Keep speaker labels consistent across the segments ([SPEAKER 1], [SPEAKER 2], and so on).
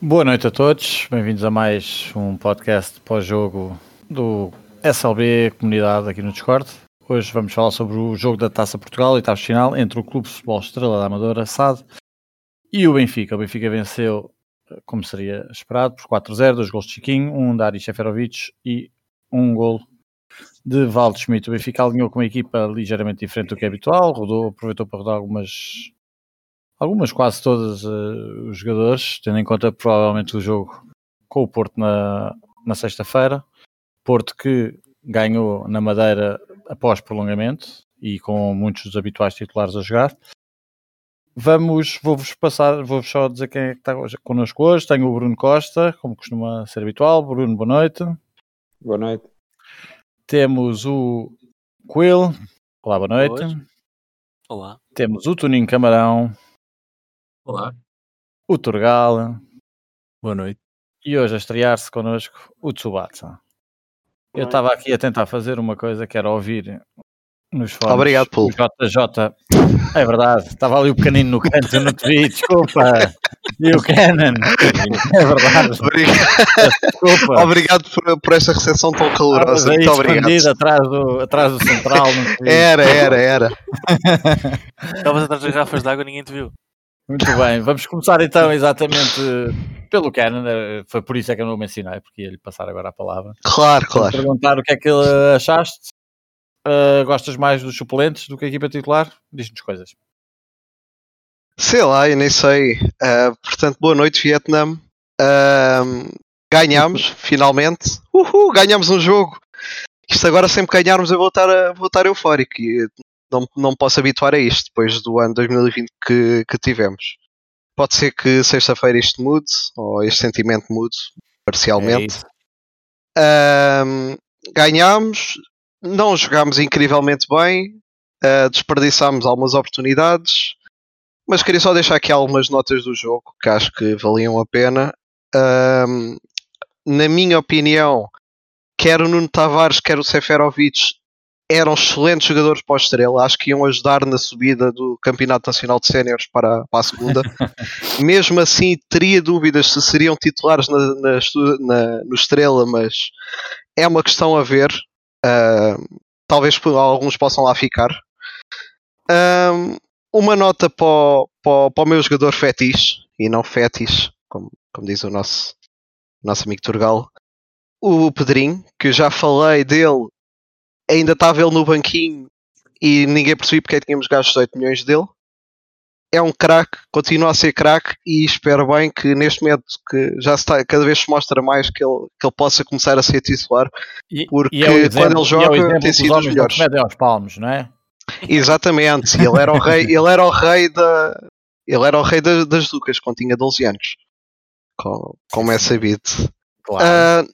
[SPEAKER 1] Boa noite a todos, bem-vindos a mais um podcast pós-jogo do SLB Comunidade aqui no Discord. Hoje vamos falar sobre o jogo da Taça Portugal, oitavos de final, entre o Clube de Futebol Estrela da Amadora, SAD, e o Benfica. O Benfica venceu, como seria esperado, por 4-0, dois gols de Chiquinho, um da Ari Seferovic e um gol de Valdo Schmidt. O Benfica alinhou com uma equipa ligeiramente diferente do que é habitual, rodou, aproveitou para rodar algumas, algumas quase todas uh, os jogadores, tendo em conta provavelmente o jogo com o Porto na, na sexta-feira. Porto que ganhou na Madeira após prolongamento e com muitos dos habituais titulares a jogar. Vamos, vou-vos passar, vou-vos só dizer quem é que está connosco hoje. Tenho o Bruno Costa, como costuma ser habitual. Bruno, boa noite.
[SPEAKER 2] Boa noite.
[SPEAKER 1] Temos o Quill. Olá, boa noite.
[SPEAKER 3] Olá.
[SPEAKER 1] Temos o Toninho Camarão.
[SPEAKER 3] Olá.
[SPEAKER 1] O Turgal.
[SPEAKER 3] Boa noite.
[SPEAKER 1] E hoje a estrear-se connosco o Tsubasa. Eu estava aqui a tentar fazer uma coisa que era ouvir nos fones.
[SPEAKER 2] Obrigado, Paulo.
[SPEAKER 1] JJ. É verdade, estava ali o pequenino no canto, eu não te vi, desculpa. E o Canon. É verdade.
[SPEAKER 2] Obrigado,
[SPEAKER 1] Desculpa.
[SPEAKER 2] obrigado por, por esta recepção tão calorosa. Muito obrigado.
[SPEAKER 1] atrás do, atrás do central.
[SPEAKER 2] Era, era, era.
[SPEAKER 3] Estavas atrás das garrafas de água e ninguém te viu.
[SPEAKER 1] Muito bem, vamos começar então exatamente pelo Canon. eh, Foi por isso é que eu não o mencionei, porque ia-lhe passar agora a palavra.
[SPEAKER 2] Claro,
[SPEAKER 1] Vou
[SPEAKER 2] claro.
[SPEAKER 1] perguntar o que é que achaste. Uh, gostas mais dos suplentes do que a equipa titular? Diz-nos coisas.
[SPEAKER 2] Sei lá, eu nem sei. Ah, portanto, boa noite, Vietnã. Ahm, ganhámos, finalmente. Uhul, ganhámos um jogo. Isto agora, sempre ganharmos, eu vou estar, a- vou estar eufórico. E não, não me posso habituar a isto depois do ano 2020 que, que tivemos. Pode ser que sexta-feira isto mude, ou este sentimento mude,
[SPEAKER 1] É
[SPEAKER 2] parcialmente.
[SPEAKER 1] isso.
[SPEAKER 2] Ahm, ganhámos, não jogámos incrivelmente bem, ah, desperdiçámos algumas oportunidades, mas queria só deixar aqui algumas notas do jogo que acho que valiam a pena. Ahm, na minha opinião, quer o Nuno Tavares, quer o Seferovic eram excelentes jogadores para o Estrela, acho que iam ajudar na subida do Campeonato Nacional de Séniores para, para a segunda. Mesmo assim, teria dúvidas se seriam titulares na, na na- no Estrela, mas é uma questão a ver. Ah, talvez alguns possam lá ficar. Ahm, uma nota para o, para, para o meu jogador fetiche, e não fetiche, como, como diz o nosso, nosso amigo Turgal, o Pedrinho, que eu já falei dele, ainda estava ele no banquinho e ninguém percebia porque é tínhamos gasto 18 milhões dele. É um craque, continua a ser craque e espero bem que neste momento que já está, cada vez se mostra mais que ele, que ele possa começar a ser titular.
[SPEAKER 1] E,
[SPEAKER 2] Porque
[SPEAKER 1] e é o
[SPEAKER 2] quando
[SPEAKER 1] exemplo-
[SPEAKER 2] ele
[SPEAKER 1] é
[SPEAKER 2] joga,
[SPEAKER 1] exemplo
[SPEAKER 2] tem sido os melhores.
[SPEAKER 1] medem aos palmos, não é?
[SPEAKER 2] Exatamente, ele era o rei, ele era o rei da. Ele era o rei da- das Ducas quando tinha 12 anos. Com- Como é sabido.
[SPEAKER 1] Claro.
[SPEAKER 2] Ah,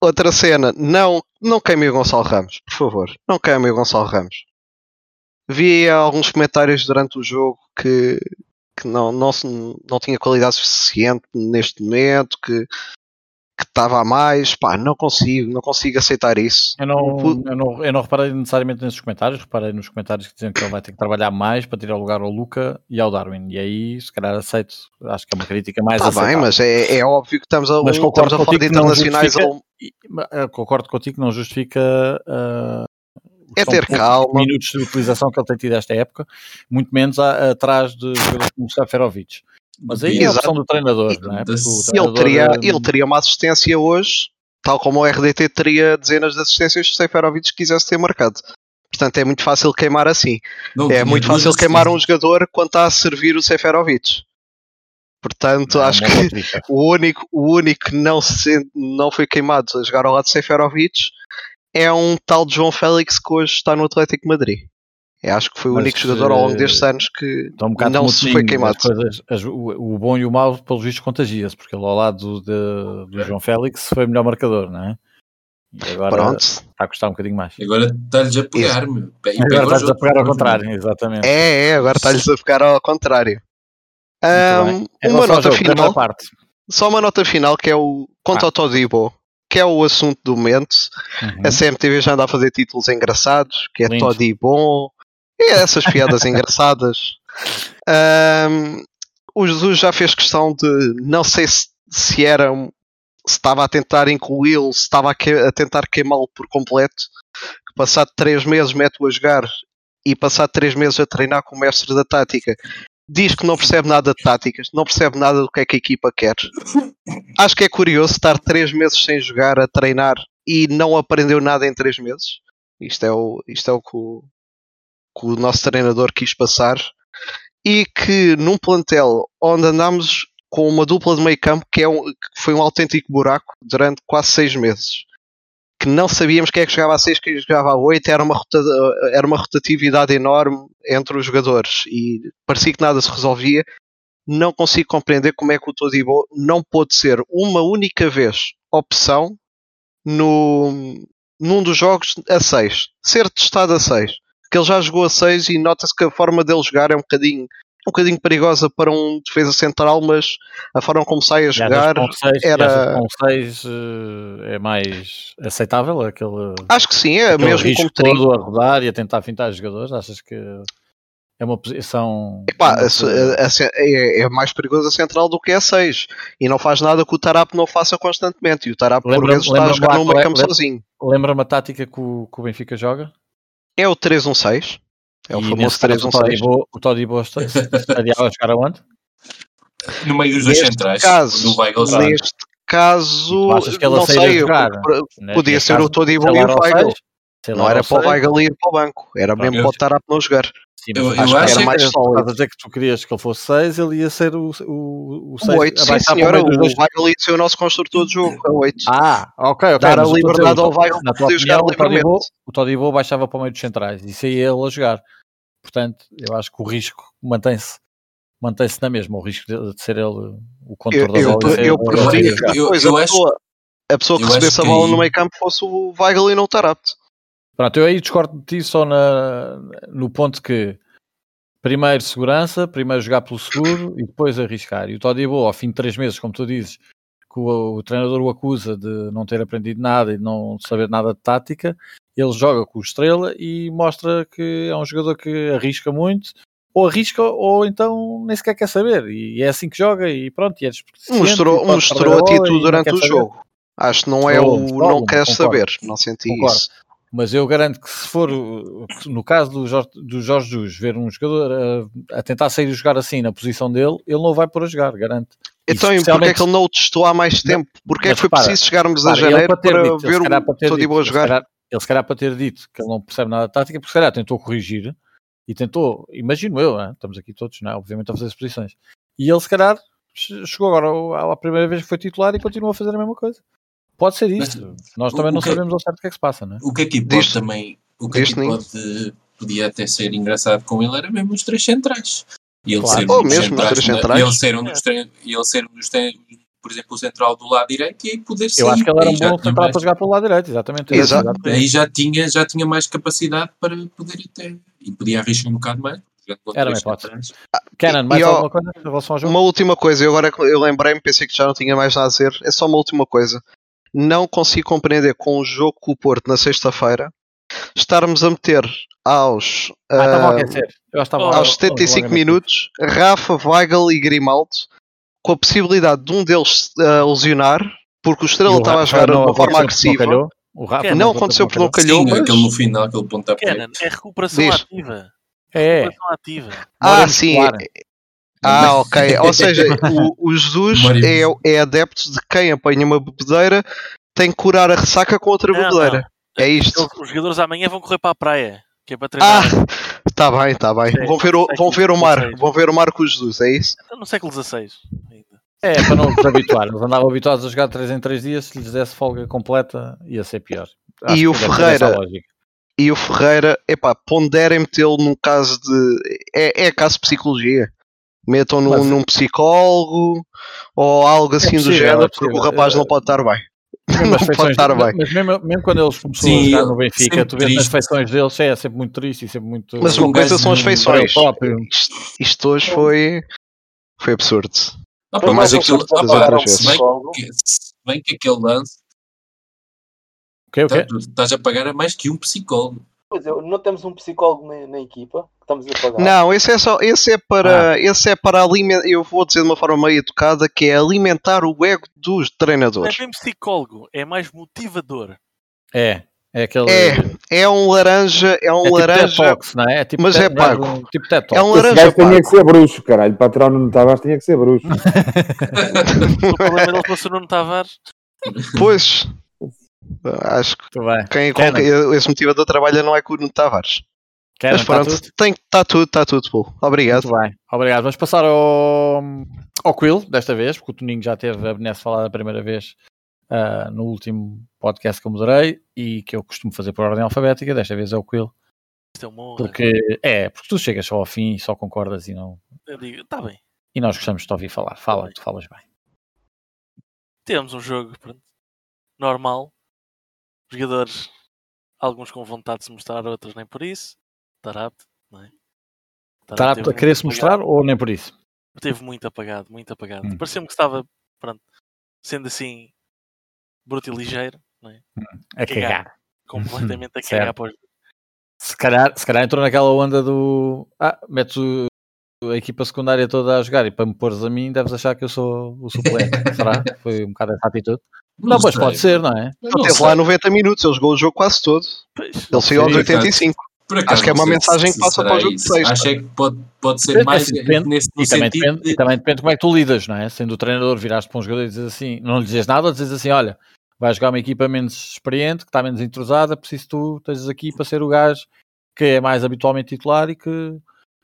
[SPEAKER 2] outra cena, não, não queimem o Gonçalo Ramos, por favor. Não queimem o Gonçalo Ramos. Vi alguns comentários durante o jogo que, que não, não, não tinha qualidade suficiente neste momento, que que estava a mais. Pá, não consigo, não consigo aceitar isso.
[SPEAKER 1] eu, não, eu, não, eu não reparei necessariamente nesses comentários, reparei nos comentários que dizem que ele vai ter que trabalhar mais para tirar o lugar ao Luca e ao Darwin. E aí, se calhar, aceito. Acho que é uma crítica mais
[SPEAKER 2] Está Tá bem, mas é, é óbvio que estamos a,
[SPEAKER 1] Mas
[SPEAKER 2] estamos
[SPEAKER 1] concordo
[SPEAKER 2] a falar de internacionais.
[SPEAKER 1] E, eh, concordo contigo que não justifica ah,
[SPEAKER 2] É ter calma.
[SPEAKER 1] minutos de utilização que ele tem tido esta época, muito menos a- atrás de jogadores como o Seferovic. Mas aí é a
[SPEAKER 2] Exato.
[SPEAKER 1] opção do treinador, não é?
[SPEAKER 2] Ele
[SPEAKER 1] treinador,
[SPEAKER 2] teria,
[SPEAKER 1] ah,
[SPEAKER 2] ele teria uma assistência hoje, tal como o RDT teria dezenas de assistências se o Seferovic quisesse ter marcado. Portanto, é muito fácil queimar assim.
[SPEAKER 4] Não,
[SPEAKER 2] É muito fácil queimar um jogador quando está a servir o Seferovic. Portanto,
[SPEAKER 1] não,
[SPEAKER 2] acho que
[SPEAKER 1] crítica.
[SPEAKER 2] o único, o único que não, se, não foi queimado a jogar ao lado de Seferovic é um tal de João Félix que hoje está no Atlético de Madrid. Eu acho que foi o
[SPEAKER 1] Mas,
[SPEAKER 2] único jogador ao longo destes anos que
[SPEAKER 1] Então, um
[SPEAKER 2] não se foi queimado.
[SPEAKER 1] as coisas- as- o, o bom e o mau, pelos vistos, contagia-se, porque ele ao lado de- do João Félix foi o melhor marcador, não é? E agora
[SPEAKER 2] Pronto.
[SPEAKER 1] está a custar um bocadinho mais.
[SPEAKER 4] Agora está-lhes a pegar, meu. E
[SPEAKER 1] Agora
[SPEAKER 4] o
[SPEAKER 1] estás a pegar ao contrário, exatamente.
[SPEAKER 2] É, é, agora está-lhes a ficar ao contrário.
[SPEAKER 1] Em
[SPEAKER 2] uma nota
[SPEAKER 1] jogo,
[SPEAKER 2] final,
[SPEAKER 1] parte.
[SPEAKER 2] só uma nota final que é o quanto
[SPEAKER 1] Ah.
[SPEAKER 2] ao Todibo, que é o assunto do momento.
[SPEAKER 1] Uhum.
[SPEAKER 2] A CMTV já anda a fazer títulos engraçados, que é
[SPEAKER 1] Lindo.
[SPEAKER 2] Todibon, e essas piadas engraçadas. Ahm, o Jesus já fez questão de, não sei se, se era um- se estava a tentar incluí-lo, se estava a, que- a tentar queimá-lo por completo, que passado três meses mete-o a jogar e passado três meses a treinar com o mestre da tática, diz que não percebe nada de táticas, não percebe nada do que é que a equipa quer. Acho que é curioso estar três meses sem jogar, a treinar e não aprendeu nada em três meses. Isto é o, isto é o que o, que o nosso treinador quis passar. E que num plantel onde andámos com uma dupla de meio campo que, é um- que foi um autêntico buraco durante quase seis meses. Que não sabíamos quem é que jogava a 6, quem jogava a 8, era uma, era uma rotatividade enorme entre os jogadores e parecia que nada se resolvia. Não consigo compreender como é que o Todibo não pôde ser uma única vez opção no, num dos jogos a 6. Ser testado a 6. Que ele já jogou a 6 e nota-se que a forma dele jogar é um bocadinho, um bocadinho perigosa para um defesa central, mas a forma como sai a jogar.
[SPEAKER 1] seis,
[SPEAKER 2] era-
[SPEAKER 1] com seis eh, é mais aceitável aquele,
[SPEAKER 2] Acho que sim, é mesmo
[SPEAKER 1] risco
[SPEAKER 2] como
[SPEAKER 1] todo a rodar e a tentar fintar os jogadores? Achas que é uma posição.
[SPEAKER 2] Epá, é, é mais perigosa a central do que a 6 e não faz nada que o Tarap não faça constantemente. E o Tarap por vezes está a jogar no meio
[SPEAKER 1] é-
[SPEAKER 2] campo sozinho.
[SPEAKER 1] Lembra-me a tática que o, que o Benfica joga?
[SPEAKER 2] É o 3-1-6. É o
[SPEAKER 1] E
[SPEAKER 2] famoso
[SPEAKER 1] nesse caso, o
[SPEAKER 2] 3-1-6.
[SPEAKER 1] Todibo- O Todibo está- a jogar aonde?
[SPEAKER 4] No meio dos dois centrais.
[SPEAKER 2] caso,
[SPEAKER 4] do Weigl
[SPEAKER 2] neste caso, não sei,
[SPEAKER 1] jogar?
[SPEAKER 2] eu- podia
[SPEAKER 1] Neste
[SPEAKER 2] ser
[SPEAKER 1] caso,
[SPEAKER 2] o Todibo e o Weigl. Não era para o. Weigl ir para o banco, era mesmo para o Tarap não jogar.
[SPEAKER 1] Sim,
[SPEAKER 4] Eu-
[SPEAKER 1] mas
[SPEAKER 4] eu
[SPEAKER 1] acho que era
[SPEAKER 4] que-
[SPEAKER 1] mais
[SPEAKER 2] eu-
[SPEAKER 1] sólido. Estás a dizer que tu querias que ele fosse 6, ele ia ser o, o, o 6.
[SPEAKER 2] O 8, sim senhora, o Weigl ia ser o nosso construtor de jogo, a 8.
[SPEAKER 1] Ah, ok, ok.
[SPEAKER 2] Dar a
[SPEAKER 1] eu
[SPEAKER 2] liberdade ao Weigl poder jogar
[SPEAKER 1] o
[SPEAKER 2] livremente.
[SPEAKER 1] o Todibo baixava para o meio dos centrais e saía ele a jogar. Portanto, eu acho que o risco mantém-se mantém-se na mesma. O risco de, de ser ele o condutor
[SPEAKER 2] Eu,
[SPEAKER 1] da
[SPEAKER 2] eu,
[SPEAKER 1] bola.
[SPEAKER 2] eu
[SPEAKER 1] ele a
[SPEAKER 2] preferia que
[SPEAKER 4] Eu- eu
[SPEAKER 2] a,
[SPEAKER 4] acho-
[SPEAKER 2] pessoa, a pessoa que
[SPEAKER 4] eu
[SPEAKER 2] recebesse a bola
[SPEAKER 4] aí-
[SPEAKER 2] no meio campo fosse o Weigl e não o Tarap.
[SPEAKER 1] Pronto, eu aí discordo de ti só na, no ponto que primeiro segurança, primeiro jogar pelo seguro e depois arriscar. E o Todibo, ao fim de três meses, como tu dizes, que o, o treinador o acusa de não ter aprendido nada e de não saber nada de tática, ele joga com o Estrela e mostra que é um jogador que arrisca muito, ou arrisca ou então nem sequer quer saber. E é assim que joga e pronto, e é
[SPEAKER 2] Mostrou,
[SPEAKER 1] e
[SPEAKER 2] mostrou atitude durante
[SPEAKER 1] quer
[SPEAKER 2] o
[SPEAKER 1] saber.
[SPEAKER 2] jogo. Acho que não é o não
[SPEAKER 1] concordo.
[SPEAKER 2] saber. Não senti
[SPEAKER 1] Concordo.
[SPEAKER 2] isso.
[SPEAKER 1] Mas eu garanto que se for no caso do Jorge, do Jorge Jesus ver um jogador a, a tentar sair e jogar assim na posição dele, ele não vai pôr a jogar, garanto.
[SPEAKER 2] Então, e porque é que ele não o testou há mais tempo? Porque é que foi
[SPEAKER 1] repara,
[SPEAKER 2] preciso chegarmos a
[SPEAKER 1] Repara,
[SPEAKER 2] janeiro para
[SPEAKER 1] dito,
[SPEAKER 2] ver
[SPEAKER 1] calhar para
[SPEAKER 2] o
[SPEAKER 1] ter
[SPEAKER 2] Todibo
[SPEAKER 1] dito,
[SPEAKER 2] a
[SPEAKER 1] ele se
[SPEAKER 2] jogar?
[SPEAKER 1] calhar- Ele se calhar para ter dito que ele não percebe nada de tática, porque se calhar tentou corrigir e tentou, imagino eu, né? estamos aqui todos, né? obviamente, a fazer as posições. E ele se calhar che- chegou agora à primeira vez que foi titular e continua a fazer a mesma coisa. Pode ser isso. Nós
[SPEAKER 4] o-
[SPEAKER 1] também
[SPEAKER 4] o
[SPEAKER 1] não
[SPEAKER 4] que-
[SPEAKER 1] sabemos ao certo o que é que se passa, né?
[SPEAKER 4] O que aqui pode
[SPEAKER 2] Diz-
[SPEAKER 4] também. O que aqui
[SPEAKER 2] Ninho.
[SPEAKER 4] pode. Podia até ser engraçado com ele era mesmo os três centrais. E ele
[SPEAKER 1] Claro.
[SPEAKER 4] ser
[SPEAKER 2] Oh,
[SPEAKER 4] um dos
[SPEAKER 2] mesmo, os três centrais.
[SPEAKER 4] E ele ser um dos tre- ele ser um dos tre- por exemplo, o central do lado direito e aí poder ser.
[SPEAKER 1] Eu acho que ele era um bom central
[SPEAKER 4] mais-
[SPEAKER 1] para jogar pelo lado direito, exatamente.
[SPEAKER 2] Exato.
[SPEAKER 4] Aí já tinha, já tinha mais capacidade para poder até. E podia arriscar um bocado mais.
[SPEAKER 1] Era uma hipótese.
[SPEAKER 4] centrais.
[SPEAKER 1] Kenan, mais
[SPEAKER 2] E, ó,
[SPEAKER 1] alguma coisa em relação ao jogo?
[SPEAKER 2] Uma última coisa, eu agora eu lembrei-me, pensei que já não tinha mais nada a dizer. É só uma última coisa. Não consigo compreender com o jogo com o Porto na sexta-feira estarmos a meter aos,
[SPEAKER 1] Ah, estavam
[SPEAKER 3] aos
[SPEAKER 1] a-
[SPEAKER 2] aos 75
[SPEAKER 1] a-
[SPEAKER 2] minutos Rafa, Weigl e Grimaldo com a possibilidade de um deles ah, lesionar porque o Estrela estava a jogar de
[SPEAKER 1] não
[SPEAKER 2] uma forma agressiva.
[SPEAKER 1] não calhou. O Rafa
[SPEAKER 3] Kenan.
[SPEAKER 2] Não aconteceu porque não calhou,
[SPEAKER 4] Sim,
[SPEAKER 2] mas...
[SPEAKER 4] aquele no final, aquele pontapé.
[SPEAKER 3] Kenan, é recuperação
[SPEAKER 2] Diz.
[SPEAKER 3] ativa.
[SPEAKER 1] É,
[SPEAKER 3] Recuperação ativa.
[SPEAKER 2] Ah, sim. Ah, ok. Ou seja, o, o Jesus é, é adepto de quem apanha uma bebedeira tem que curar a ressaca com outra
[SPEAKER 3] Não,
[SPEAKER 2] bebedeira. É isto.
[SPEAKER 3] Os jogadores amanhã vão correr para a praia. Que é para treinar.
[SPEAKER 2] Ah, tá bem, tá bem.
[SPEAKER 3] É,
[SPEAKER 2] Vão ver o, vão ver o mar. Vão ver o mar com o Jesus, é isso?
[SPEAKER 3] No século XVI. ainda.
[SPEAKER 1] é, para não os habituar. Eles andavam habituados a jogar 3 em 3 dias, se lhes desse folga completa, ia ser pior. Acho
[SPEAKER 2] E o Ferreira? E o Ferreira, epá, ponderem metê-lo num caso de. É, é caso de psicologia. Metam num,
[SPEAKER 1] Mas-
[SPEAKER 2] num psicólogo ou algo assim do
[SPEAKER 1] possível,
[SPEAKER 2] género,
[SPEAKER 1] é
[SPEAKER 2] porque o rapaz não
[SPEAKER 1] Eh,
[SPEAKER 2] pode estar bem. Não
[SPEAKER 1] as
[SPEAKER 2] pode
[SPEAKER 1] feições-
[SPEAKER 2] estar bem.
[SPEAKER 1] Mas mesmo, mesmo quando eles começaram
[SPEAKER 4] Sim,
[SPEAKER 1] a jogar no Benfica, tu vês as feições deles, é sempre muito triste e sempre muito.
[SPEAKER 2] Mas
[SPEAKER 4] um
[SPEAKER 2] uma coisa são as feições.
[SPEAKER 1] próprio.
[SPEAKER 2] Isto, isto hoje foi. Foi absurdo.
[SPEAKER 4] Mas
[SPEAKER 2] mais
[SPEAKER 4] aquilo,
[SPEAKER 2] absurdo das
[SPEAKER 4] pá,
[SPEAKER 2] outras
[SPEAKER 4] se,
[SPEAKER 2] vezes.
[SPEAKER 4] bem que, se bem que aquele lance,
[SPEAKER 1] O quê, o quê?
[SPEAKER 4] tá, tu estás a pagar a mais que um psicólogo.
[SPEAKER 5] Pois é, não temos um psicólogo na, na equipa que estamos a pagar.
[SPEAKER 2] Não, esse é só, esse é para, esse é para alimentar, eu vou dizer de uma forma meio educada, que é alimentar o ego dos
[SPEAKER 3] Não é
[SPEAKER 2] treinadores.
[SPEAKER 3] bem psicólogo, é mais motivador.
[SPEAKER 1] É, é aquele.
[SPEAKER 2] É, é um laranja, é um
[SPEAKER 1] é tipo
[SPEAKER 2] laranja,
[SPEAKER 1] Talks, não é? É tipo
[SPEAKER 2] mas
[SPEAKER 1] TED-
[SPEAKER 2] é pago.
[SPEAKER 1] um tipo TED
[SPEAKER 2] é um
[SPEAKER 1] Talks.
[SPEAKER 6] Esse
[SPEAKER 2] laranja
[SPEAKER 6] gajo tinha que ser bruxo, caralho. Para tirar o Nuno Tavares tinha que ser bruxo.
[SPEAKER 3] O problema dele fosse o Nuno Tavares.
[SPEAKER 2] Pois, acho que quem,
[SPEAKER 1] Kenan.
[SPEAKER 2] quem esse motivador trabalha não é com o Nuno Tavares.
[SPEAKER 1] Kenan,
[SPEAKER 2] Mas
[SPEAKER 1] tá
[SPEAKER 2] pronto,
[SPEAKER 1] tudo?
[SPEAKER 2] tem está tudo, está tudo, Paulo. Obrigado.
[SPEAKER 1] Muito bem, obrigado. Vamos passar ao, ao Quill desta vez, porque o Toninho já teve a Benesse falar da primeira vez ah, no último podcast que eu moderei e que eu costumo fazer por ordem alfabética. Desta vez é o Quill,
[SPEAKER 3] Isto é uma honra.
[SPEAKER 1] porque é, porque tu chegas só ao fim e só concordas e não.
[SPEAKER 3] Eu digo, está bem.
[SPEAKER 1] E nós gostamos de te ouvir falar. Fala, tu falas bem.
[SPEAKER 3] Temos um jogo pronto, normal. Jogadores, alguns com vontade de se mostrar, outros nem por isso. Tarap, não é? Tarap
[SPEAKER 1] Está
[SPEAKER 3] teve
[SPEAKER 1] a querer se mostrar ou nem por isso?
[SPEAKER 3] Teve muito apagado, muito apagado.
[SPEAKER 1] Hum.
[SPEAKER 3] Pareceu-me que estava, pronto, sendo assim, bruto e ligeiro, não é?
[SPEAKER 1] A
[SPEAKER 3] Cagar.
[SPEAKER 1] cagar.
[SPEAKER 3] completamente a cagar para os
[SPEAKER 1] Se calhar, se calhar entrou naquela onda do. Ah, metes o- a equipa secundária toda a jogar e para me pores a mim deves achar que eu sou o suplente. Será? Foi um bocado essa atitude. Não, pois
[SPEAKER 4] sei.
[SPEAKER 1] pode ser, não é?
[SPEAKER 2] Ele
[SPEAKER 4] não
[SPEAKER 2] teve
[SPEAKER 4] sei.
[SPEAKER 2] lá 90 minutos, ele jogou o jogo quase todo.
[SPEAKER 3] Pois,
[SPEAKER 2] Ele saiu aos
[SPEAKER 1] Sim,
[SPEAKER 2] 85.
[SPEAKER 4] Por acaso,
[SPEAKER 2] Acho que é
[SPEAKER 4] não
[SPEAKER 2] uma mensagem
[SPEAKER 4] se
[SPEAKER 2] que passa para o jogo de
[SPEAKER 4] isso.
[SPEAKER 2] sexta.
[SPEAKER 4] Acho é que pode, pode ser mais
[SPEAKER 1] assim, depende.
[SPEAKER 4] nesse
[SPEAKER 1] E também,
[SPEAKER 4] sentido
[SPEAKER 1] depende,
[SPEAKER 4] de-
[SPEAKER 1] e também depende como é que tu lidas, não é? Sendo o treinador, viraste para um jogador e dizes assim, não lhe dizes nada, dizes assim: olha, vai jogar uma equipa menos experiente, que está menos entrosada, preciso que tu estejas aqui para ser o gajo que é mais habitualmente titular e que,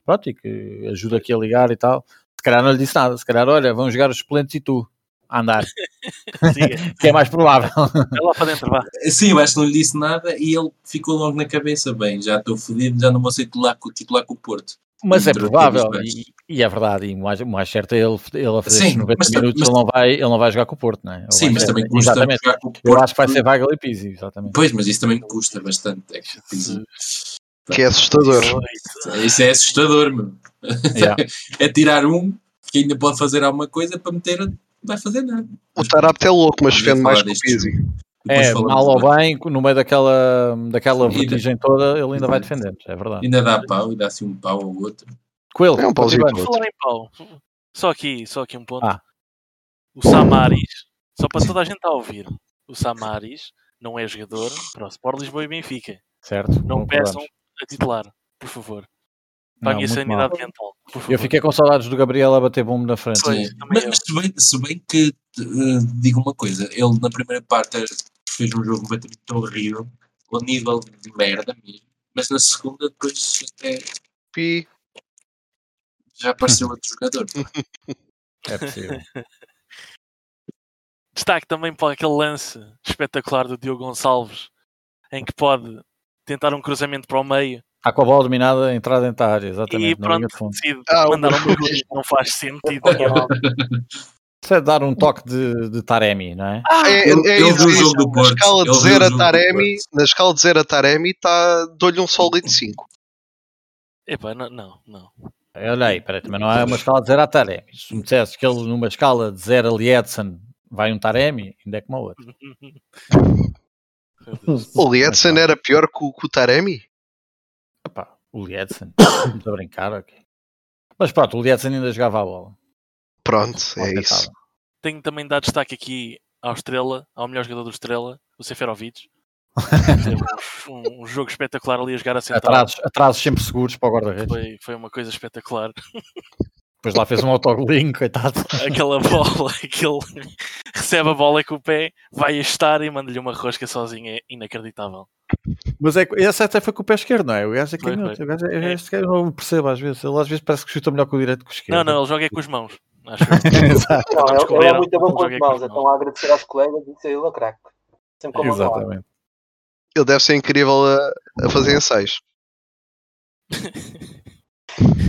[SPEAKER 1] pronto, e que ajuda aqui a ligar e tal. Se calhar não lhe disse nada, se calhar, olha, vão jogar os suplentes e tu a andar, que é mais provável.
[SPEAKER 3] Vai lá para dentro, vá.
[SPEAKER 4] Sim, eu acho que não lhe disse nada e ele ficou logo na cabeça. Bem, já estou fodido, já não vou ser titular com, titular com o Porto.
[SPEAKER 1] Mas é provável, e, e é verdade, e o mais, mais certo é ele, ele a fazer
[SPEAKER 4] Sim,
[SPEAKER 1] estes 90
[SPEAKER 4] mas
[SPEAKER 1] minutos,
[SPEAKER 4] mas-
[SPEAKER 1] ele, não vai, ele não vai jogar com o Porto, não é? Ele
[SPEAKER 4] Sim, mas
[SPEAKER 1] ser-
[SPEAKER 4] também custa
[SPEAKER 1] Exatamente.
[SPEAKER 4] jogar com o Porto.
[SPEAKER 1] Eu acho que vai ser Weigl e Pizzi, exatamente.
[SPEAKER 4] Pois, mas isso também custa bastante. É, que-
[SPEAKER 2] Que é assustador.
[SPEAKER 4] isso é assustador, meu.
[SPEAKER 1] Yeah.
[SPEAKER 4] é tirar um que ainda pode fazer alguma coisa para meter, não vai fazer nada.
[SPEAKER 2] O Tarapte é louco, mas defende mais que o Pizzi.
[SPEAKER 1] É, mal ou bem, no meio daquela, daquela vertigem toda, ele ainda vai defendendo, é verdade.
[SPEAKER 4] Ainda dá pau, e dá assim um pau ao outro.
[SPEAKER 1] Coelho,
[SPEAKER 2] É um pauzinho todo.
[SPEAKER 3] Falar em pau. Só aqui, só aqui um ponto.
[SPEAKER 1] Ah.
[SPEAKER 3] O Samaris, só para toda a gente a ouvir, o Samaris não é jogador para o Sport Lisboa e Benfica.
[SPEAKER 1] certo?
[SPEAKER 3] Não peçam a titular, por favor. Para
[SPEAKER 1] Não,
[SPEAKER 3] a minha sanidade
[SPEAKER 1] mal.
[SPEAKER 3] mental. Por favor.
[SPEAKER 1] Eu fiquei com saudades do Gabriel a bater bombo na frente.
[SPEAKER 3] Pois,
[SPEAKER 4] Mas, mas se, bem, se bem que eh, digo uma coisa, ele na primeira parte fez um jogo completamente horrível, ao nível de merda mesmo, mas na segunda depois até
[SPEAKER 2] Pi.
[SPEAKER 4] já apareceu outro jogador.
[SPEAKER 1] É possível.
[SPEAKER 3] Destaque também para aquele lance espetacular do Diogo Gonçalves, em que pode tentar um cruzamento para o meio
[SPEAKER 1] Está com a bola dominada, entrada dentro da área,
[SPEAKER 3] e
[SPEAKER 1] exatamente. na
[SPEAKER 3] pronto, decide
[SPEAKER 2] Ah,
[SPEAKER 3] mandar um mergulho. Não faz sentido.
[SPEAKER 1] Isso é dar um toque de, de Taremi, não é?
[SPEAKER 2] É,
[SPEAKER 4] Ele-
[SPEAKER 2] é isso,
[SPEAKER 4] viu o
[SPEAKER 2] é
[SPEAKER 4] jogo
[SPEAKER 2] isso.
[SPEAKER 4] do
[SPEAKER 2] Na
[SPEAKER 4] Porto.
[SPEAKER 2] escala de
[SPEAKER 4] Ele viu
[SPEAKER 2] 0
[SPEAKER 4] o
[SPEAKER 2] a Taremi, na escala de 0 a Taremi, tá, dou-lhe um sólido 5.
[SPEAKER 3] Epá, não, não, não.
[SPEAKER 1] Olha aí, peraí, também não é uma escala de 0 a Taremi. Se me dissesse que ele numa escala de 0 a Lietzen vai um Taremi, ainda é como a outra.
[SPEAKER 2] O Lietzen era pior que o, que o Taremi?
[SPEAKER 1] Epá, o Lietzen, estamos a brincar aqui. Mas pronto, o Lietzen ainda jogava a bola.
[SPEAKER 2] Pronto, é
[SPEAKER 1] Mal
[SPEAKER 2] isso.
[SPEAKER 1] tentado.
[SPEAKER 3] Tenho também de dar destaque aqui ao Estrela, ao melhor jogador do Estrela, o Seferovic. Um, um jogo espetacular ali a jogar a central.
[SPEAKER 1] Atrasos, atrasos sempre seguros para o guarda-redes.
[SPEAKER 3] Foi, foi uma coisa espetacular.
[SPEAKER 1] Depois lá fez um autogolinho, coitado.
[SPEAKER 3] Aquela bola, aquele recebe a bola com o pé, vai a estar e manda-lhe uma rosca sozinho. É inacreditável.
[SPEAKER 1] Mas é, que- esse até foi com o pé esquerdo, não é? O gajo é
[SPEAKER 3] Foi,
[SPEAKER 1] canhoto.
[SPEAKER 3] foi.
[SPEAKER 1] O gajo é, é, este gajo eu não percebo às vezes. Ele às vezes parece que chuta melhor com o direito que com o esquerdo.
[SPEAKER 3] Não, não, ele joga é com as mãos. Acho.
[SPEAKER 1] Exato,
[SPEAKER 5] Não, ele, ele é muito bom com as mãos, então a agradecer aos colegas e dizer ele é craque. Sempre com
[SPEAKER 1] exatamente.
[SPEAKER 2] Ele deve ser incrível a, a fazer ensaios.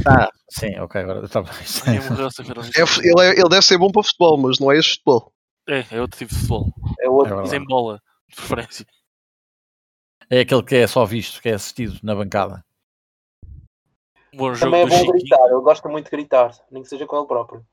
[SPEAKER 1] Ah, sim, ok, agora está bem.
[SPEAKER 2] É ele, é- ele deve ser bom para futebol, mas não é este futebol.
[SPEAKER 3] É, é outro tipo de futebol.
[SPEAKER 5] É outro.
[SPEAKER 1] É.
[SPEAKER 3] Sem bola, de preferência.
[SPEAKER 1] É aquele que é só visto, que é assistido na bancada.
[SPEAKER 3] Bom jogo
[SPEAKER 5] Também é bom
[SPEAKER 3] Chiquinho.
[SPEAKER 5] gritar, ele gosta muito de gritar, nem que seja com ele próprio.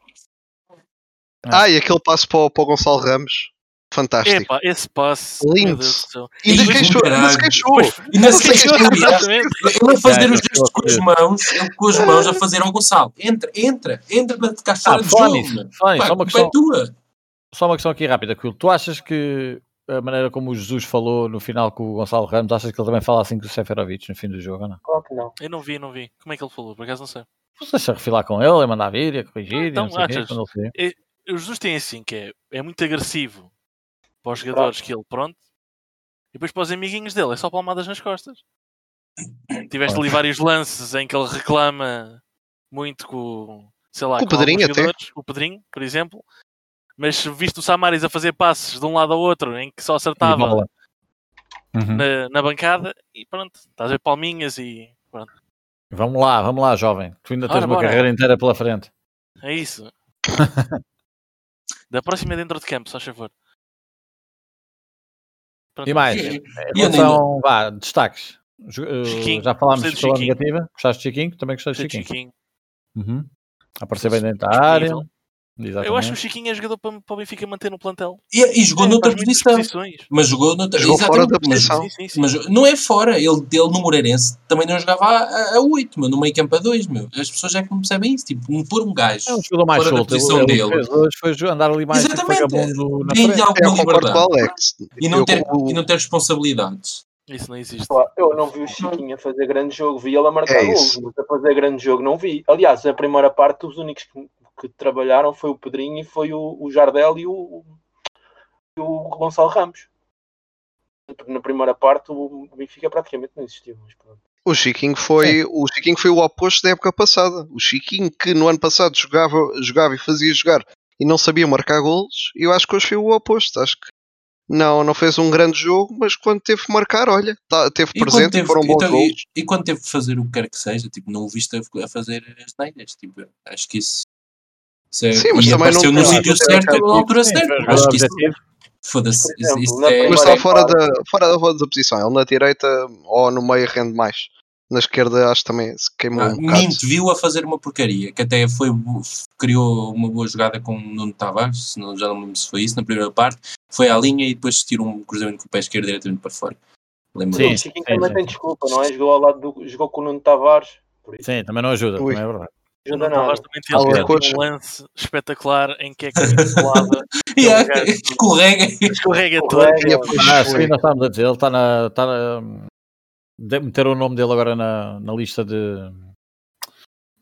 [SPEAKER 2] Ah, e aquele passo para, para o Gonçalo Ramos fantástico.
[SPEAKER 3] Epá, esse passe.
[SPEAKER 2] Lindo. Ainda se queixou, ainda se queixou.
[SPEAKER 4] E não se queixou,
[SPEAKER 2] é.
[SPEAKER 4] Ele a fazer
[SPEAKER 1] É,
[SPEAKER 4] os gestos com as mãos, ele com as mãos a fazer ao Gonçalo. Entra, entra, entra para ficar
[SPEAKER 1] Ah,
[SPEAKER 4] fora de
[SPEAKER 1] falar
[SPEAKER 4] jogo. Pá,
[SPEAKER 1] só uma
[SPEAKER 4] é
[SPEAKER 1] questão,
[SPEAKER 4] tua.
[SPEAKER 1] só uma questão aqui rápida, Quil. Tu achas que a maneira como o Jesus falou no final com o Gonçalo Ramos, achas que ele também fala assim com o Seferovic no fim do jogo ou não?
[SPEAKER 5] Claro que não.
[SPEAKER 3] Eu não vi, não vi. Como é que ele falou? Por acaso não sei.
[SPEAKER 1] Você deixa refilar com ele, a mandar vir, a corrigir, e
[SPEAKER 3] Então,
[SPEAKER 1] não sei o quê,
[SPEAKER 3] achas?
[SPEAKER 1] quando ele se vê.
[SPEAKER 3] O Jesus tem assim, que é, é muito agressivo para os jogadores que ele, pronto. E depois para os amiguinhos dele, é só palmadas nas costas. Tiveste ali vários lances em que ele reclama muito com, sei lá,
[SPEAKER 2] Com o
[SPEAKER 3] com
[SPEAKER 2] Pedrinho até.
[SPEAKER 3] o Pedrinho, por exemplo. Mas visto o Samaris a fazer passes de um lado ao outro, em que só acertava.
[SPEAKER 1] Uhum.
[SPEAKER 3] na, na bancada, e pronto, estás a ver palminhas e pronto.
[SPEAKER 1] Vamos lá, vamos lá, jovem. Tu ainda tens
[SPEAKER 3] Ora,
[SPEAKER 1] uma
[SPEAKER 3] bora.
[SPEAKER 1] carreira inteira pela frente.
[SPEAKER 3] É isso. da próxima é dentro de campo, só favor. Pronto,
[SPEAKER 1] E mais? Em
[SPEAKER 4] E
[SPEAKER 1] relação, vá, destaques. Uh,
[SPEAKER 3] Chiquinho.
[SPEAKER 1] já falámos pela
[SPEAKER 3] Chiquinho.
[SPEAKER 1] negativa. Gostaste de Chiquinho? Também gostei de
[SPEAKER 3] de
[SPEAKER 1] Chiquinho.
[SPEAKER 3] Chiquinho.
[SPEAKER 1] Uhum. Apareceu bem dentro da área.
[SPEAKER 3] Disponível.
[SPEAKER 1] Exatamente.
[SPEAKER 3] Eu acho que o Chiquinho é jogador para, para o Benfica manter no plantel.
[SPEAKER 4] E, e jogou
[SPEAKER 3] É,
[SPEAKER 4] noutra posição.
[SPEAKER 3] posições.
[SPEAKER 4] Mas jogou noutra
[SPEAKER 2] Jogou fora
[SPEAKER 4] exatamente,
[SPEAKER 2] da
[SPEAKER 4] mas-
[SPEAKER 2] posição.
[SPEAKER 3] Sim, sim, sim.
[SPEAKER 4] Mas não é fora, ele, ele no Moreirense também não jogava a, a 8, meu, no meio campo a 2, meu. As pessoas já que não percebem isso, tipo, um- pôr um gajo
[SPEAKER 1] É um jogador mais
[SPEAKER 4] fora da
[SPEAKER 1] solto. Ele,
[SPEAKER 4] posição
[SPEAKER 1] ele
[SPEAKER 4] dele.
[SPEAKER 1] fez hoje foi andar ali mais tipo
[SPEAKER 4] Exatamente. Tem
[SPEAKER 1] frente.
[SPEAKER 4] alguma
[SPEAKER 2] com
[SPEAKER 4] liberdade
[SPEAKER 2] Alex.
[SPEAKER 4] e não,
[SPEAKER 2] Eu-
[SPEAKER 4] ter, e não ter responsabilidades.
[SPEAKER 3] Isso não existe.
[SPEAKER 5] Eu não vi o Chiquinho a fazer grande jogo, vi ele a marcar
[SPEAKER 2] É isso.
[SPEAKER 5] mas a fazer grande jogo não vi. Aliás, a primeira parte, os únicos que, que trabalharam foi o Pedrinho e foi o, o Jardel e o, e o Gonçalo Ramos. Na primeira parte, o Benfica praticamente não existiu. Mas pronto.
[SPEAKER 2] O Chiquinho foi o Chiquinho foi o oposto da época passada. O Chiquinho que no ano passado jogava, jogava e fazia jogar e não sabia marcar golos, eu acho que hoje foi o oposto. Acho que não, não fez um grande jogo, mas quando teve que marcar, olha, tá, teve
[SPEAKER 4] E
[SPEAKER 2] presente
[SPEAKER 4] teve,
[SPEAKER 2] e foram bons
[SPEAKER 4] então, e,
[SPEAKER 2] golos.
[SPEAKER 4] e quando teve que fazer o que quer que seja, tipo, não o viste a, a fazer as neiras, tipo, acho que isso.
[SPEAKER 2] Sim, mas
[SPEAKER 4] e
[SPEAKER 2] também não
[SPEAKER 4] apareceu no
[SPEAKER 2] tem-
[SPEAKER 4] sítio
[SPEAKER 2] não
[SPEAKER 4] certo,
[SPEAKER 2] objetivo.
[SPEAKER 4] na altura
[SPEAKER 1] Sim,
[SPEAKER 4] certa.
[SPEAKER 1] foi
[SPEAKER 4] Acho que isso, foda-se, isso, é,
[SPEAKER 2] Mas está fora da, fora da, da posição. Ele na direita ou no meio rende mais. Na esquerda acho que também se queimou
[SPEAKER 4] Ah,
[SPEAKER 2] um bocado.
[SPEAKER 4] Minto, viu a fazer uma porcaria, que até foi, criou uma boa jogada com o Nuno Tavares, se não, já não me lembro se foi isso, na primeira parte, foi à linha e depois tirou um cruzamento com o pé esquerdo diretamente para fora. Lembro
[SPEAKER 1] Sim,
[SPEAKER 5] Chiquinho
[SPEAKER 1] sim,
[SPEAKER 5] também
[SPEAKER 1] sim.
[SPEAKER 5] tem desculpa, não é? Jogou ao lado do, jogou com o Nuno Tavares. Por isso,
[SPEAKER 1] Sim, também não ajuda,
[SPEAKER 2] Ui.
[SPEAKER 1] também é verdade.
[SPEAKER 3] Nuno Tavares também teve um lance espetacular em que é que
[SPEAKER 4] E há-
[SPEAKER 3] gajo-
[SPEAKER 4] escorrega
[SPEAKER 3] escorrega todo.
[SPEAKER 2] E
[SPEAKER 1] Ah, sim, nós estávamos a dizer, ele está na. Está na de- meteram o nome dele agora na, na lista de,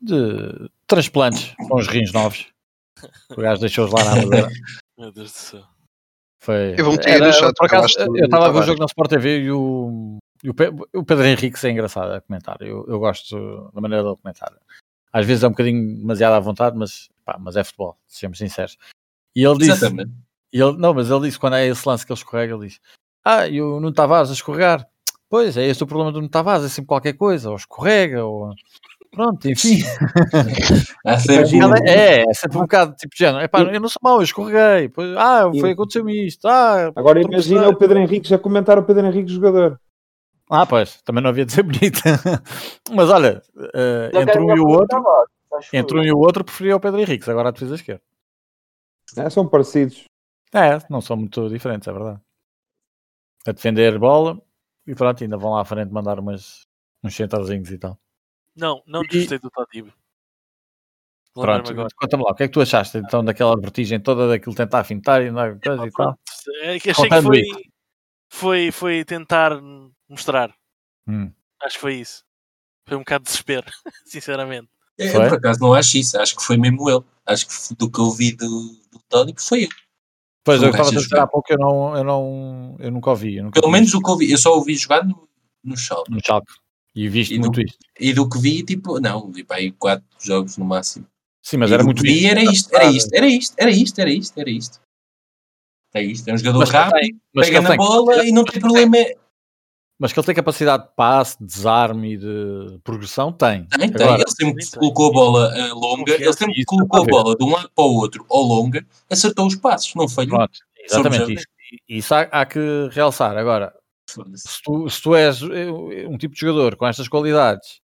[SPEAKER 1] de transplantes com os rins novos. O gajo deixou-os lá na Amadora.
[SPEAKER 3] Meu Deus do céu.
[SPEAKER 1] Foi.
[SPEAKER 2] Eu vou meter
[SPEAKER 1] Era-
[SPEAKER 2] no chat,
[SPEAKER 1] por acaso,
[SPEAKER 2] eu
[SPEAKER 1] estava a ver o jogo na Sport TV e o, e o, Pe- o Pedro Henrique é engraçado a comentar. Eu, eu gosto da maneira dele comentar. Às vezes é um bocadinho demasiado à vontade, mas, pá, mas é futebol, sejamos sinceros. E ele disse,
[SPEAKER 4] Exatamente.
[SPEAKER 1] e ele, não, mas ele disse quando é esse lance que ele escorrega, ele diz: Ah, e o Nuno Tavares a escorregar. Pois, é esse o problema do Nuno Tavares, é sempre qualquer coisa, ou escorrega, ou. Pronto, enfim.
[SPEAKER 4] Há sempre um-
[SPEAKER 1] É, é sempre um bocado tipo de género. Epá, eu não sou mau, eu escorreguei. Pois, ah, foi, aconteceu-me isto. Ah,
[SPEAKER 6] Agora imagina o Pedro Henrique já comentar o Pedro Henrique jogador.
[SPEAKER 1] Ah, pois, também não havia de ser bonito. Mas olha,
[SPEAKER 5] Já
[SPEAKER 1] entre um e o outro,
[SPEAKER 5] que
[SPEAKER 1] entre um e o outro, preferia o Pedro Henrique, agora a defesa esquerda.
[SPEAKER 6] É, são parecidos.
[SPEAKER 1] É, não são muito diferentes, é verdade. A defender bola e pronto, ainda vão lá à frente mandar umas, uns centrozinhos e tal.
[SPEAKER 3] Não, não
[SPEAKER 1] E-
[SPEAKER 3] gostei do Tadibo.
[SPEAKER 1] Pronto, conta-me lá, o que é que tu achaste então daquela vertigem toda daquilo tentar fintar e andar coisa
[SPEAKER 3] Ah,
[SPEAKER 1] e tal?
[SPEAKER 3] pronto. É que achei que
[SPEAKER 1] Contando
[SPEAKER 3] foi,
[SPEAKER 1] isso.
[SPEAKER 3] foi, foi tentar mostrar.
[SPEAKER 1] Hum.
[SPEAKER 3] Acho que foi isso. Foi um bocado de desespero, sinceramente.
[SPEAKER 4] Eu,
[SPEAKER 1] Foi?
[SPEAKER 4] por acaso, não acho isso. Acho que foi mesmo ele. Acho que do que eu vi do, do Tony, que foi ele.
[SPEAKER 1] Pois, eu estava a dizer há pouco, eu não, eu não, eu nunca ouvi. Eu nunca
[SPEAKER 4] Pelo
[SPEAKER 1] vi
[SPEAKER 4] menos o que eu vi. Eu só ouvi jogar no, no Schalke.
[SPEAKER 1] no Schalke. E viste
[SPEAKER 4] E do-
[SPEAKER 1] muito isto.
[SPEAKER 4] E do que vi, tipo, não, vi para aí quatro jogos no máximo.
[SPEAKER 1] Sim, mas
[SPEAKER 4] e
[SPEAKER 1] era
[SPEAKER 4] do
[SPEAKER 1] muito
[SPEAKER 4] que vi
[SPEAKER 1] visto.
[SPEAKER 4] era isto, era isto, era isto, era isto, era isto, era isto. É isto, é um jogador
[SPEAKER 1] Mas
[SPEAKER 4] rápido,
[SPEAKER 1] tem-
[SPEAKER 4] pega na
[SPEAKER 1] tem-
[SPEAKER 4] bola e não tem problema.
[SPEAKER 1] Mas que ele tem capacidade de passe, de desarme e de progressão, tem.
[SPEAKER 4] Tem, tem.
[SPEAKER 1] Agora,
[SPEAKER 4] ele sempre
[SPEAKER 3] tem.
[SPEAKER 4] colocou a bola eh, longa, ele
[SPEAKER 3] Confiança,
[SPEAKER 4] sempre
[SPEAKER 1] isso
[SPEAKER 4] colocou a bola de um lado para o outro ou longa, acertou os passos, não falhou.
[SPEAKER 1] pronto, exatamente isso. Isso há, há que realçar. Agora, se tu, se tu és eh, um tipo de jogador com estas qualidades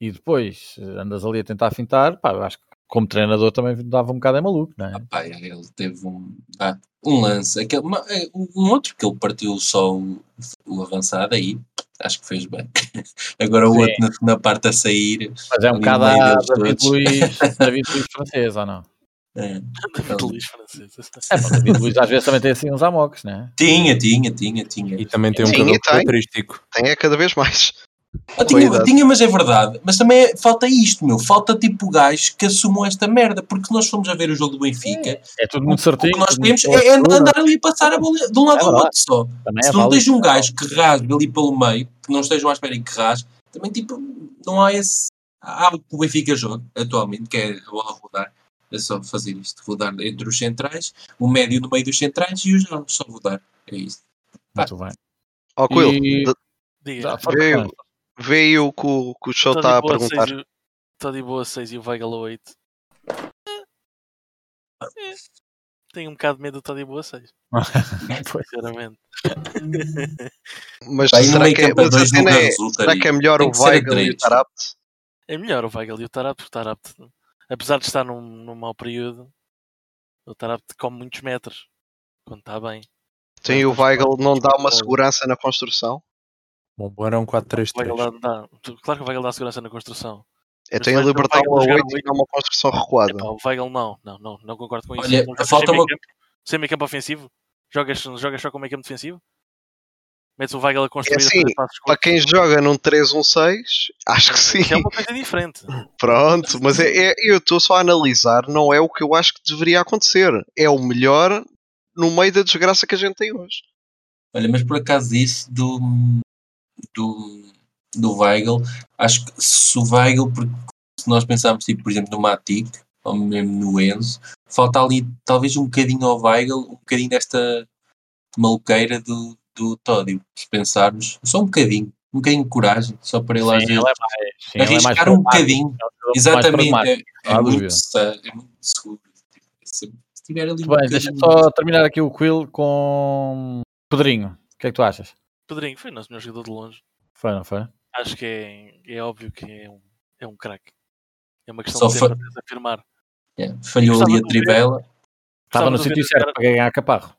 [SPEAKER 1] e depois eh, andas ali a tentar fintar, pá, eu acho que como treinador também dava um bocado é maluco, não é?
[SPEAKER 4] Ah, pá, ele teve um, ah, um lance, aquele, uma- eh, um outro que ele partiu só o, o avançado aí, acho que fez bem. Agora o
[SPEAKER 1] Sim.
[SPEAKER 4] outro na segunda parte a sair.
[SPEAKER 1] Mas é um bocado a David. Luiz, David Luiz francês, ou não?
[SPEAKER 4] É.
[SPEAKER 3] David Luiz francês.
[SPEAKER 1] É, David Luiz às vezes também tem assim uns amoques, não é?
[SPEAKER 4] Tinha, tinha, tinha, tinha.
[SPEAKER 7] E também tem um cabelo
[SPEAKER 2] e tem.
[SPEAKER 7] característico.
[SPEAKER 2] Tem é cada vez mais.
[SPEAKER 4] Ah, tinha,
[SPEAKER 2] Cuidado.
[SPEAKER 4] tinha, mas é verdade. Mas também é- falta isto, meu. Falta tipo gajos que assumam esta merda. Porque nós fomos a ver o jogo do Benfica.
[SPEAKER 1] É tudo muito
[SPEAKER 4] O
[SPEAKER 1] certinho.
[SPEAKER 4] que nós temos é, é andar ali a passar a bola de um lado
[SPEAKER 1] É
[SPEAKER 4] ao outro só.
[SPEAKER 1] Também
[SPEAKER 4] Se
[SPEAKER 1] é
[SPEAKER 4] não tens um gajo que rasgue ali pelo meio, que não estejam à espera e que rasgue, também tipo, não há esse. Há o que o Benfica joga atualmente, que é a bola rodar. É só fazer isto, rodar entre os centrais, o médio no meio dos centrais e os jogos, só rodar. É isso.
[SPEAKER 1] Muito bem.
[SPEAKER 2] Ó, Quill,
[SPEAKER 1] E-
[SPEAKER 2] de-
[SPEAKER 3] Diga.
[SPEAKER 2] Veio.
[SPEAKER 1] força.
[SPEAKER 2] vê aí o que o, show está a
[SPEAKER 3] boa
[SPEAKER 2] perguntar.
[SPEAKER 3] e Tô de boa 6 e o Weigl a 8. Tenho um bocado de medo do Toddy Boa 6,
[SPEAKER 1] Pois.
[SPEAKER 3] sinceramente.
[SPEAKER 2] Mas
[SPEAKER 4] no
[SPEAKER 2] será que, é,
[SPEAKER 4] a
[SPEAKER 2] mas a cena é, será que é melhor o
[SPEAKER 4] a
[SPEAKER 2] Weigl e o
[SPEAKER 4] três.
[SPEAKER 2] Tarabt?
[SPEAKER 3] É melhor o Weigl e o Tarapte. O Tarapte, apesar de estar num, num mau período, o Tarapte come muitos metros quando está bem.
[SPEAKER 2] Tem o Weigl não dá uma segurança na construção?
[SPEAKER 7] Bom, bom, era um
[SPEAKER 3] O Weigl
[SPEAKER 7] 4-3-3.
[SPEAKER 3] dá, dá- claro que o Weigl dá segurança na construção.
[SPEAKER 2] É tem a libertar uma
[SPEAKER 3] jogar
[SPEAKER 2] 8
[SPEAKER 3] oito-
[SPEAKER 2] e não uma construção recuada.
[SPEAKER 3] Epá, o Weigl não, não, não, não concordo com isso.
[SPEAKER 4] Olha,
[SPEAKER 3] Não
[SPEAKER 4] falta uma-
[SPEAKER 3] campo? Sem meio campo ofensivo? Jogas, jogas só com meio campo defensivo? Metes o Weigl a construir a
[SPEAKER 2] assim,
[SPEAKER 3] passos
[SPEAKER 2] Para quem joga num 3-1-6, acho que sim.
[SPEAKER 3] É uma coisa diferente.
[SPEAKER 2] Pronto, mas é, é- eu estou só a analisar, não é o que eu acho que deveria acontecer. É o melhor no meio da desgraça que a gente tem hoje.
[SPEAKER 4] Olha, mas por acaso isso do, do, do Weigl, acho que se o Weigl, porque se nós pensarmos, tipo, por exemplo, no Matic, ou mesmo no Enzo, falta ali talvez um bocadinho ao Weigl, um bocadinho desta maluqueira do, do Tódio, se pensarmos, só um bocadinho, um bocadinho de coragem, só para ele
[SPEAKER 1] Sim, ele
[SPEAKER 4] vezes
[SPEAKER 1] é mais, sim, ele é mais
[SPEAKER 4] arriscar um bocadinho.
[SPEAKER 1] é
[SPEAKER 4] Exatamente, é, é, muito, é muito seguro. Tipo, Se, tiver ali um
[SPEAKER 1] bem, deixa só terminar aqui o Quill com Pedrinho. O que é que tu achas?
[SPEAKER 3] Pedrinho foi o nosso melhor jogador de longe.
[SPEAKER 1] Foi, não foi?
[SPEAKER 3] Acho que é, é óbvio que é um, é um craque. É uma questão
[SPEAKER 4] Só
[SPEAKER 3] de tempo afirmar.
[SPEAKER 4] É, falhou ali a trivela.
[SPEAKER 1] Estava no sítio certo para ganhar a caparro.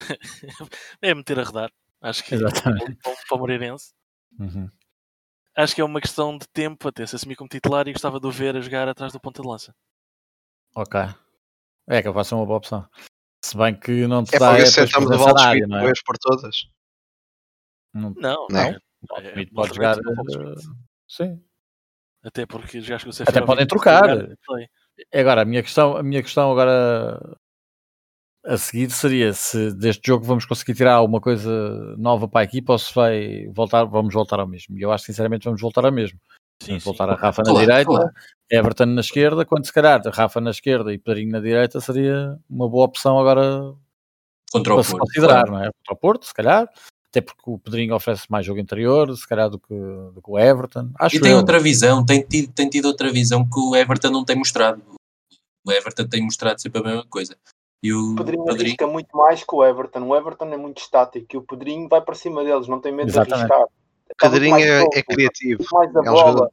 [SPEAKER 3] É meter a rodar. Acho que
[SPEAKER 1] Exatamente.
[SPEAKER 3] para, para o Moreirense.
[SPEAKER 1] Uhum.
[SPEAKER 3] Acho que é uma questão de tempo até se assumir como titular e gostava de o ver a jogar atrás do ponta de lança.
[SPEAKER 1] Ok. É que vai ser uma boa opção. Se bem que não te
[SPEAKER 2] É
[SPEAKER 1] dá
[SPEAKER 2] para ver
[SPEAKER 1] é,
[SPEAKER 2] se
[SPEAKER 1] depois
[SPEAKER 2] sentamos o Valdes
[SPEAKER 1] não é?
[SPEAKER 2] por todas.
[SPEAKER 1] Não,
[SPEAKER 3] Não,
[SPEAKER 2] Não.
[SPEAKER 3] é-
[SPEAKER 1] o
[SPEAKER 3] é- não
[SPEAKER 1] pode
[SPEAKER 3] se
[SPEAKER 1] jogar. eh, Sim.
[SPEAKER 3] Até porque já que o
[SPEAKER 1] Até podem trocar. Agora, a minha questão, a minha questão agora a seguir seria se deste jogo vamos conseguir tirar alguma coisa nova para a equipa ou se vai voltar, vamos voltar ao mesmo. E eu acho sinceramente vamos voltar ao mesmo.
[SPEAKER 3] Sim,
[SPEAKER 1] Vamos
[SPEAKER 3] sim.
[SPEAKER 1] voltar a Rafa na
[SPEAKER 4] Claro,
[SPEAKER 1] direita,
[SPEAKER 4] claro.
[SPEAKER 1] Everton na esquerda, quando se calhar Rafa na esquerda e Pedrinho na direita seria uma boa opção agora
[SPEAKER 4] Contra o
[SPEAKER 1] para se
[SPEAKER 4] Porto,
[SPEAKER 1] considerar,
[SPEAKER 4] claro.
[SPEAKER 1] não é? Contra o Porto, se calhar. Até porque o Pedrinho oferece mais jogo interior, se calhar do que, do que o Everton. Acho
[SPEAKER 4] E tem
[SPEAKER 1] eu.
[SPEAKER 4] outra visão, tem tido, tem tido outra visão que o Everton não tem mostrado. O Everton tem mostrado sempre a mesma coisa. E o
[SPEAKER 5] Pedrinho
[SPEAKER 4] Pedrinho,
[SPEAKER 5] arrisca muito mais que o Everton. O Everton é muito estático e o Pedrinho vai para cima deles, não tem medo
[SPEAKER 1] Exatamente.
[SPEAKER 5] de arriscar.
[SPEAKER 2] O Pedrinho é, é criativo.
[SPEAKER 5] mais a
[SPEAKER 2] É um
[SPEAKER 5] bola.
[SPEAKER 2] jogador.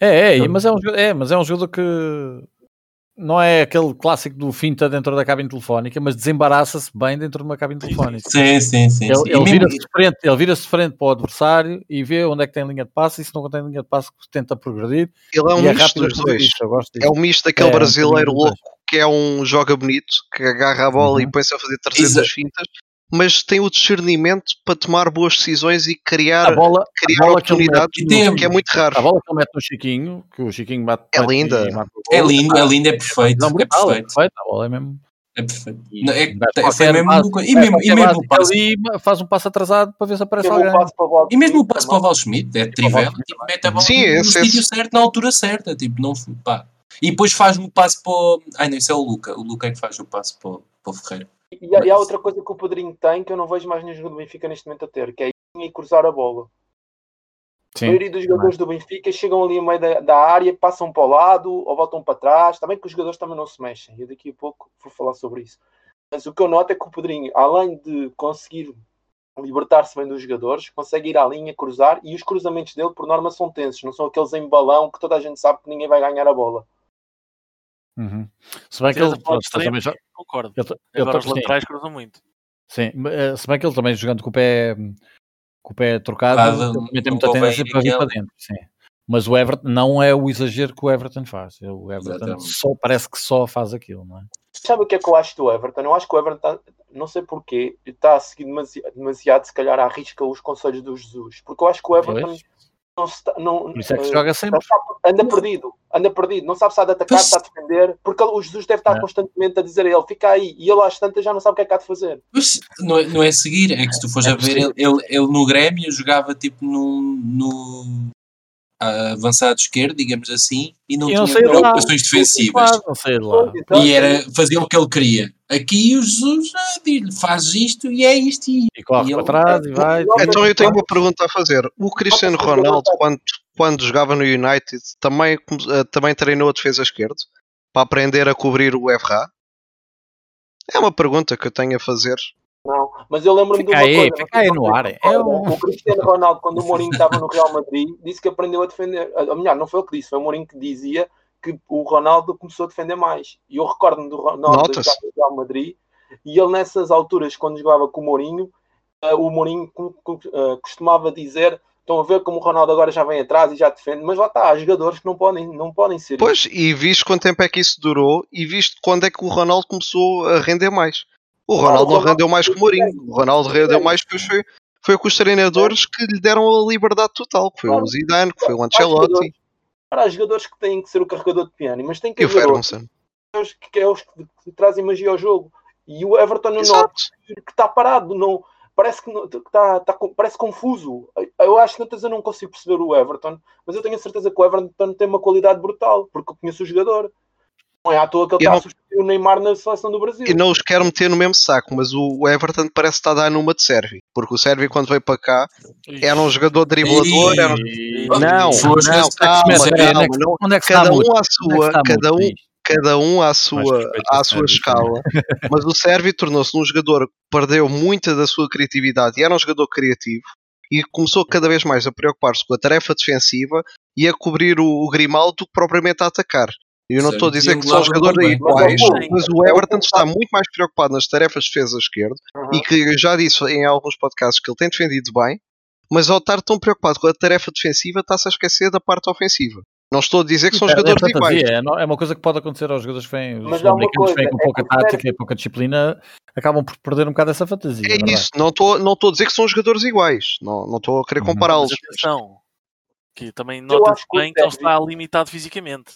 [SPEAKER 1] É, é, mas é um, é, mas é um jogador que não é aquele clássico do finta dentro da cabine telefónica, mas desembaraça-se bem dentro de uma cabine telefónica.
[SPEAKER 4] sim, sim, sim.
[SPEAKER 1] Ele, ele vira-se de frente, ele vira-se frente para o adversário e vê onde é que tem linha de passe e se não tem linha de passe tenta progredir
[SPEAKER 2] Ele é um
[SPEAKER 1] é
[SPEAKER 2] misto
[SPEAKER 1] rápido a
[SPEAKER 2] dos dois. É um misto daquele
[SPEAKER 1] É,
[SPEAKER 2] brasileiro
[SPEAKER 1] dois.
[SPEAKER 2] louco que é um joga bonito, que agarra a bola
[SPEAKER 1] Uhum.
[SPEAKER 2] e põe-se a fazer 300
[SPEAKER 4] Exa-
[SPEAKER 2] fintas, mas tem o discernimento para tomar boas decisões e criar,
[SPEAKER 1] A bola,
[SPEAKER 2] criar
[SPEAKER 1] a bola que
[SPEAKER 2] oportunidades,
[SPEAKER 4] mete- E tem-
[SPEAKER 2] que é muito raro.
[SPEAKER 1] a bola que ele mete no Chiquinho, que o Chiquinho bate
[SPEAKER 2] É
[SPEAKER 1] bate
[SPEAKER 2] linda.
[SPEAKER 1] o
[SPEAKER 4] é
[SPEAKER 1] gol.
[SPEAKER 4] lindo, é lindo, é perfeito.
[SPEAKER 1] Não,
[SPEAKER 4] É
[SPEAKER 1] brutal, é
[SPEAKER 4] perfeito.
[SPEAKER 1] perfeito, a bola é mesmo.
[SPEAKER 4] É perfeito.
[SPEAKER 1] E
[SPEAKER 4] Não, é- foi
[SPEAKER 1] qualquer
[SPEAKER 4] mesmo no- e mesmo- e mesmo o passe-
[SPEAKER 1] ali, faz um passo atrasado para ver se aparece
[SPEAKER 5] o
[SPEAKER 1] alguém.
[SPEAKER 5] passo o
[SPEAKER 4] E mesmo o passo para o. Val Schmidt, é
[SPEAKER 1] o
[SPEAKER 4] trivela, tipo, mete a bola
[SPEAKER 2] Sim,
[SPEAKER 4] no
[SPEAKER 2] esse-
[SPEAKER 4] sítio certo, na altura certa. Tipo, não, pá. E depois faz um passo para o. Ai, não, isso é o Luca. O Luca é que faz o passo para o, para o Ferreira.
[SPEAKER 5] E há, e há outra coisa que o Pedrinho tem que eu não vejo mais nenhum do Benfica neste momento a ter, que é ir e cruzar a bola. A
[SPEAKER 1] Sim,
[SPEAKER 5] maioria dos jogadores do Benfica chegam ali no meio da, da área, passam para o lado ou voltam para trás. Também que os jogadores também não se mexem. Eu daqui a pouco vou falar sobre isso. Mas o que eu noto é que o Pedrinho, além de conseguir libertar-se bem dos jogadores, consegue ir à linha, cruzar e os cruzamentos dele, por norma, são tensos, não são aqueles em balão que toda a gente sabe que ninguém vai ganhar a bola.
[SPEAKER 1] Uhum. Se bem que ele, pronto, também já,
[SPEAKER 3] concordo.
[SPEAKER 1] ele, ele,
[SPEAKER 3] Agora os
[SPEAKER 1] sim,
[SPEAKER 3] laterais cruzam muito.
[SPEAKER 1] sim, eh, se bem que ele também jogando com o pé com o pé trocado,
[SPEAKER 4] Ah,
[SPEAKER 1] também tem muita tendência para vir para dentro, sim. Mas o Everton não é o exagero que o Everton faz. O Everton
[SPEAKER 4] Exatamente.
[SPEAKER 1] só parece que só faz aquilo, não é?
[SPEAKER 5] Sabe o que é que eu acho do Everton? Eu acho que o Everton, tá- não sei porquê, está a seguir demasiado, demasiado, se calhar, à risca os conselhos do Jesus. Porque eu acho que o Everton
[SPEAKER 1] Pois.
[SPEAKER 5] Não se não,
[SPEAKER 1] Por isso é que
[SPEAKER 5] eh,
[SPEAKER 1] joga sempre.
[SPEAKER 5] anda perdido, anda perdido, não sabe se há de atacar, se há de defender, porque o Jesus deve estar
[SPEAKER 1] É.
[SPEAKER 5] constantemente a dizer a ele, fica aí, e ele às tantas já não sabe o que é que há de fazer.
[SPEAKER 4] Mas não é, não é seguir, é que se tu fores
[SPEAKER 1] É
[SPEAKER 4] a ver, ele, ele, ele no Grêmio jogava tipo no, no avançado esquerdo, digamos assim, e não tinha preocupações defensivas.
[SPEAKER 1] Claro, não sei de lá.
[SPEAKER 5] Então,
[SPEAKER 4] E era fazer o que ele queria. Aqui o Jesus ah, diz-lhe, faz isto e é isto. E
[SPEAKER 1] E corre
[SPEAKER 4] E
[SPEAKER 1] para
[SPEAKER 4] ele-
[SPEAKER 1] trás e vai.
[SPEAKER 2] Então eu tenho uma pergunta a fazer. O Cristiano Ronaldo, quando, quando jogava no United, também, eh, também treinou a defesa esquerda para aprender a cobrir o FRA? É uma pergunta que eu tenho a fazer.
[SPEAKER 5] Não, mas eu lembro-me de uma
[SPEAKER 1] aí,
[SPEAKER 5] coisa.
[SPEAKER 1] fica aí no ar. É um...
[SPEAKER 5] O Cristiano Ronaldo, quando o Mourinho estava no Real Madrid, disse que aprendeu a defender. Ou melhor, não foi ele que disse, foi o Mourinho que dizia que o Ronaldo começou a defender mais. E eu recordo-me do Ronaldo jogar no Real Madrid e ele nessas alturas, quando jogava com o Mourinho, eh, o Mourinho eh, costumava dizer estão a ver como o Ronaldo agora já vem atrás e já defende, mas lá está, há jogadores que não podem, não podem ser
[SPEAKER 2] Pois, e viste quanto tempo é que isso durou e viste quando é que o Ronaldo começou a render mais. O Ronaldo não rendeu mais que o Mourinho. O Ronaldo rendeu mais depois foi, foi com os treinadores que lhe deram a liberdade total. Que foi o Zidane, que foi o Ancelotti
[SPEAKER 5] Para há jogadores que têm que ser o carregador de piano, mas tem que haver outros
[SPEAKER 2] Ferguson.
[SPEAKER 5] que, que é os que, que trazem magia ao jogo. E o Everton no norte que está parado, não, parece que que está, com- parece confuso. Eu acho que tantas eu não consigo perceber o Everton, mas eu tenho a certeza que o Everton tem uma qualidade brutal, porque eu conheço o jogador. Não é à toa que ele
[SPEAKER 2] E
[SPEAKER 5] está
[SPEAKER 2] não-
[SPEAKER 5] a substituir o Neymar na seleção do Brasil.
[SPEAKER 2] E não os quero meter no mesmo saco, mas o Everton parece estar a dar numa de Sérvio. Porque o Sérvio, quando veio para cá, era um jogador driblador. Era... Não, não, calma, calma.
[SPEAKER 1] onde é que-
[SPEAKER 2] não.
[SPEAKER 1] onde é que está
[SPEAKER 2] Cada um à sua, cada um, cada um à sua, à sua escala. Mas o Sérvio tornou-se um jogador que perdeu muita da sua criatividade e era um jogador criativo e começou cada vez mais a preocupar-se com a tarefa defensiva e a cobrir o, o Grimaldo do que propriamente a atacar. Eu não
[SPEAKER 4] Sim,
[SPEAKER 2] estou a dizer que são jogadores iguais, mas o Everton está muito mais preocupado nas tarefas de defesa esquerda
[SPEAKER 5] Uhum.
[SPEAKER 2] e que eu já disse em alguns podcasts que ele tem defendido bem, mas ao estar tão preocupado com a tarefa defensiva está-se a esquecer da parte ofensiva. Não estou a dizer que são
[SPEAKER 1] É- é
[SPEAKER 2] jogadores
[SPEAKER 1] fantasia,
[SPEAKER 2] iguais.
[SPEAKER 1] é, não- é uma coisa que pode acontecer aos jogadores que vêm, os americanos vêm com
[SPEAKER 5] é
[SPEAKER 1] pouca
[SPEAKER 5] Sérvio-
[SPEAKER 1] tática e pouca disciplina, acabam por perder um bocado essa fantasia.
[SPEAKER 2] É
[SPEAKER 1] verdade.
[SPEAKER 2] isso, não estou não estou a dizer que são jogadores iguais, não não estou a querer
[SPEAKER 1] Uhum.
[SPEAKER 2] compará-los.
[SPEAKER 3] Atenção, que também nota-se bem que ele está limitado fisicamente.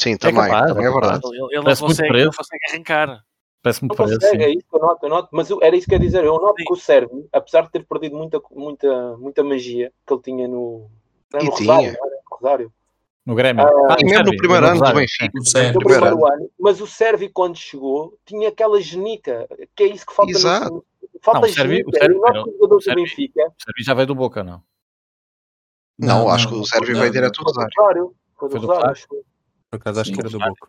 [SPEAKER 2] Sim, também,
[SPEAKER 1] capaz,
[SPEAKER 2] também
[SPEAKER 1] é
[SPEAKER 2] é verdade.
[SPEAKER 3] Ele, ele não, consegue, não consegue arrancar.
[SPEAKER 1] Parece-me
[SPEAKER 5] Não
[SPEAKER 1] preso,
[SPEAKER 5] consegue,
[SPEAKER 1] sim.
[SPEAKER 5] é isso que eu noto, eu noto. Mas eu- era isso que eu ia dizer. Eu noto
[SPEAKER 3] Sim.
[SPEAKER 5] que o Sérvio, apesar de ter perdido muita, muita, muita magia que ele tinha no, não,
[SPEAKER 2] E
[SPEAKER 5] no
[SPEAKER 2] tinha.
[SPEAKER 5] Rosário, não? No Rosário.
[SPEAKER 1] No Grêmio.
[SPEAKER 5] Ah,
[SPEAKER 2] E mesmo no primeiro ano do Benfica.
[SPEAKER 5] No
[SPEAKER 2] primeiro
[SPEAKER 5] ano. Mas o Sérvio, quando chegou, tinha aquela genica, que é isso que falta
[SPEAKER 2] Exato.
[SPEAKER 5] no Falta
[SPEAKER 1] Não, o Sérvio-
[SPEAKER 5] genica.
[SPEAKER 1] o Sérvio
[SPEAKER 5] e o
[SPEAKER 1] o
[SPEAKER 5] do
[SPEAKER 1] Sérvio-
[SPEAKER 5] Benfica,
[SPEAKER 1] O já veio do Boca, não?
[SPEAKER 2] Não, acho que o Sérvio
[SPEAKER 4] não,
[SPEAKER 2] veio direto do Rosário.
[SPEAKER 5] Foi do Rosário, acho.
[SPEAKER 7] Por acaso acho que era do Boca.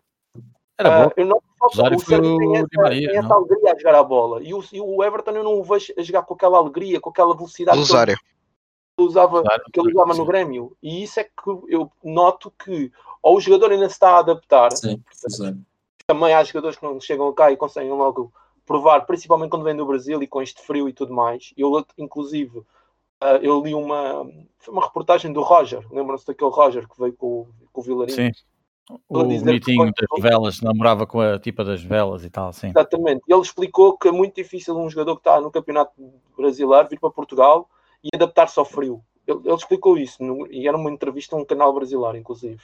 [SPEAKER 1] Era
[SPEAKER 5] Ah,
[SPEAKER 1] Boca.
[SPEAKER 5] eu não o
[SPEAKER 1] o
[SPEAKER 5] tem
[SPEAKER 1] Di
[SPEAKER 5] essa,
[SPEAKER 1] Maria,
[SPEAKER 5] tem essa alegria a jogar a bola. E o, e o Everton eu não o vejo a jogar com aquela alegria, com aquela velocidade que ele usava, que ele usava
[SPEAKER 1] sim.
[SPEAKER 5] no Grêmio. E isso é que eu noto que ou o jogador ainda se está a adaptar,
[SPEAKER 4] Sim,
[SPEAKER 5] também há jogadores que não chegam cá e conseguem logo provar, principalmente quando vêm do Brasil e com este frio e tudo mais. Eu, inclusive, ah, eu li uma, foi uma reportagem do Roger, lembram-se daquele Roger que veio com, o- com o Vilarinho?
[SPEAKER 1] Sim. O bonitinho das velas, namorava com a tipa das velas e tal, sim.
[SPEAKER 5] Exatamente. E ele explicou que é muito difícil um jogador que está no campeonato brasileiro vir para Portugal e adaptar-se ao frio. Ele, ele explicou isso no- e era uma entrevista a um canal brasileiro, inclusive.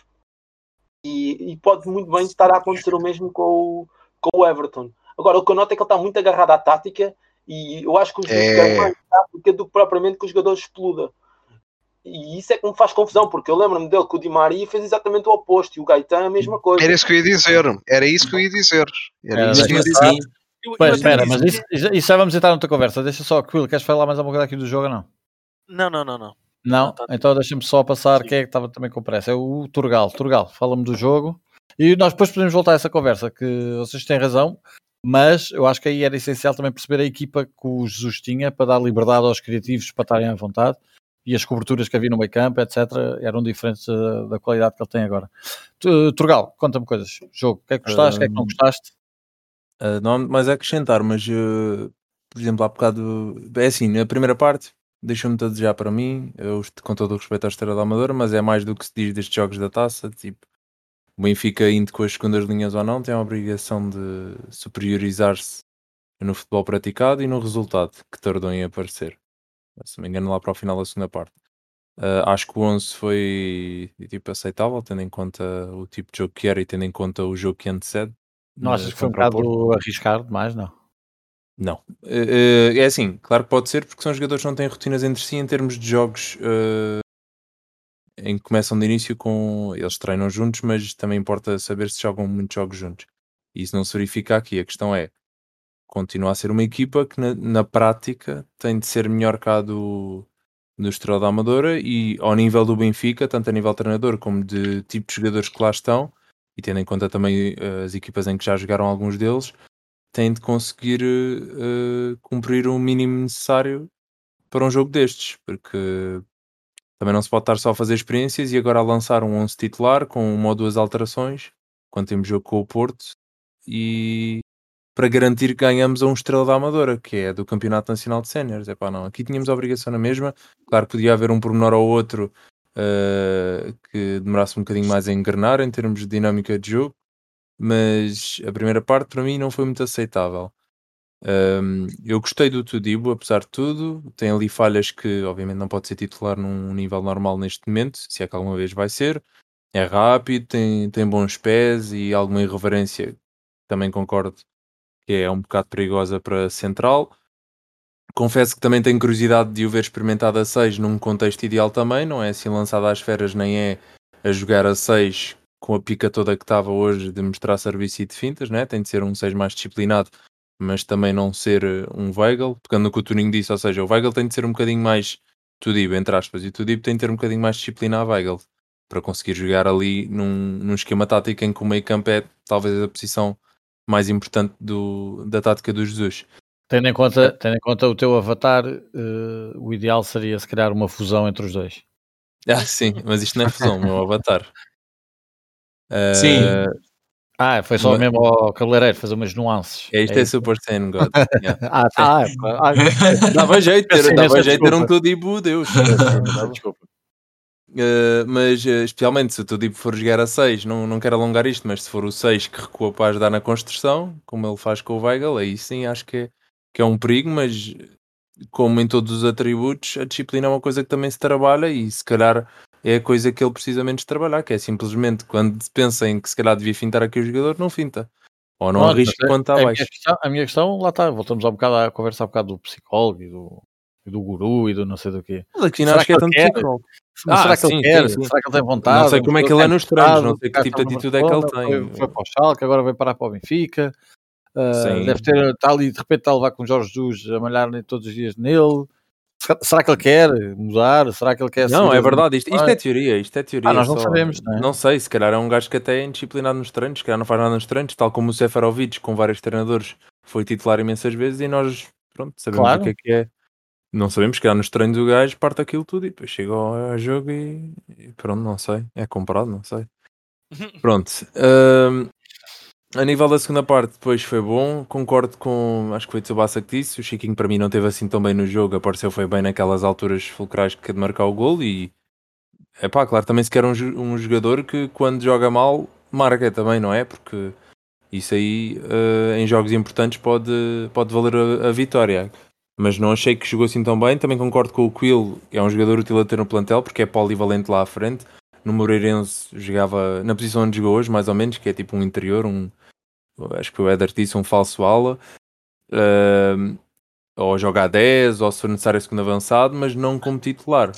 [SPEAKER 5] E, e pode muito bem estar a acontecer o mesmo com o, com o Everton. Agora, o que eu noto é que ele está muito agarrado à tática e eu acho que os jogadores
[SPEAKER 2] É.
[SPEAKER 5] querem mais tática do que propriamente que o jogador exploda. E isso é que me faz confusão, porque eu lembro-me dele que o Di Maria fez exatamente o oposto e o Gaetan a mesma coisa.
[SPEAKER 2] Era isso que eu ia dizer. Era isso que eu ia dizer. Era
[SPEAKER 1] Era
[SPEAKER 2] isso que eu ia dizer.
[SPEAKER 3] Eu- eu
[SPEAKER 1] Espera, mas isso, isso- isso já vamos entrar noutra conversa. Deixa só, Quill, queres falar mais alguma coisa aqui do jogo ou não?
[SPEAKER 3] Não, não, não, não.
[SPEAKER 1] Não?
[SPEAKER 3] Não, tá-
[SPEAKER 1] então deixa-me só passar
[SPEAKER 3] Sim.
[SPEAKER 1] quem é que estava também com pressa. É o Turgal. Turgal, fala-me do jogo. E nós depois podemos voltar a essa conversa, que vocês têm razão. Mas eu acho que aí era essencial também perceber a equipa que o Jesus tinha para dar liberdade aos criativos para estarem à vontade e as coberturas que havia no meio campo, etc., eram diferentes da, da qualidade que ele tem agora. Tu, Turgal, conta-me coisas. Jogo, o que é que gostaste, o que é que não gostaste?
[SPEAKER 7] Uh, não há mais a acrescentar, mas uh, por exemplo, há bocado é assim, a primeira parte deixa-me a desejar para mim, eu, com todo o respeito à Estrela da Amadora, mas é mais do que se diz destes jogos da taça, tipo, o Benfica indo com as segundas linhas ou não, tem a obrigação de superiorizar-se no futebol praticado e no resultado que tardou em aparecer. Se não me engano, lá para o final da segunda parte. Uh, acho que o 11 foi tipo aceitável, tendo em conta o tipo de jogo que era e tendo em conta o jogo que antecede.
[SPEAKER 1] Não achas que foi um bocado arriscado demais, não?
[SPEAKER 7] Não. Uh, é assim, claro que pode ser, porque são jogadores que não têm rotinas entre si em termos de jogos uh, em que começam de início com. Eles treinam juntos, mas também importa saber se jogam muitos jogos juntos. E isso não se verifica aqui. A questão é. Continua a ser uma equipa que na, na prática tem de ser melhor que a do, do Estrela da Amadora e ao nível do Benfica, tanto a nível treinador como de tipo de jogadores que lá estão, e tendo em conta também as equipas em que já jogaram alguns deles, têm de conseguir uh, cumprir o mínimo necessário para um jogo destes, porque também não se pode estar só a fazer experiências e agora a lançar um 11 titular com uma ou duas alterações quando temos jogo com o Porto e para garantir que ganhamos a um estrela da Amadora, que é do Campeonato Nacional de Séniores. É pá, não. Aqui tínhamos a obrigação na mesma. Claro que podia haver um pormenor ou outro uh, que demorasse um bocadinho mais a engrenar em termos de dinâmica de jogo, mas a primeira parte para mim não foi muito aceitável. Um, eu gostei do Tudibo, apesar de tudo. Tem ali falhas que, obviamente, não pode ser titular num nível normal neste momento, se é que alguma vez vai ser. É rápido, tem, tem bons pés e alguma irreverência. Também concordo que é um bocado perigosa para central. Confesso que também tenho curiosidade de o ver experimentado a 6 num contexto ideal também, não é assim lançado às feras, nem é a jogar a 6 com a pica toda que estava hoje de mostrar serviço e de fintas, né? tem de ser um 6 mais disciplinado, mas também não ser eh, um Weigl, pegando no que o Tuning disse, ou seja, o Weigl tem de ser um bocadinho mais Tudib, entre aspas, e o Tudib tem de ter um bocadinho mais disciplina a Weigl, para conseguir jogar ali num, num esquema tático em que o meio campo é talvez a posição mais importante do, da tática do Jesus.
[SPEAKER 1] Tendo em conta, tendo em conta o teu avatar, uh, o ideal seria se criar uma fusão entre os dois.
[SPEAKER 7] Ah, sim, mas isto não é fusão, o meu avatar.
[SPEAKER 4] Uh, sim.
[SPEAKER 1] Ah, foi só mas... mesmo ao cabeleireiro fazer umas nuances.
[SPEAKER 7] É, isto é, é Super Saiyan God.
[SPEAKER 1] Yeah. ah, ah, ah,
[SPEAKER 7] dava jeito ter, dava jeito ter um Tudibu, Deus. Desculpa. Uh, mas uh, especialmente se o Tudibu for jogar a 6, não, não quero alongar isto, mas se for o 6 que recua para ajudar na construção, como ele faz com o Weigel, aí sim acho que é, que é um perigo, mas como em todos os atributos, a disciplina é uma coisa que também se trabalha e se calhar é a coisa que ele precisamente de trabalhar, que é simplesmente quando pensa em que se calhar devia fintar aqui o jogador, não finta. Ou não arrisca quando está abaixo.
[SPEAKER 1] A minha, questão, a minha questão, lá está, voltamos um bocado à conversa um bocado do psicólogo e do, do guru e do não sei do quê.
[SPEAKER 7] Mas aqui não acho que, é tanto psicólogo.
[SPEAKER 1] Ah, será que sim, ele quer? Sim. Será que ele tem vontade?
[SPEAKER 7] Não sei como é que ele é nos treinos, não sei que tipo de atitude é que ele tem.
[SPEAKER 1] Foi, foi para o Schalke, agora vai parar para o Benfica. Uh, deve ter, está ali, de repente está a levar com o Jorge Jesus a malhar todos os dias nele. Será que ele quer mudar? Será que ele quer
[SPEAKER 7] Não, é verdade, isto, isto, é teoria, isto é teoria.
[SPEAKER 1] Ah, nós não só, sabemos, não, é?
[SPEAKER 7] não sei, se calhar é um gajo que até é indisciplinado nos treinos, se calhar não faz nada nos treinos, tal como o Seferovic com vários treinadores foi titular imensas vezes e nós, pronto, sabemos claro. o que é que é. Não sabemos, se calhar nos treinos o gajo parte aquilo tudo e depois chega ao jogo e, e pronto, não sei, é comprado, não sei. pronto, uh, a nível da segunda parte, depois foi bom. Concordo com. Acho que foi Tsubasa que disse. O Chiquinho, para mim, não teve assim tão bem no jogo. Apareceu, foi bem naquelas alturas fulcrais que de marcar o gol. E. É pá, claro, também se quer um, um jogador que quando joga mal, marca também, não é? Porque isso aí, uh, em jogos importantes, pode, pode valer a, a, vitória. Mas não achei que jogou assim tão bem. Também concordo com o Quill, é um jogador útil a ter no plantel, porque é polivalente lá à frente no Moreirense jogava na posição onde jogou hoje, mais ou menos, que é tipo um interior, um acho que o Eder disse um falso ala, uh, ou joga a 10, ou se for necessário segundo avançado, mas não como titular.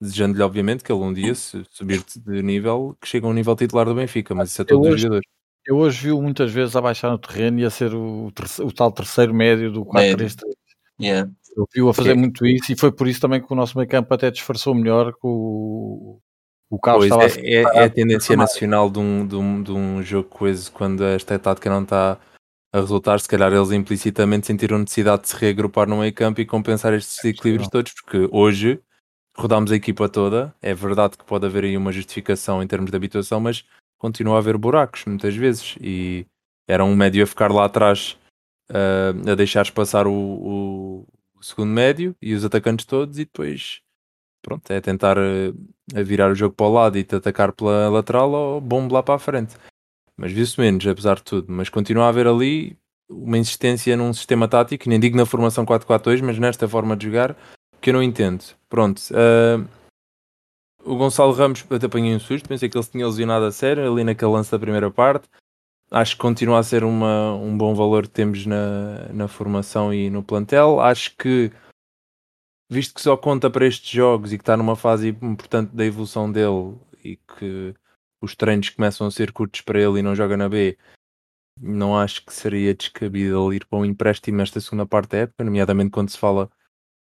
[SPEAKER 7] Desejando-lhe, obviamente, que ele um dia, se subir de nível, que chegue a um nível titular do Benfica, mas isso é todos os jogadores.
[SPEAKER 1] Eu hoje vi muitas vezes a baixar no terreno e a ser o, o tal terceiro médio do 4-3-3.
[SPEAKER 4] Yeah.
[SPEAKER 1] Eu vi-o a fazer muito isso e foi por isso também que o nosso meio campo até disfarçou melhor com o, o Carlos
[SPEAKER 7] pois, é, é, é, a tendência nacional de um, de, um, de um jogo coeso quando esta tática não está a resultar, se calhar eles implicitamente sentiram necessidade de se reagrupar no meio campo e compensar estes desequilíbrios todos, porque hoje rodámos a equipa toda, é verdade que pode haver aí uma justificação em termos de habituação, mas continua a haver buracos muitas vezes e era um médio a ficar lá atrás uh, a deixar passar o, o, segundo médio e os atacantes todos e depois pronto, é tentar uh, virar o jogo para o lado e te atacar pela lateral ou bombo lá para a frente mas viu-se menos, apesar de tudo. Mas continua a haver ali uma insistência num sistema tático, nem digo na formação 4-4-2, mas nesta forma de jogar, que eu não entendo. Pronto, uh, o Gonçalo Ramos até apanhei um susto, pensei que ele se tinha lesionado a sério ali naquele lance da primeira parte. Acho que continua a ser uma, um bom valor que temos na, na formação e no plantel. Acho que, visto que só conta para estes jogos e que está numa fase importante da evolução dele e que os treinos começam a ser curtos para ele e não joga na B, não acho que seria descabido ele ir para um empréstimo nesta segunda parte da época, nomeadamente quando se fala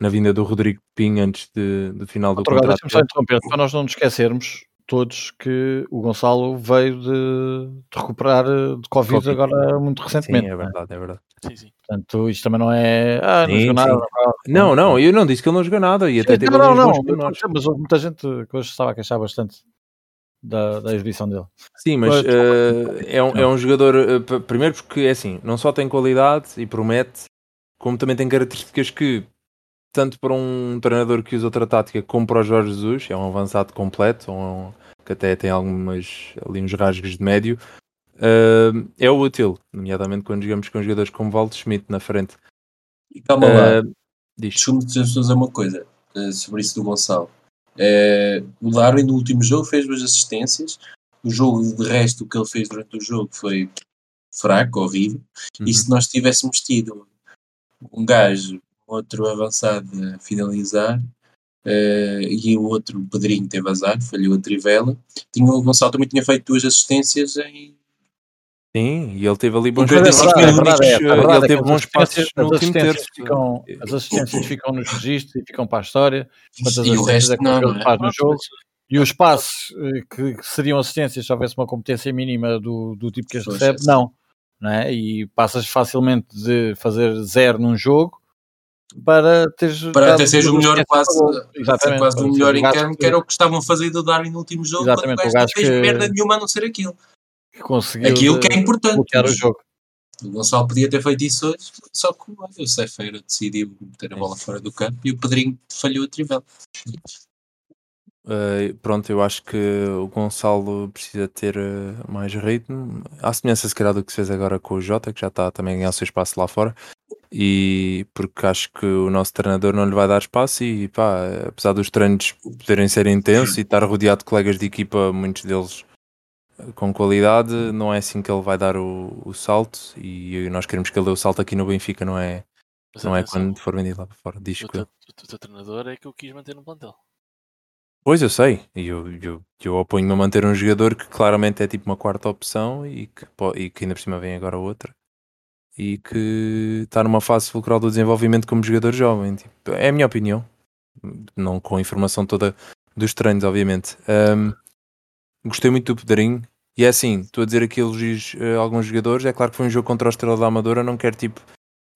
[SPEAKER 7] na vinda do Rodrigo Pinho antes de, do final do Outro contrato.
[SPEAKER 1] Deixa-me só interromper, para nós não nos esquecermos todos que o Gonçalo veio de, de recuperar de COVID, COVID, agora muito recentemente.
[SPEAKER 7] Sim, é verdade, é verdade.
[SPEAKER 3] Sim, sim.
[SPEAKER 1] Portanto, isto também não é. Ah, não sim, jogou nada.
[SPEAKER 7] Não, não, eu não disse que ele não jogou nada. E até
[SPEAKER 1] sim, não, não, não, mas houve muita gente que hoje estava a queixar bastante da, da exibição dele.
[SPEAKER 7] Sim, mas, mas uh, é, um, é um jogador, uh, primeiro porque é assim, não só tem qualidade e promete, como também tem características que, tanto para um treinador que usa outra tática, como para o Jorge Jesus, é um avançado completo, um, que até tem algumas ali uns rasgos de médio, uh, é útil, nomeadamente quando jogamos com jogadores como Walter Schmidt na frente.
[SPEAKER 4] E calma lá, deixa-me dizer uma coisa sobre isso do Gonçalo Uh, o Darwin no último jogo fez duas assistências. O jogo, de resto, o que ele fez durante o jogo foi fraco, horrível. Uhum. E se nós tivéssemos tido um gajo, outro avançado a finalizar, uh, e o outro, Pedrinho, teve azar, falhou a trivela, tinha, o Gonçalo também tinha feito duas assistências em
[SPEAKER 7] Sim, e ele teve ali bons passos. Ele teve bons passos no último terço.
[SPEAKER 1] Ficam, as assistências ficam nos registros e ficam para a história.
[SPEAKER 4] E o resto é que não,
[SPEAKER 1] não é? no jogo. E os passos eh, que, seriam assistências se houvesse uma competência mínima do, do tipo que este recebe, não. não é? E passas facilmente de fazer zero num jogo para teres.
[SPEAKER 4] Para até seres o melhor, quase, quase o melhor em campo, que era o que estavam a fazer do Darwin no último jogo,
[SPEAKER 1] Exatamente, quando o gajo
[SPEAKER 4] não fez que... merda nenhuma a não ser aquilo
[SPEAKER 1] que conseguiu
[SPEAKER 4] aquilo que é importante.
[SPEAKER 1] o jogo.
[SPEAKER 4] O Gonçalo podia ter feito isso hoje, só que o Ceifeira decidiu meter a bola fora do campo e o Pedrinho falhou a trivela.
[SPEAKER 7] Uh, pronto, eu acho que o Gonçalo precisa ter uh, mais ritmo, à semelhança se calhar do que se fez agora com o Jota, que já está também a ganhar o seu espaço lá fora, e porque acho que o nosso treinador não lhe vai dar espaço e pá, apesar dos treinos poderem ser intensos e estar rodeado de colegas de equipa, muitos deles com qualidade, não é assim que ele vai dar o, o salto e nós queremos que ele dê o salto aqui no Benfica, não é, Mas não é quando for vendido lá para fora. Diz
[SPEAKER 3] o, teu, o teu treinador é que eu quis manter no plantel.
[SPEAKER 7] Pois eu sei, e eu, eu, eu oponho-me a manter um jogador que claramente é tipo uma quarta opção e que, e que ainda por cima vem agora outra e que está numa fase fulcral do desenvolvimento como jogador jovem. Tipo, é a minha opinião, não com a informação toda dos treinos, obviamente. Um, gostei muito do Pedrinho, e é assim, estou a dizer aqui elogios a alguns jogadores. É claro que foi um jogo contra o Estrela da Amadora, não quero tipo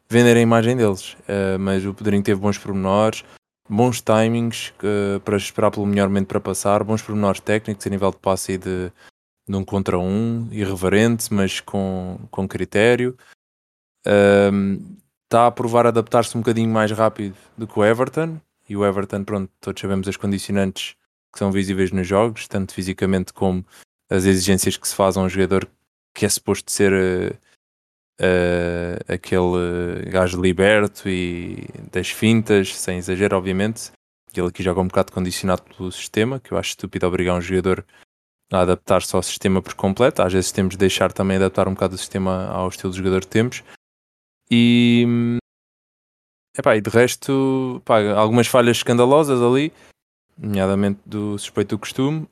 [SPEAKER 7] vender a imagem deles, uh, mas o Pedrinho teve bons pormenores, bons timings uh, para esperar pelo melhor momento para passar, bons pormenores técnicos a nível de passe e de, de um contra um, irreverente, mas com, com critério. Um, está a provar adaptar-se um bocadinho mais rápido do que o Everton, e o Everton, pronto, todos sabemos as condicionantes que são visíveis nos jogos, tanto fisicamente como as exigências que se faz a um jogador que é suposto ser uh, uh, aquele gajo liberto e das fintas, sem exagero, obviamente. Ele aqui joga um bocado condicionado pelo sistema, que eu acho estúpido obrigar um jogador a adaptar-se ao sistema por completo. Às vezes temos de deixar também adaptar um bocado o sistema ao estilo de jogador que temos. E, epá, e de resto, pá, algumas falhas escandalosas ali, nomeadamente do suspeito do costume,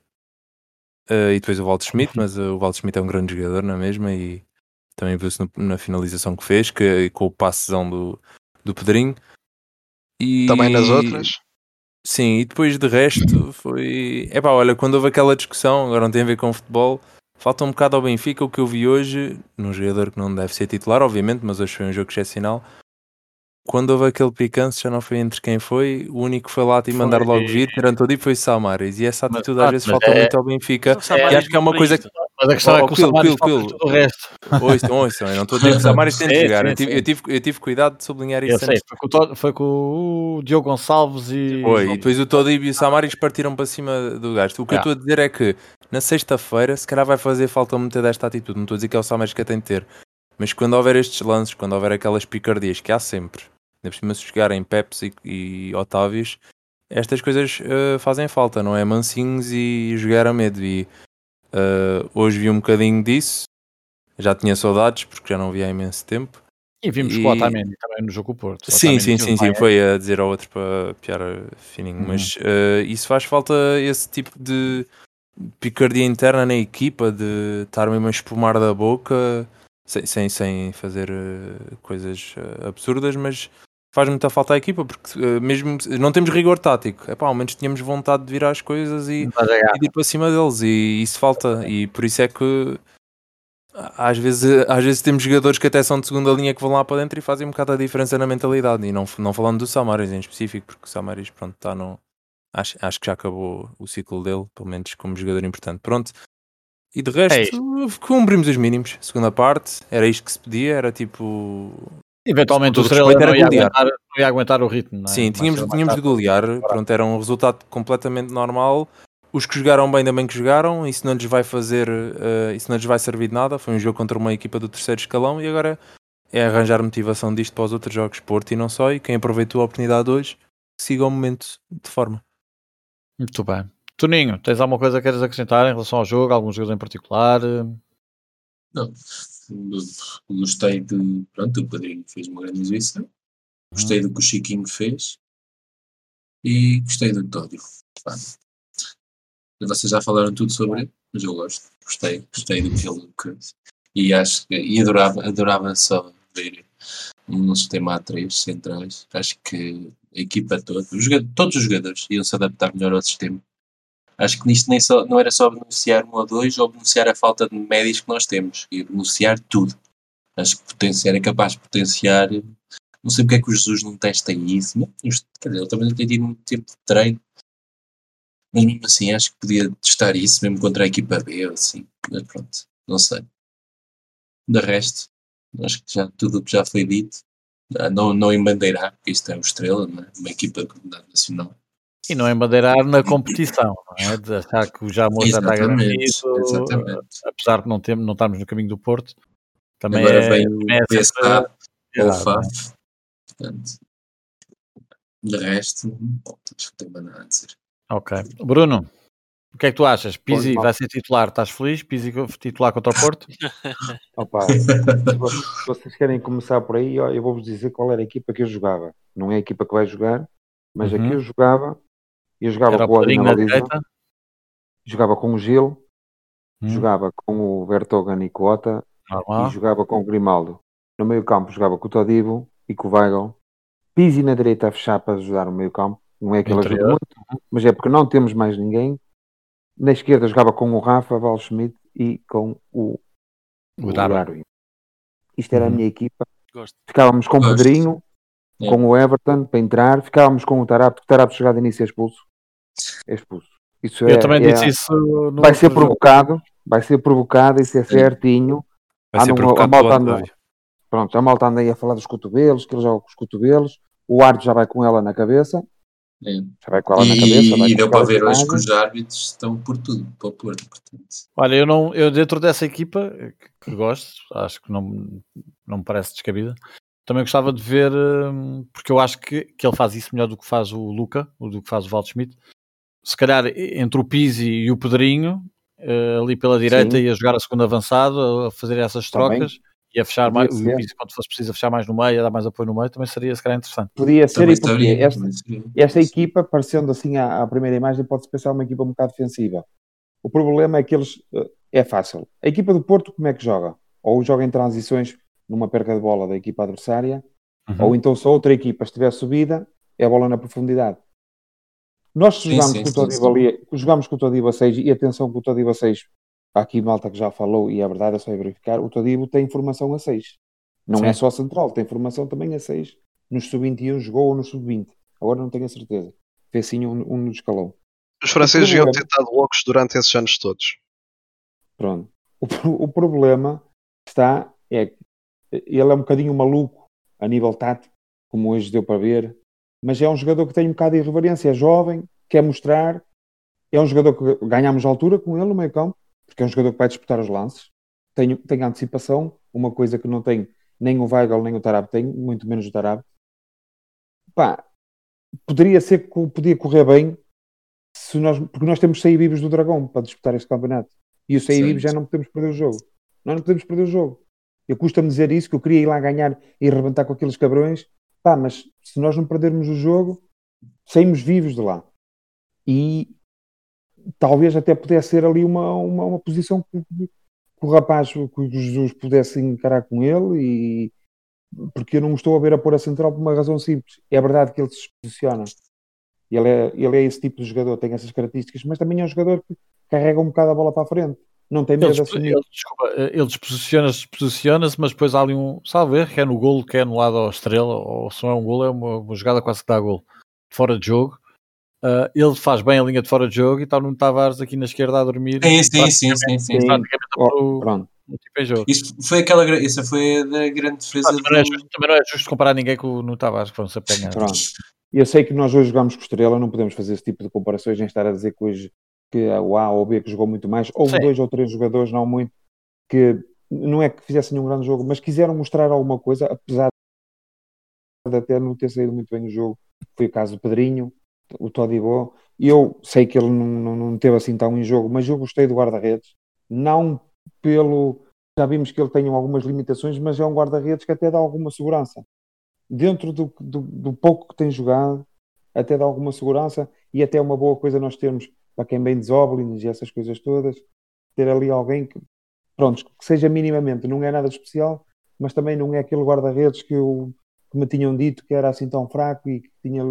[SPEAKER 7] Uh, e depois o Walter Schmidt, mas uh, o Walter Schmidt é um grande jogador, não é mesmo? E também viu-se na finalização que fez, que, com o passezão do, do Pedrinho. E,
[SPEAKER 2] também nas outras?
[SPEAKER 7] Sim, e depois de resto foi. É pá, olha, quando houve aquela discussão, agora não tem a ver com futebol, falta um bocado ao Benfica o que eu vi hoje, num jogador que não deve ser titular, obviamente, mas hoje foi um jogo excepcional. Quando houve aquele picante, já não foi entre quem foi, o único que foi lá e mandar logo vir, tirando todo e foi Samaris. E essa
[SPEAKER 1] Mas,
[SPEAKER 7] atitude
[SPEAKER 1] ah,
[SPEAKER 7] às vezes
[SPEAKER 1] mas
[SPEAKER 7] falta
[SPEAKER 1] é-
[SPEAKER 7] muito ao Benfica.
[SPEAKER 3] O
[SPEAKER 7] E acho que é uma coisa que.
[SPEAKER 1] Mas a questão
[SPEAKER 7] Oh,
[SPEAKER 1] é
[SPEAKER 7] oh,
[SPEAKER 1] que o Samaris
[SPEAKER 7] Quil.
[SPEAKER 1] tudo o resto.
[SPEAKER 7] Ouçam, ouçam, eu não estou a dizer que o Samaris tem de jogar.
[SPEAKER 1] sim,
[SPEAKER 7] Eu tive,
[SPEAKER 1] sim.
[SPEAKER 7] eu, tive, eu tive cuidado de sublinhar isso
[SPEAKER 1] Eu sei, foi com, o foi com o Diogo Gonçalves e.
[SPEAKER 7] Foi, e depois o Todib e o Samaris partiram para cima do gajo. O que eu
[SPEAKER 1] Yeah.
[SPEAKER 7] estou a dizer é que na sexta-feira, se calhar vai fazer falta muito desta atitude. Não estou a dizer que é o Samaris que tem de ter, mas quando houver estes lances, quando houver aquelas picardias que há sempre, ainda por cima se jogarem Peps e, e Otávios, estas coisas eh, fazem falta, não é? Mansinhos e jogar a medo. E eh, hoje vi um bocadinho disso. Já tinha saudades porque já não via há imenso tempo.
[SPEAKER 1] E vimos
[SPEAKER 7] E-
[SPEAKER 1] com o Otamendi também no jogo Porto.
[SPEAKER 7] Sim, sim, sim, sim. Foi a dizer ao outro para piar fininho.
[SPEAKER 1] Uhum.
[SPEAKER 7] Mas eh, isso faz falta esse tipo de picardia interna na equipa, de estar mesmo a espumar da boca, sem, sem, sem fazer eh, coisas eh, absurdas, mas faz muita falta à equipa, porque eh, mesmo não temos rigor tático. Epá, ao menos tínhamos vontade de virar as coisas e,
[SPEAKER 1] é
[SPEAKER 7] e ir para cima deles e isso falta e por isso é que às vezes, às vezes temos jogadores que até são de segunda linha que vão lá para dentro e fazem um bocado a diferença na mentalidade e não, não falando do Samaris em específico porque o Samaris pronto está no acho, acho que já acabou o ciclo dele pelo menos como jogador importante pronto e de
[SPEAKER 1] É
[SPEAKER 7] resto cumprimos os mínimos segunda parte era isto que se pedia era tipo
[SPEAKER 1] Eventualmente o Estrela não
[SPEAKER 7] era
[SPEAKER 1] ia, aguentar, não ia aguentar o ritmo. Não é?
[SPEAKER 7] Sim, tínhamos, tínhamos de golear. Pronto, era um resultado completamente normal. Os que jogaram bem, ainda bem que jogaram. Isso não lhes vai fazer, eh, isso não lhes vai servir de nada. Foi um jogo contra uma equipa do terceiro escalão e agora é arranjar motivação disto para os outros jogos Porto e não só. E quem aproveitou a oportunidade hoje, siga o momento de forma.
[SPEAKER 1] Muito bem. Toninho, tens alguma coisa que queres acrescentar em relação ao jogo? Algum jogador em particular?
[SPEAKER 4] Não. Gostei de. Pronto, o Padrinho fez uma grande exibição. Gostei do que o Chiquinho fez. E gostei do Tódio. Vocês já falaram tudo sobre ele, mas eu gosto. Gostei, gostei do que ele que- E acho que. E adorava, adorava só ver um sistema A3 centrais. Acho que a equipa toda, os todos os jogadores iam se adaptar melhor ao sistema. Acho que nisto nem só, não era só beneficiar um ou dois ou beneficiar a falta de médios que nós temos, e beneficiar tudo. Acho que potenciar é capaz de potenciar. Não sei porque é que o Jesus não testa isso, mas, quer dizer, ele também não tem tido muito tempo de treino. Mas mesmo assim, acho que podia testar isso mesmo contra a equipa B ou assim. Mas pronto, não sei. De resto, acho que já tudo o que já foi dito, não, não embandeirar, porque isto é o Estrela, é? uma equipa de comunidade nacional.
[SPEAKER 1] E não embandeirar na competição, não é? De achar que o Jamor já está garantido, apesar de não, ter, não estarmos no caminho do Porto. Também
[SPEAKER 4] Agora
[SPEAKER 1] é,
[SPEAKER 4] vem o
[SPEAKER 1] é
[SPEAKER 4] PSA
[SPEAKER 1] sempre
[SPEAKER 4] ou o? FAF. Portanto, de resto, não tenho mais nada a dizer.
[SPEAKER 1] Ok. Bruno, o que é que tu achas? Pizzi vai ser titular, estás feliz? Pizzi titular contra o Porto?
[SPEAKER 6] Opa, se vocês- querem começar por aí, eu vou-vos dizer qual era a equipa que eu jogava. Não é a equipa que vai jogar, mas
[SPEAKER 1] Uhum.
[SPEAKER 6] que eu jogava, eu jogava
[SPEAKER 1] Era o
[SPEAKER 6] com o
[SPEAKER 1] direita?
[SPEAKER 6] jogava com o Gil,
[SPEAKER 1] Hum,
[SPEAKER 6] jogava com o Vertogen e com o Ota e
[SPEAKER 1] normal.
[SPEAKER 6] jogava com o Grimaldo. No meio campo jogava com o Todibo e com o Weigl. Pizzi na direita a fechar para ajudar no meio campo. Não é que ele
[SPEAKER 1] Interior.
[SPEAKER 6] muito, mas é porque não temos mais ninguém. Na esquerda jogava com o Rafa, Val Schmidt e com o,
[SPEAKER 1] O Darwin.
[SPEAKER 6] Darwin. Isto era a
[SPEAKER 1] Uhum.
[SPEAKER 6] minha equipa.
[SPEAKER 3] Gosto.
[SPEAKER 6] Ficávamos com o. Pedrinho,
[SPEAKER 4] É.
[SPEAKER 6] com o Everton para entrar. Ficávamos com o Tarap, porque o Tarap chegar de início é expulso. É expulso. Isso
[SPEAKER 1] Eu
[SPEAKER 6] é,
[SPEAKER 1] também
[SPEAKER 6] é-
[SPEAKER 1] disse isso no
[SPEAKER 6] vai ser
[SPEAKER 1] jogo.
[SPEAKER 6] provocado. Vai ser provocado, isso é certinho.
[SPEAKER 7] Vai
[SPEAKER 6] Ah,
[SPEAKER 7] ser
[SPEAKER 6] a malta anda-. Pronto, a malta anda aí a falar dos cotovelos, que ele joga com os cotovelos. O Arte já vai com ela na cabeça.
[SPEAKER 4] É.
[SPEAKER 6] Já vai com ela na cabeça. vai
[SPEAKER 4] E, e deu para ver hoje que os árbitros estão por tudo, para o Porto. Portanto,
[SPEAKER 1] Olha, eu, não, eu dentro dessa equipa, que, que gosto, acho que não, não me parece descabida, também gostava de ver, hum, porque eu acho que, que ele faz isso melhor do que faz o Luca, ou do que faz o Waldschmidt. Se calhar entre o Pizzi e o Pedrinho, eh, ali pela direita,
[SPEAKER 6] Sim.
[SPEAKER 1] e a jogar a segunda avançado, a fazer essas
[SPEAKER 6] Também.
[SPEAKER 1] E a fechar
[SPEAKER 6] Podia
[SPEAKER 1] mais. Pizzi, quando fosse preciso, fechar mais no meio, a dar mais apoio no meio, também seria se calhar interessante.
[SPEAKER 6] Podia ser
[SPEAKER 4] também
[SPEAKER 6] e porque
[SPEAKER 4] estaria-
[SPEAKER 6] esta, esta equipa, parecendo assim à, à primeira imagem, pode-se pensar uma equipa um bocado defensiva. O problema é que eles. eh, É fácil. A equipa do Porto, como é que joga? Ou joga em transições numa perca de bola da equipa adversária,
[SPEAKER 1] Uhum.
[SPEAKER 6] ou então se a outra equipa estiver subida, é a bola na profundidade. Nós
[SPEAKER 4] Sim, sim,
[SPEAKER 6] com o
[SPEAKER 4] sim,
[SPEAKER 6] Todibo
[SPEAKER 4] sim.
[SPEAKER 6] ali, jogámos com o Todibo a 6 e atenção que o Todibo a 6 há aqui malta que já falou, e é verdade, é só verificar, o Todibo tem formação a 6. Não é
[SPEAKER 1] Sim.
[SPEAKER 6] só central, tem formação também a 6. Nos sub-21 jogou ou no sub-20. Agora não tenho a certeza. Fez sim um, um no escalão.
[SPEAKER 2] Os franceses iam
[SPEAKER 6] problema-
[SPEAKER 2] ter estado loucos durante esses anos todos.
[SPEAKER 6] Pronto. O, o problema está é que ele é um bocadinho maluco a nível tático, como hoje deu para ver, mas é um jogador que tem um bocado de irreverência, é jovem, quer mostrar, é um jogador que ganhamos altura com ele no meio campo, porque é um jogador que vai disputar os lances, tem, tem antecipação, uma coisa que não tem nem o Weigl nem o Tarab tem, muito menos o Tarab. Pá, poderia ser que podia correr bem se nós, porque nós temos sair vivos do Dragão para disputar este campeonato. E o sair vivos já não podemos perder o jogo. Nós não podemos perder o jogo. Eu custa-me dizer isso, que eu queria ir lá ganhar e arrebentar com aqueles cabrões. Pá, mas se nós não perdermos o jogo, saímos vivos de lá. E talvez até pudesse ser ali uma, uma, uma posição que, que o rapaz, que o Jesus pudesse encarar com ele e porque eu não estou a ver a pôr a central por uma razão simples. É verdade que ele se posiciona. Ele é, ele é esse tipo de jogador, tem essas características, mas também é um jogador que carrega um bocado a bola para a frente. Não tem
[SPEAKER 1] Ele,
[SPEAKER 6] medo de
[SPEAKER 1] despo-
[SPEAKER 6] assumir.
[SPEAKER 1] ele, desculpa, ele desposiciona-se, posiciona-se, mas depois há ali um salvo erro, que é no golo, que é no lado ao estrela, ou se não é um golo, é uma, uma jogada quase que dá golo. Fora de jogo. Ah, ele faz bem a linha de fora de jogo e está o Nuno Tavares aqui na esquerda a dormir.
[SPEAKER 4] Sim, sim, sim, sim, sim.
[SPEAKER 6] Oh, pronto.
[SPEAKER 1] tipo.
[SPEAKER 4] Isso foi aquela, essa foi a da grande defesa
[SPEAKER 1] Ah, também, não é
[SPEAKER 4] do...
[SPEAKER 1] justo, também não é justo comparar ninguém com o Nuno Tavares, que vão se apanhar.
[SPEAKER 6] Pronto. Eu sei que nós hoje jogamos com Estrela, não podemos fazer esse tipo de comparações, nem estar a dizer que hoje que o A ou o B que jogou muito mais, houve
[SPEAKER 1] Sim.
[SPEAKER 6] dois ou três jogadores, não muito, que não é que fizessem um grande jogo, mas quiseram mostrar alguma coisa, apesar de até não ter saído muito bem o jogo. Foi o caso do Pedrinho, o Todibo. Eu sei que ele não, não, não teve assim tão em jogo, mas eu gostei do guarda-redes, não pelo. Já vimos que ele tem algumas limitações, mas é um guarda-redes que até dá alguma segurança dentro do, do, do pouco que tem jogado, até dá alguma segurança e até é uma boa coisa nós termos, para quem bem desoblines e essas coisas todas, ter ali alguém que, pronto, que seja minimamente, não é nada especial, mas também não é aquele guarda-redes que, que me tinham dito que era assim tão fraco e que tinha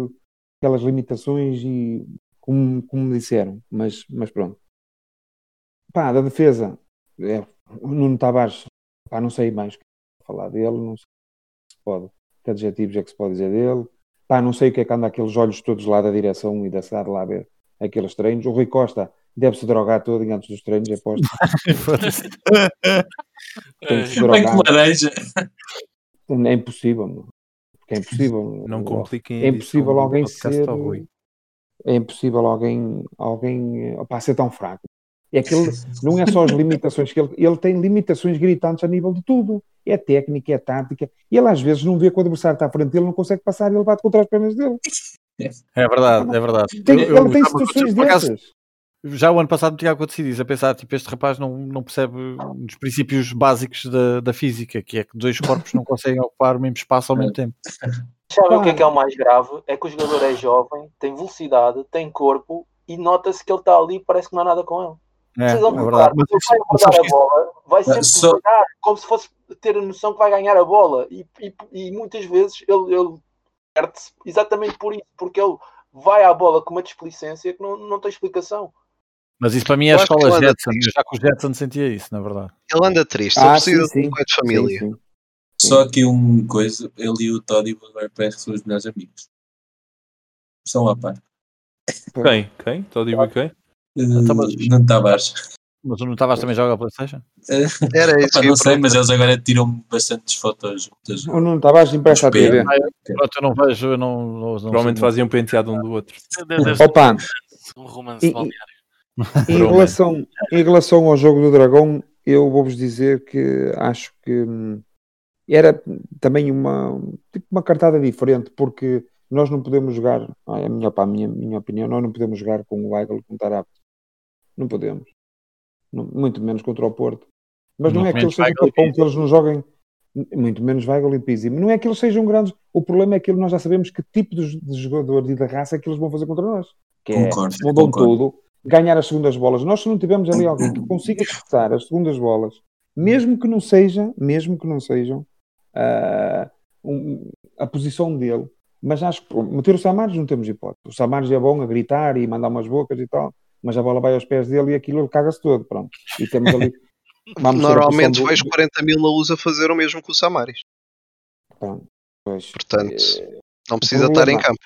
[SPEAKER 6] aquelas limitações e como, como me disseram, mas, mas pronto. Pá, da defesa, é, o Nuno Tavares, pá, não sei mais o que falar dele, não sei se pode que adjetivos é que se pode dizer dele. Pá, não sei o que é que anda aqueles olhos todos lá da direção e da cidade lá a ver aqueles treinos. O Rui Costa deve-se drogar todo antes dos treinos, é aposto.
[SPEAKER 1] Foda-se.
[SPEAKER 6] Tem que se drogar. É impossível. É impossível.
[SPEAKER 7] Não compliquem
[SPEAKER 6] É impossível alguém ser. É impossível alguém, alguém opá, ser tão fraco. É que ele, não é só as limitações que ele, ele tem limitações gritantes a nível de tudo. É técnica, é tática. E ele às vezes não vê que o adversário está à frente dele, não consegue passar e ele bate contra as pernas dele.
[SPEAKER 1] É verdade, é verdade.
[SPEAKER 6] Tem-
[SPEAKER 1] Eu- eu-
[SPEAKER 6] ele tem
[SPEAKER 1] me aconteceu,
[SPEAKER 6] situações
[SPEAKER 1] por acaso,
[SPEAKER 6] dessas.
[SPEAKER 1] Já o ano passado me tinha acontecido isso, a pensar, tipo, este rapaz não, não percebe os princípios básicos da, da física, que é que dois corpos não conseguem ocupar o mesmo espaço ao mesmo tempo.
[SPEAKER 5] Sabem o que é que é o mais grave? É que o jogador é jovem, tem velocidade, tem corpo e nota-se que ele está ali e parece que não há nada com ele.
[SPEAKER 1] É, é verdade. Mas,
[SPEAKER 5] vai
[SPEAKER 1] sabes
[SPEAKER 5] a bola, vai sempre
[SPEAKER 4] só-
[SPEAKER 5] devagar, como se fosse ter a noção que vai ganhar a bola. E, e- e muitas vezes ele, ele perde-se exatamente por isso, porque ele vai à bola com uma displicência que não, não tem explicação.
[SPEAKER 1] Mas isso para mim é a
[SPEAKER 2] que
[SPEAKER 1] escola Jetson, eu já com o Jetson sentia isso, na verdade.
[SPEAKER 2] Ele anda triste,
[SPEAKER 6] Ah,
[SPEAKER 2] ele precisa
[SPEAKER 6] sim,
[SPEAKER 2] de um pai de família.
[SPEAKER 6] Sim, sim.
[SPEAKER 4] Só aqui uma coisa, ele e o Toddy agora parece que são os melhores amigos. São a par.
[SPEAKER 7] Quem? Quem? A dizer quem?
[SPEAKER 1] Então, mas-
[SPEAKER 4] Uh, não Tavares.
[SPEAKER 1] Mas o Nuno Tavares também joga a Playstation?
[SPEAKER 2] Era isso
[SPEAKER 4] Opa,
[SPEAKER 2] que
[SPEAKER 4] não sei, mas eles agora tiram bastantes fotos juntas.
[SPEAKER 6] O Nuno Tavares empresta a TV.
[SPEAKER 1] Pronto, eu não vejo, eu não, não, não
[SPEAKER 7] Provavelmente faziam um penteado um do outro.
[SPEAKER 6] Opa,
[SPEAKER 3] um romance
[SPEAKER 6] E-
[SPEAKER 3] balneário.
[SPEAKER 6] em relação, em relação ao jogo do Dragão, eu vou-vos dizer que acho que hum, era também uma, tipo uma cartada diferente, porque nós não podemos jogar, é a minha, a minha, minha opinião, nós não podemos jogar com o Weigl e com o Tarap. Não podemos. Não- muito menos contra o Porto. Mas não
[SPEAKER 1] Muito
[SPEAKER 6] é que eles sejam capão, que eles não joguem, muito menos Weigl e Pizzi. Não é que eles sejam grandes, o problema é que nós já sabemos que tipo de, de jogador e da raça é que eles vão fazer contra nós. Que é,
[SPEAKER 4] Concordo,
[SPEAKER 6] mudam
[SPEAKER 4] concordo.
[SPEAKER 6] tudo, ganhar as segundas bolas. Nós se não tivermos ali alguém que consiga disputar as segundas bolas, mesmo que não seja, mesmo que não sejam ah, um- a posição dele, mas acho que meter o Samares não temos hipótese. O Samares é bom a gritar e mandar umas bocas e tal, mas a bola vai aos pés dele e aquilo ele caga-se todo, pronto. E temos ali. vamos a
[SPEAKER 2] Normalmente
[SPEAKER 6] do-
[SPEAKER 2] vejo 40 mil na USA fazer o mesmo que o Samaris.
[SPEAKER 6] Pronto, pois,
[SPEAKER 2] Portanto,
[SPEAKER 6] eh,
[SPEAKER 2] Não precisa estar em campo.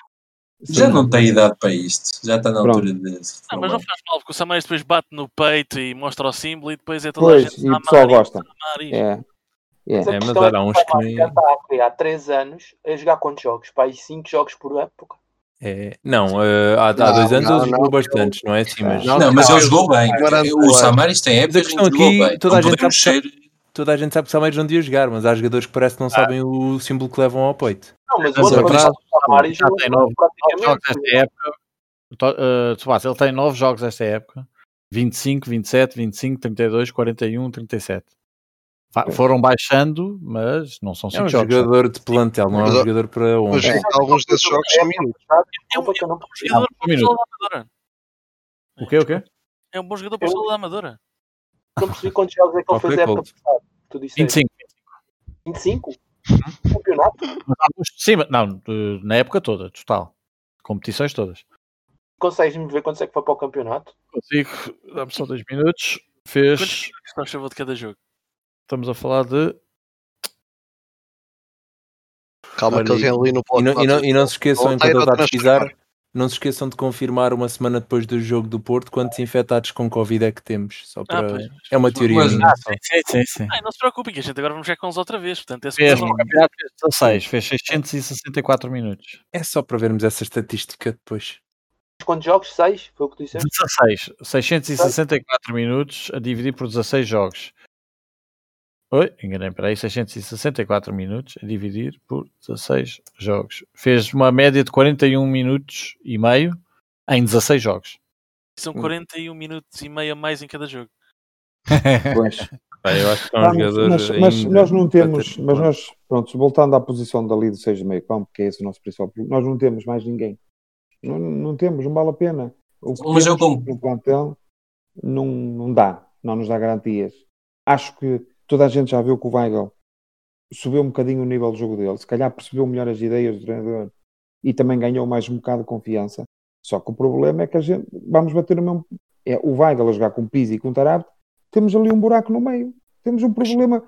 [SPEAKER 4] Já não tem idade para isto. Já está na
[SPEAKER 6] Pronto.
[SPEAKER 4] altura de
[SPEAKER 3] Não, mas não faz mal, porque o Samaris depois bate no peito e mostra o símbolo e depois é toda a
[SPEAKER 6] Pois,
[SPEAKER 3] gente
[SPEAKER 6] e o
[SPEAKER 3] a
[SPEAKER 6] pessoal gosta.
[SPEAKER 3] a.
[SPEAKER 6] É, é.
[SPEAKER 5] Mas a
[SPEAKER 7] É, mas há uns
[SPEAKER 5] o
[SPEAKER 7] que nem-
[SPEAKER 5] já está a há 3 anos a jogar quantos jogos? Para aí 5 jogos por época.
[SPEAKER 7] É, não, eh, há, há
[SPEAKER 2] Não,
[SPEAKER 7] dois anos
[SPEAKER 2] não,
[SPEAKER 7] ele
[SPEAKER 2] não,
[SPEAKER 7] jogou bastantes, não é assim, mas
[SPEAKER 2] Não,
[SPEAKER 4] mas ele jogou bem. O. Samaris tem
[SPEAKER 7] a
[SPEAKER 4] épocas que jogou
[SPEAKER 7] aqui,
[SPEAKER 4] bem.
[SPEAKER 7] toda a gente
[SPEAKER 4] podemos ser.
[SPEAKER 7] Toda a gente sabe que o Samaris não devia jogar, mas há jogadores que parece que não sabem o símbolo que levam ao peito.
[SPEAKER 5] Não, mas o
[SPEAKER 1] Mas
[SPEAKER 5] ano
[SPEAKER 1] atrás,
[SPEAKER 5] passado o Samaris
[SPEAKER 1] já
[SPEAKER 5] jogou
[SPEAKER 1] tem nove- nove jogos
[SPEAKER 5] praticamente.
[SPEAKER 1] esta época. Eh, Tsubasa, ele tem 9 jogos esta época: 25, 27, 25, 32, 41, 37. Fa- Foram baixando, mas não são
[SPEAKER 7] É
[SPEAKER 1] 5
[SPEAKER 7] um
[SPEAKER 1] jogos.
[SPEAKER 7] jogador de plantel, não é um jogador para
[SPEAKER 2] Mas
[SPEAKER 7] 11.
[SPEAKER 2] alguns desses jogos são minutos.
[SPEAKER 3] É um, é um bom jogador para o da Amadora.
[SPEAKER 1] O quê? O quê?
[SPEAKER 3] É um bom jogador para o pessoal da Amadora.
[SPEAKER 5] Não percebi quantos jogos é que ele fez a época passada. Tu disseste
[SPEAKER 1] 25.
[SPEAKER 5] 25?
[SPEAKER 1] Uhum.
[SPEAKER 5] Campeonato?
[SPEAKER 1] Sim, mas não, na época toda, total. Competições todas.
[SPEAKER 5] Consegues-me ver quantos é que foi para o campeonato?
[SPEAKER 1] Consigo, dá-me só 2 minutos. Fez.
[SPEAKER 3] Quantos estão a favor de cada jogo?
[SPEAKER 1] Estamos a falar de.
[SPEAKER 2] Calma que
[SPEAKER 7] Olha,
[SPEAKER 2] ele vem ali no
[SPEAKER 7] E
[SPEAKER 2] bloco.
[SPEAKER 7] não, e não- e não se esqueçam, enquanto ele está a
[SPEAKER 2] a
[SPEAKER 7] pesquisar. Não se esqueçam de confirmar uma semana depois do jogo do Porto quantos infectados com Covid é que temos. Só para...
[SPEAKER 3] pois.
[SPEAKER 7] é uma teoria
[SPEAKER 4] Mas-
[SPEAKER 7] só.
[SPEAKER 1] Sim, sim, sim.
[SPEAKER 3] Ai, não se preocupem, que a gente agora vamos jogar com eles outra vez. Portanto, é
[SPEAKER 1] fez 16, fez 664 minutos.
[SPEAKER 7] É só para vermos essa estatística depois.
[SPEAKER 5] Quantos jogos? 6? Foi o que tu disseste?
[SPEAKER 1] 16, 664 minutos a dividir por 16 jogos. Oi, enganei, peraí, 664 minutos a dividir por 16 jogos. Fez uma média de 41 minutos e meio em 16 jogos.
[SPEAKER 3] São 41 minutos e meio a mais em cada jogo.
[SPEAKER 6] Pois.
[SPEAKER 7] Bem, eu acho que é um
[SPEAKER 6] Vamos,
[SPEAKER 7] jogador.
[SPEAKER 6] mas, mas nós não temos,
[SPEAKER 7] ter-
[SPEAKER 6] mas nós, pronto, voltando à posição dali de 6 de meio campo, que é esse o nosso principal problema, nós não temos mais ninguém. Não, não temos, não vale a pena. O que
[SPEAKER 4] Mas eu
[SPEAKER 6] temos
[SPEAKER 4] com-
[SPEAKER 6] no plantel não, não dá, não nos dá garantias. Acho que toda a gente já viu que o Weigl subiu um bocadinho o nível do jogo dele, se calhar percebeu melhor as ideias do treinador e também ganhou mais um bocado de confiança. Só que o problema é que a gente vamos bater no mesmo. É o Weigl a jogar com o Pizzi e com o Tarab, temos ali um buraco no meio. Temos um problema,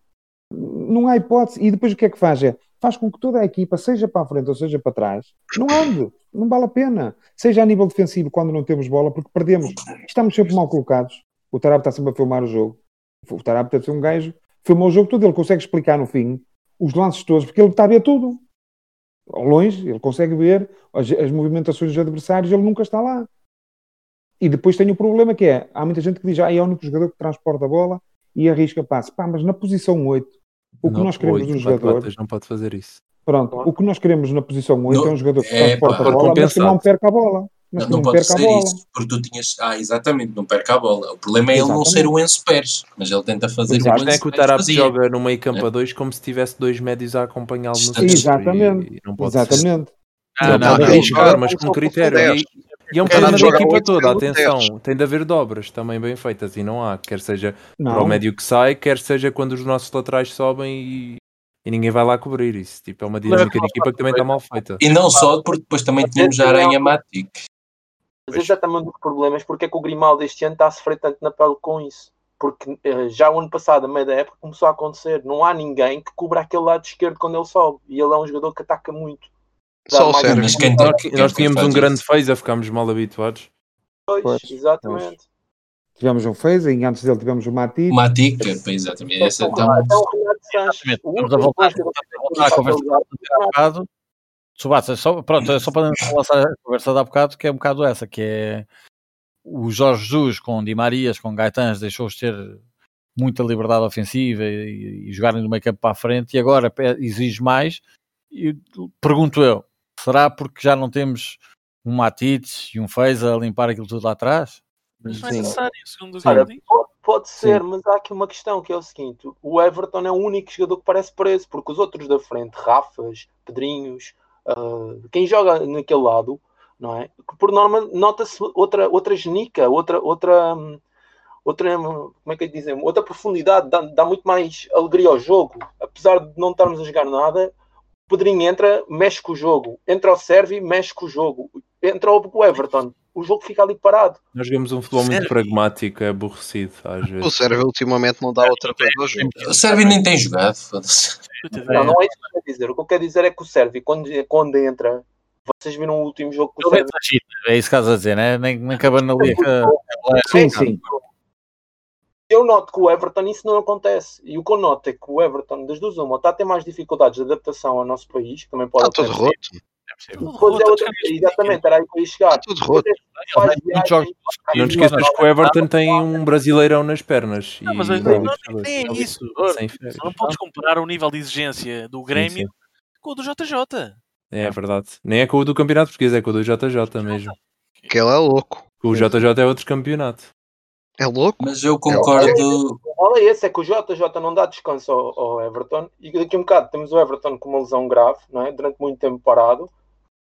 [SPEAKER 6] não há hipótese. E depois o que é que faz? É, faz com que toda a equipa, seja para a frente ou seja para trás, não ande, não vale a pena. Seja a nível defensivo quando não temos bola, porque perdemos. Estamos sempre mal colocados. O Tarab está sempre a filmar o jogo. O Tarab deve ser um gajo, filmou o jogo todo, ele consegue explicar no fim os lances todos, porque ele está a ver tudo. Ao longe, ele consegue ver as, as movimentações dos adversários, ele nunca está lá. E depois tem o problema que é, há muita gente que diz, ah, é o único jogador que transporta a bola e arrisca passe. Pá, mas na posição 8, o que
[SPEAKER 7] Não,
[SPEAKER 6] nós queremos
[SPEAKER 7] oito,
[SPEAKER 6] do
[SPEAKER 7] quatro
[SPEAKER 6] jogador,
[SPEAKER 7] não pode fazer isso.
[SPEAKER 6] pronto, o que nós queremos na posição 8
[SPEAKER 4] Não,
[SPEAKER 6] é um jogador que
[SPEAKER 4] é,
[SPEAKER 6] transporta a bola, mas que não perca a bola. Mas
[SPEAKER 4] Não, não
[SPEAKER 6] não,
[SPEAKER 4] pode
[SPEAKER 6] perca a
[SPEAKER 4] ser
[SPEAKER 6] bola.
[SPEAKER 4] isso, porque tu tinhas. Ah, exatamente, não perca a bola. O problema é ele não
[SPEAKER 6] Exatamente.
[SPEAKER 4] ser o Enzo Pérez, mas ele tenta fazer
[SPEAKER 6] Exato.
[SPEAKER 4] o
[SPEAKER 7] Mas não é
[SPEAKER 4] Enzo
[SPEAKER 7] que o Tarap joga no meio campo
[SPEAKER 4] É.
[SPEAKER 7] a dois como se tivesse dois médios a acompanhá-lo no
[SPEAKER 4] Exatamente.
[SPEAKER 7] centro.
[SPEAKER 6] Exatamente.
[SPEAKER 7] E, e não pode ser.
[SPEAKER 6] Exatamente.
[SPEAKER 1] Ah,
[SPEAKER 7] Não,
[SPEAKER 1] não, não,
[SPEAKER 2] jogar
[SPEAKER 7] mas com critério. E,
[SPEAKER 2] 10.
[SPEAKER 7] e é um problema da equipa toda, atenção.
[SPEAKER 2] 10.
[SPEAKER 7] Tem de haver dobras também bem feitas e não há. Quer seja para o médio que sai, quer seja quando os nossos laterais sobem e, e ninguém vai lá cobrir isso. Tipo, é uma dinâmica de equipa que também está mal feita.
[SPEAKER 4] E não só, porque depois também tínhamos a Aranha Matic.
[SPEAKER 5] Mas esse é também um dos problemas, porque é que o Grimaldo este ano está a sofrer tanto na pele com isso. Porque eh, já o ano passado, a meio da época, começou a acontecer. Não há ninguém que cubra aquele lado esquerdo quando ele sobe. E ele é um jogador que ataca muito.
[SPEAKER 2] Só o
[SPEAKER 5] Dá
[SPEAKER 2] Sérgio.
[SPEAKER 4] Mas quem
[SPEAKER 7] Nós,
[SPEAKER 4] tem-
[SPEAKER 7] nós
[SPEAKER 4] quem
[SPEAKER 7] tínhamos
[SPEAKER 4] faz
[SPEAKER 7] um grande feza, ficámos mal habituados.
[SPEAKER 5] Pois,
[SPEAKER 6] Pois,
[SPEAKER 5] exatamente.
[SPEAKER 6] tivemos um Feza e antes dele tivemos o Matip.
[SPEAKER 4] Matic, pá, exatamente. Essa então,
[SPEAKER 5] Até o Renato Sanches.
[SPEAKER 1] Exatamente.
[SPEAKER 5] O
[SPEAKER 1] Estamos a
[SPEAKER 5] último
[SPEAKER 1] voltar,
[SPEAKER 5] jogador
[SPEAKER 1] estamos a
[SPEAKER 5] que
[SPEAKER 1] voltar à conversa
[SPEAKER 5] jogar-
[SPEAKER 1] há bocado. Tsubasa, só, pronto, é só para lançar a conversa de há bocado, que é um bocado essa, que é o Jorge Jesus com Di Marias, com Gaetans, deixou-os ter muita liberdade ofensiva e, e jogarem do meio campo para a frente e agora exige mais. E pergunto eu, será porque já não temos um Matites e um Feza a limpar aquilo tudo lá atrás?
[SPEAKER 3] Mas não é
[SPEAKER 6] Sim.
[SPEAKER 3] necessário, segundo
[SPEAKER 5] pode, pode ser, mas há aqui uma questão que é o seguinte: o Everton é o único jogador que parece preso, porque os outros da frente, Rafas, Pedrinhos, ah, quem joga naquele lado, não é? Por norma nota-se outra, outra genica, outra, outra, outra, como é que dizer? Outra profundidade, dá, dá muito mais alegria ao jogo. Apesar de não estarmos a jogar nada, o Pedrinho entra, mexe com o jogo, entra o Servi, mexe com o jogo, entra o Everton. O jogo fica ali parado.
[SPEAKER 7] Nós jogamos um futebol muito
[SPEAKER 3] Sério?
[SPEAKER 7] pragmático, é aborrecido às
[SPEAKER 2] O
[SPEAKER 7] vezes.
[SPEAKER 2] Sérvio ultimamente não dá outra coisa ao jogo.
[SPEAKER 4] O Sérvio nem tem jogado.
[SPEAKER 5] Não, não é isso que eu quero dizer. O que eu quero dizer é que o Sérvio, quando, quando entra, vocês viram o último jogo que o Sérvio
[SPEAKER 1] é é isso que estás a dizer, né? Nem, nem acabando ali.
[SPEAKER 6] Sim, sim.
[SPEAKER 5] Eu noto que o Everton isso não acontece. E o que eu noto é que o Everton, das duas uma, está a ter mais dificuldades de adaptação ao nosso país, que também pode
[SPEAKER 2] Está tudo
[SPEAKER 5] acontecer.
[SPEAKER 2] roto.
[SPEAKER 5] Depois é outra Exatamente, era aí que eu ia chegar.
[SPEAKER 2] Está tudo roto.
[SPEAKER 7] Não te esqueças que o Everton tem um brasileirão nas pernas.
[SPEAKER 3] Não, mas
[SPEAKER 7] e
[SPEAKER 3] não,
[SPEAKER 7] não,
[SPEAKER 3] não é isso. Não podes comparar o nível de exigência do Grêmio
[SPEAKER 7] sim.
[SPEAKER 3] com o do JJ.
[SPEAKER 7] É verdade. Nem é com o do Campeonato Português, é com o do JJ mesmo.
[SPEAKER 2] Que ele é louco.
[SPEAKER 7] O JJ é outro campeonato.
[SPEAKER 2] É louco?
[SPEAKER 4] Mas eu concordo.
[SPEAKER 5] Olha esse, é que o JJ não dá descanso ao, ao Everton e daqui a um bocado temos o Everton com uma lesão grave, não é? durante muito tempo parado.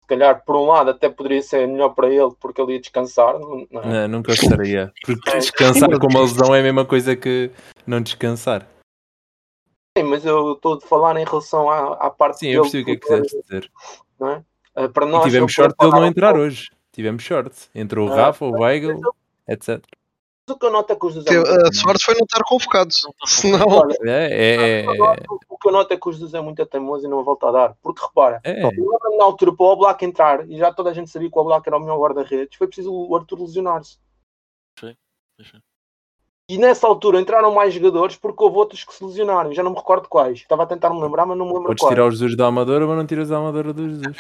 [SPEAKER 5] Se calhar, por um lado, até poderia ser melhor para ele porque ele ia descansar. Não é?
[SPEAKER 7] Não, nunca estaria. Porque descansar com uma lesão é a mesma coisa que não descansar.
[SPEAKER 5] Sim, mas eu estou a falar em relação à, à parte
[SPEAKER 7] Sim, eu percebi o que é que quiseste dizer.
[SPEAKER 5] não é? Ah, Para
[SPEAKER 7] E
[SPEAKER 5] nós,
[SPEAKER 7] tivemos
[SPEAKER 5] eu
[SPEAKER 7] sorte dele
[SPEAKER 5] poder
[SPEAKER 7] não entrar hoje. Tivemos sorte. Entrou o
[SPEAKER 5] Ah,
[SPEAKER 7] Rafa, o Weigl, etc.
[SPEAKER 5] O que eu noto é que os José
[SPEAKER 2] A sorte foi não estar convocado. Senão.
[SPEAKER 5] Olha,
[SPEAKER 7] É, é,
[SPEAKER 5] o que eu noto é que o Jesus é muito teimoso e não volta a dar. Porque repara,
[SPEAKER 7] é.
[SPEAKER 5] na altura para o Black entrar e já toda a gente sabia que o Black era o melhor guarda-redes, foi preciso o Arthur lesionar-se.
[SPEAKER 3] Sim.
[SPEAKER 5] E nessa altura entraram mais jogadores porque houve outros que se lesionaram. Já não me recordo quais. Estava a tentar me lembrar, mas não me lembro
[SPEAKER 7] Podes
[SPEAKER 5] quais.
[SPEAKER 7] tirar o Jesus da Amadora, mas não tiras a Amadora do Jesus.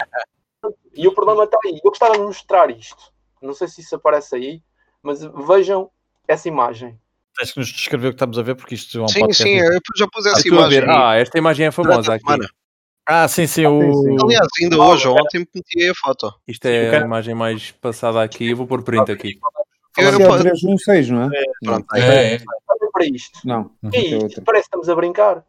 [SPEAKER 5] E o problema está aí. Eu gostava de mostrar isto. Não sei se isso aparece aí, mas vejam essa imagem.
[SPEAKER 1] Tens que nos descrever o que estamos a ver, porque isto é um
[SPEAKER 2] Sim,
[SPEAKER 1] podcast.
[SPEAKER 2] sim, eu já pus
[SPEAKER 7] Ah,
[SPEAKER 2] essa
[SPEAKER 7] estou a
[SPEAKER 2] imagem.
[SPEAKER 7] Ah, esta imagem é famosa aqui.
[SPEAKER 2] semana.
[SPEAKER 1] Ah, sim, sim.
[SPEAKER 6] sim,
[SPEAKER 1] O...
[SPEAKER 2] Aliás, ainda hoje, ontem meti a foto.
[SPEAKER 7] Isto é a imagem mais passada aqui. Eu vou pôr print aqui.
[SPEAKER 2] Eu não
[SPEAKER 6] é
[SPEAKER 2] posso-
[SPEAKER 6] 316, não é?
[SPEAKER 2] Pronto,
[SPEAKER 6] Não,
[SPEAKER 4] É, é.
[SPEAKER 5] Para isto.
[SPEAKER 6] Não,
[SPEAKER 1] Uhum.
[SPEAKER 5] E
[SPEAKER 6] é
[SPEAKER 5] isto
[SPEAKER 6] outra.
[SPEAKER 5] parece que estamos a brincar.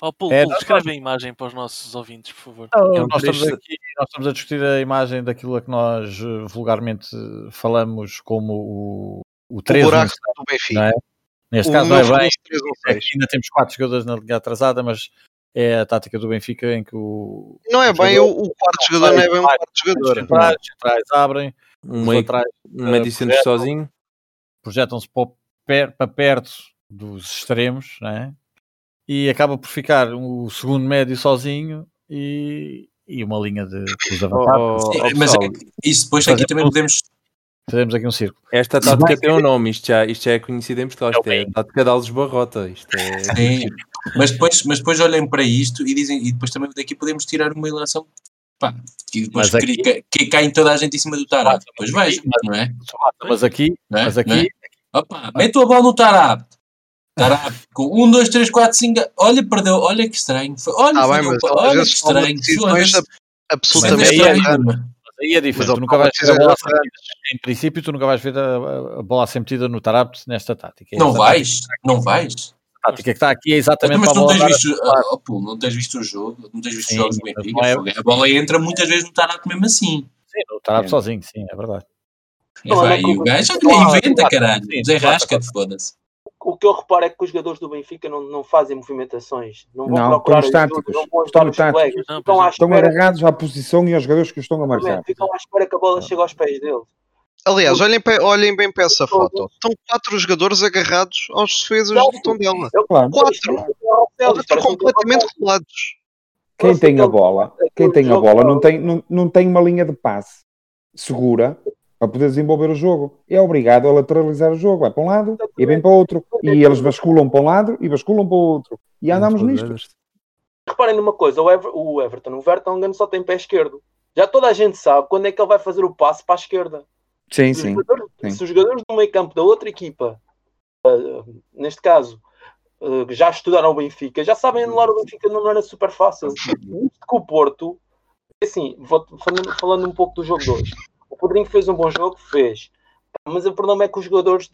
[SPEAKER 3] Ó, Pulo,
[SPEAKER 1] É,
[SPEAKER 3] descreve a imagem para os nossos ouvintes, por favor.
[SPEAKER 1] Não,
[SPEAKER 7] É um
[SPEAKER 1] nós, estamos aqui, nós estamos a discutir a imagem daquilo a que nós eh, vulgarmente falamos como o, o
[SPEAKER 2] o
[SPEAKER 1] 13
[SPEAKER 2] buraco do Benfica.
[SPEAKER 1] não é? Neste
[SPEAKER 2] O
[SPEAKER 1] caso não é bem,
[SPEAKER 2] famoso 3 ou
[SPEAKER 1] é
[SPEAKER 2] 6.
[SPEAKER 1] que ainda temos quatro jogadores na linha atrasada, mas é a tática do Benfica em que o
[SPEAKER 2] Não é
[SPEAKER 1] o
[SPEAKER 2] bem o, o quarto jogador, não é bem um quarto
[SPEAKER 1] os
[SPEAKER 2] jogador.
[SPEAKER 1] centrais, os centrais abrem,
[SPEAKER 7] Um meio,
[SPEAKER 1] laterais
[SPEAKER 7] um médio centro
[SPEAKER 1] projetam.
[SPEAKER 7] sozinho.
[SPEAKER 1] projetam-se para, o per- para perto dos extremos, não é? E acaba por ficar o segundo médio sozinho e, e uma linha de dos
[SPEAKER 7] Oh,
[SPEAKER 1] avançados.
[SPEAKER 7] oh, oh,
[SPEAKER 4] mas é isso depois aqui também podemos.
[SPEAKER 1] Fazemos aqui um círculo.
[SPEAKER 7] Esta tática tem um nome. Isto já, isto já é conhecido em Portugal. Isto é a tática de Alves Barrota. Isto é...
[SPEAKER 4] Sim, mas depois, mas depois olhem para isto e dizem, e depois também daqui podemos tirar uma ilação pá, e depois
[SPEAKER 1] Mas aqui-
[SPEAKER 4] que, que cai toda a gente em cima do Tarab. Depois vejam, não é?
[SPEAKER 1] Mas aqui,
[SPEAKER 4] é?
[SPEAKER 1] mas
[SPEAKER 4] Não é?
[SPEAKER 1] aqui
[SPEAKER 4] Opa, mete a bola no Tarab. Tarab com 1, 2, 3, 4, 5. Olha, perdeu. Olha que estranho. Olha,
[SPEAKER 2] Ah, bem, mas
[SPEAKER 4] olha que estranho.
[SPEAKER 2] decisões absolutamente
[SPEAKER 4] Mas é
[SPEAKER 1] aí é é diferente.
[SPEAKER 2] Mas
[SPEAKER 1] Tu nunca vais ver a bola
[SPEAKER 2] de-
[SPEAKER 1] a ser metida- Em princípio, tu nunca vais ver a, a bola a ser metida no Tarapte nesta tática.
[SPEAKER 4] Não
[SPEAKER 1] Esta
[SPEAKER 4] vais? Não vais?
[SPEAKER 1] A tática que está aqui é exatamente
[SPEAKER 4] Mas
[SPEAKER 1] para a
[SPEAKER 4] não
[SPEAKER 1] bola
[SPEAKER 4] tens, visto, ah, oh, pô, não tens visto o jogo? Não tens visto
[SPEAKER 1] Sim,
[SPEAKER 4] os jogos do
[SPEAKER 1] mas
[SPEAKER 4] Benfica?
[SPEAKER 1] não é-
[SPEAKER 4] A bola entra muitas vezes no Tarab mesmo assim.
[SPEAKER 1] Sim, no Tarapte
[SPEAKER 6] É.
[SPEAKER 1] sozinho, sim, é verdade.
[SPEAKER 5] Não,
[SPEAKER 4] Vai,
[SPEAKER 5] não é
[SPEAKER 4] e o gajo
[SPEAKER 1] Claro,
[SPEAKER 4] inventa,
[SPEAKER 1] claro,
[SPEAKER 4] caralho. Rasca, foda-se.
[SPEAKER 5] O que eu reparo é que os jogadores do Benfica não, não fazem movimentações. Não vão
[SPEAKER 6] Não,
[SPEAKER 5] procurar
[SPEAKER 6] estão
[SPEAKER 5] ajuda, não vão
[SPEAKER 6] Estão
[SPEAKER 5] os
[SPEAKER 6] estáticos.
[SPEAKER 3] Não.
[SPEAKER 6] Estão
[SPEAKER 5] espera,
[SPEAKER 6] agarrados à posição e aos jogadores que estão a marcar.
[SPEAKER 5] ficam à espera que a bola chegue aos pés deles.
[SPEAKER 2] Aliás, olhem, olhem bem para essa foto. Estão quatro jogadores agarrados aos defesas do Tondela.
[SPEAKER 6] Claro.
[SPEAKER 2] Quatro. Quatro completamente colados.
[SPEAKER 6] Quem tem a bola, quem tem a bola não tem, não, não tem uma linha de passe segura para poder desenvolver o jogo. É obrigado a lateralizar o jogo. Vai para um lado e vem para o outro. E eles basculam para um lado e basculam para o outro. E andamos nisto.
[SPEAKER 5] Reparem numa coisa, o, Ever- o Everton, o Vertonghen só tem pé esquerdo. Já toda a gente sabe quando é que ele vai fazer o passe para a esquerda.
[SPEAKER 6] Sim,
[SPEAKER 5] Se
[SPEAKER 6] sim. sim.
[SPEAKER 5] Se os jogadores do meio campo da outra equipa, ah, neste caso, ah, já estudaram o Benfica, já sabem anular o Benfica, não era super fácil. Isto com o Porto, assim, vou- falando, falando um pouco do jogo de hoje. O Pedrinho fez um bom jogo, fez. Mas o problema é que os jogadores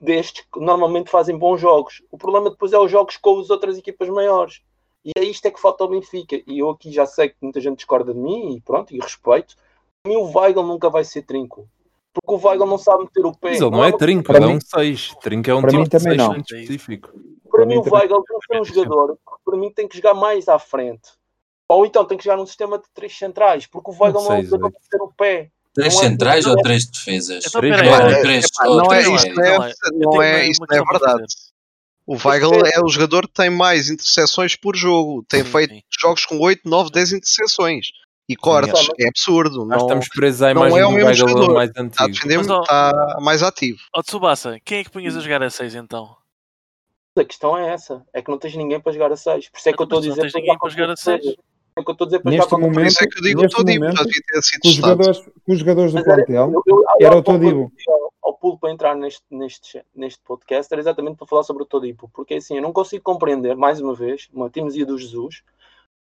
[SPEAKER 5] destes normalmente fazem bons jogos. O problema depois é os jogos com as outras equipas maiores. E é isto é que falta ao Benfica. E eu aqui já sei que muita gente discorda de mim e pronto, e respeito. Para mim o Weigl nunca vai ser trinco. Porque o Weigl não sabe meter o pé.
[SPEAKER 7] Mas ele não é
[SPEAKER 5] uma-
[SPEAKER 7] trinco,
[SPEAKER 6] Para
[SPEAKER 7] ele é um 6. Trinco é um tipo
[SPEAKER 6] mim
[SPEAKER 7] de
[SPEAKER 6] também
[SPEAKER 7] 6
[SPEAKER 6] não.
[SPEAKER 7] muito específico.
[SPEAKER 5] Para
[SPEAKER 6] Para
[SPEAKER 5] mim
[SPEAKER 6] mim
[SPEAKER 5] o Weigl tem que ser um jogador que para mim tem que jogar mais à frente. Ou então tem que jogar num sistema de três centrais, porque o Weigl não é um jogador ter o pé.
[SPEAKER 4] Três
[SPEAKER 5] é-
[SPEAKER 4] centrais ou
[SPEAKER 5] é-
[SPEAKER 4] três defesas?
[SPEAKER 3] Então,
[SPEAKER 7] Três
[SPEAKER 3] olha,
[SPEAKER 4] três-
[SPEAKER 2] não é, isto é,
[SPEAKER 3] Não é.
[SPEAKER 2] É, isto é verdade. O Weigl é o jogador que tem mais interseções por jogo. Tem feito jogos com 8, 9, 10 interseções. E cortes. É absurdo.
[SPEAKER 7] Nós
[SPEAKER 2] Não,
[SPEAKER 7] estamos presos à
[SPEAKER 2] não
[SPEAKER 7] imagem
[SPEAKER 2] é o
[SPEAKER 7] do
[SPEAKER 2] mesmo
[SPEAKER 7] Weigl
[SPEAKER 2] jogador.
[SPEAKER 7] mais
[SPEAKER 2] está a
[SPEAKER 7] antigo.
[SPEAKER 2] defender,
[SPEAKER 3] Mas, ó-
[SPEAKER 2] está mais ativo.
[SPEAKER 3] Ó Tsubasa, quem é que punhas a jogar a 6 então?
[SPEAKER 5] A questão é essa, é que não tens ninguém para jogar a 6. Por isso é que eu estou a
[SPEAKER 3] Mas não
[SPEAKER 5] dizer
[SPEAKER 3] tens ninguém para jogar a 6.
[SPEAKER 5] É que eu estou a dizer para
[SPEAKER 6] Neste momento-
[SPEAKER 2] Por isso é que eu digo o
[SPEAKER 6] neste
[SPEAKER 2] Todibo.
[SPEAKER 6] momento,
[SPEAKER 2] Já devia ter sido
[SPEAKER 6] Com os jogadores, com os jogadores do
[SPEAKER 5] Mas era-
[SPEAKER 6] plantel,
[SPEAKER 5] eu- eu-
[SPEAKER 6] era o Todibo.
[SPEAKER 5] eu ao- pulo para entrar neste, neste, neste podcast era exatamente para falar sobre o Todipo, porque assim, eu não consigo compreender, mais uma vez, uma teimosia do Jesus,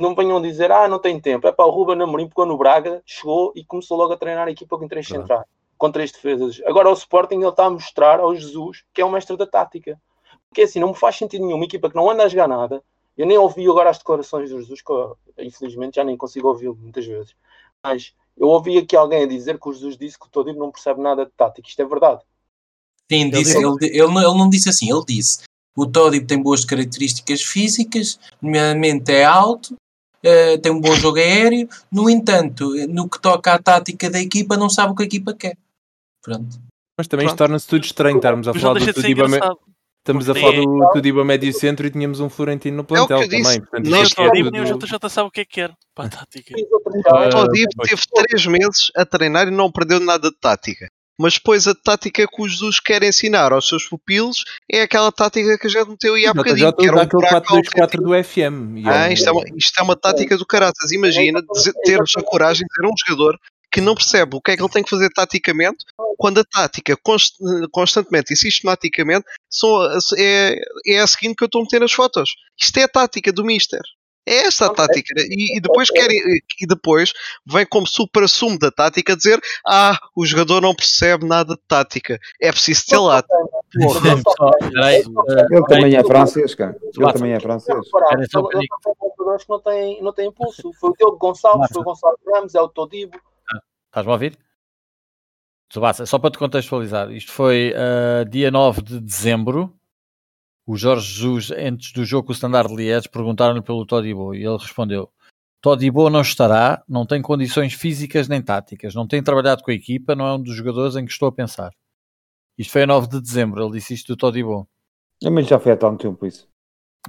[SPEAKER 5] não venham dizer, ah, não tem tempo, é para o Ruben Amorim pegou no Braga, chegou e começou logo a treinar a equipa com três
[SPEAKER 7] Claro.
[SPEAKER 5] centrais, com três defesas. Agora o Sporting ele está a mostrar ao Jesus que é um mestre da tática. Porque assim, não me faz sentido nenhum, uma equipa que não anda a jogar nada, eu nem ouvi agora as declarações do Jesus, que eu, infelizmente já nem consigo ouvi-lo muitas vezes, mas eu ouvi aqui alguém a dizer que o Jesus disse que o Todibo não percebe nada de tática. Isto é verdade.
[SPEAKER 4] Sim, disse, ele, ele, não, ele não disse assim, ele disse o Todibo tem boas características físicas, nomeadamente é alto, eh, tem um bom jogo aéreo, no entanto, no que toca à tática da equipa, não sabe o que a equipa quer. Pronto.
[SPEAKER 7] Mas também isto
[SPEAKER 2] Pronto.
[SPEAKER 7] torna-se tudo estranho. Estarmos a
[SPEAKER 3] Mas
[SPEAKER 7] falar do me-
[SPEAKER 3] engraçado.
[SPEAKER 7] Estamos a falar do Tudiba médio centro e tínhamos um Florentino no
[SPEAKER 2] É
[SPEAKER 7] plantel
[SPEAKER 2] disse.
[SPEAKER 7] também. Portanto,
[SPEAKER 3] Nem
[SPEAKER 7] é
[SPEAKER 3] o Todibo nem o JJ sabe o que é que quer para a tática.
[SPEAKER 7] Ah.
[SPEAKER 2] O Todibo
[SPEAKER 7] pois.
[SPEAKER 2] teve 3 meses a treinar e não aprendeu nada de tática. Mas depois a tática que o Jesus quer ensinar aos seus pupilos é aquela tática que a gente meteu aí há
[SPEAKER 7] O
[SPEAKER 2] bocadinho.
[SPEAKER 7] JJ
[SPEAKER 2] Que era um
[SPEAKER 7] aquele
[SPEAKER 2] buraco
[SPEAKER 7] 4-2-4 do FM. E
[SPEAKER 2] Ah,
[SPEAKER 7] é-
[SPEAKER 2] isto, é uma, isto é uma tática do caraças. Imagina teres a coragem de ter um jogador que não percebe o que é que ele tem que fazer taticamente, quando a tática const- constantemente e sistematicamente são, é, é a seguinte que eu estou a meter nas fotos. Isto é a tática do Mister. É esta a tática. E, e depois querem, e depois vem como supra-sumo da tática dizer ah, o jogador não percebe nada de tática. É preciso ter lá.
[SPEAKER 6] Ele também é francês, cara. Ele também é francês.
[SPEAKER 1] Espera só um
[SPEAKER 5] Ele são jogadores que não têm, impulso. Foi o Diogo Gonçalves, foi o Gonçalo Ramos, é o Todibo.
[SPEAKER 1] Estás-me a ouvir? Tsubasa, só para te contextualizar, isto foi ah, dia 9 de dezembro. O Jorge Jesus, antes do jogo com o Standard Liège, perguntaram-lhe pelo Todibo e ele respondeu: Todibo não estará, não tem condições físicas nem táticas, não tem trabalhado com a equipa, não é um dos jogadores em que estou a pensar. Isto foi a 9 de dezembro, ele disse isto do Todibo.
[SPEAKER 6] Mas já foi há tanto tempo isso.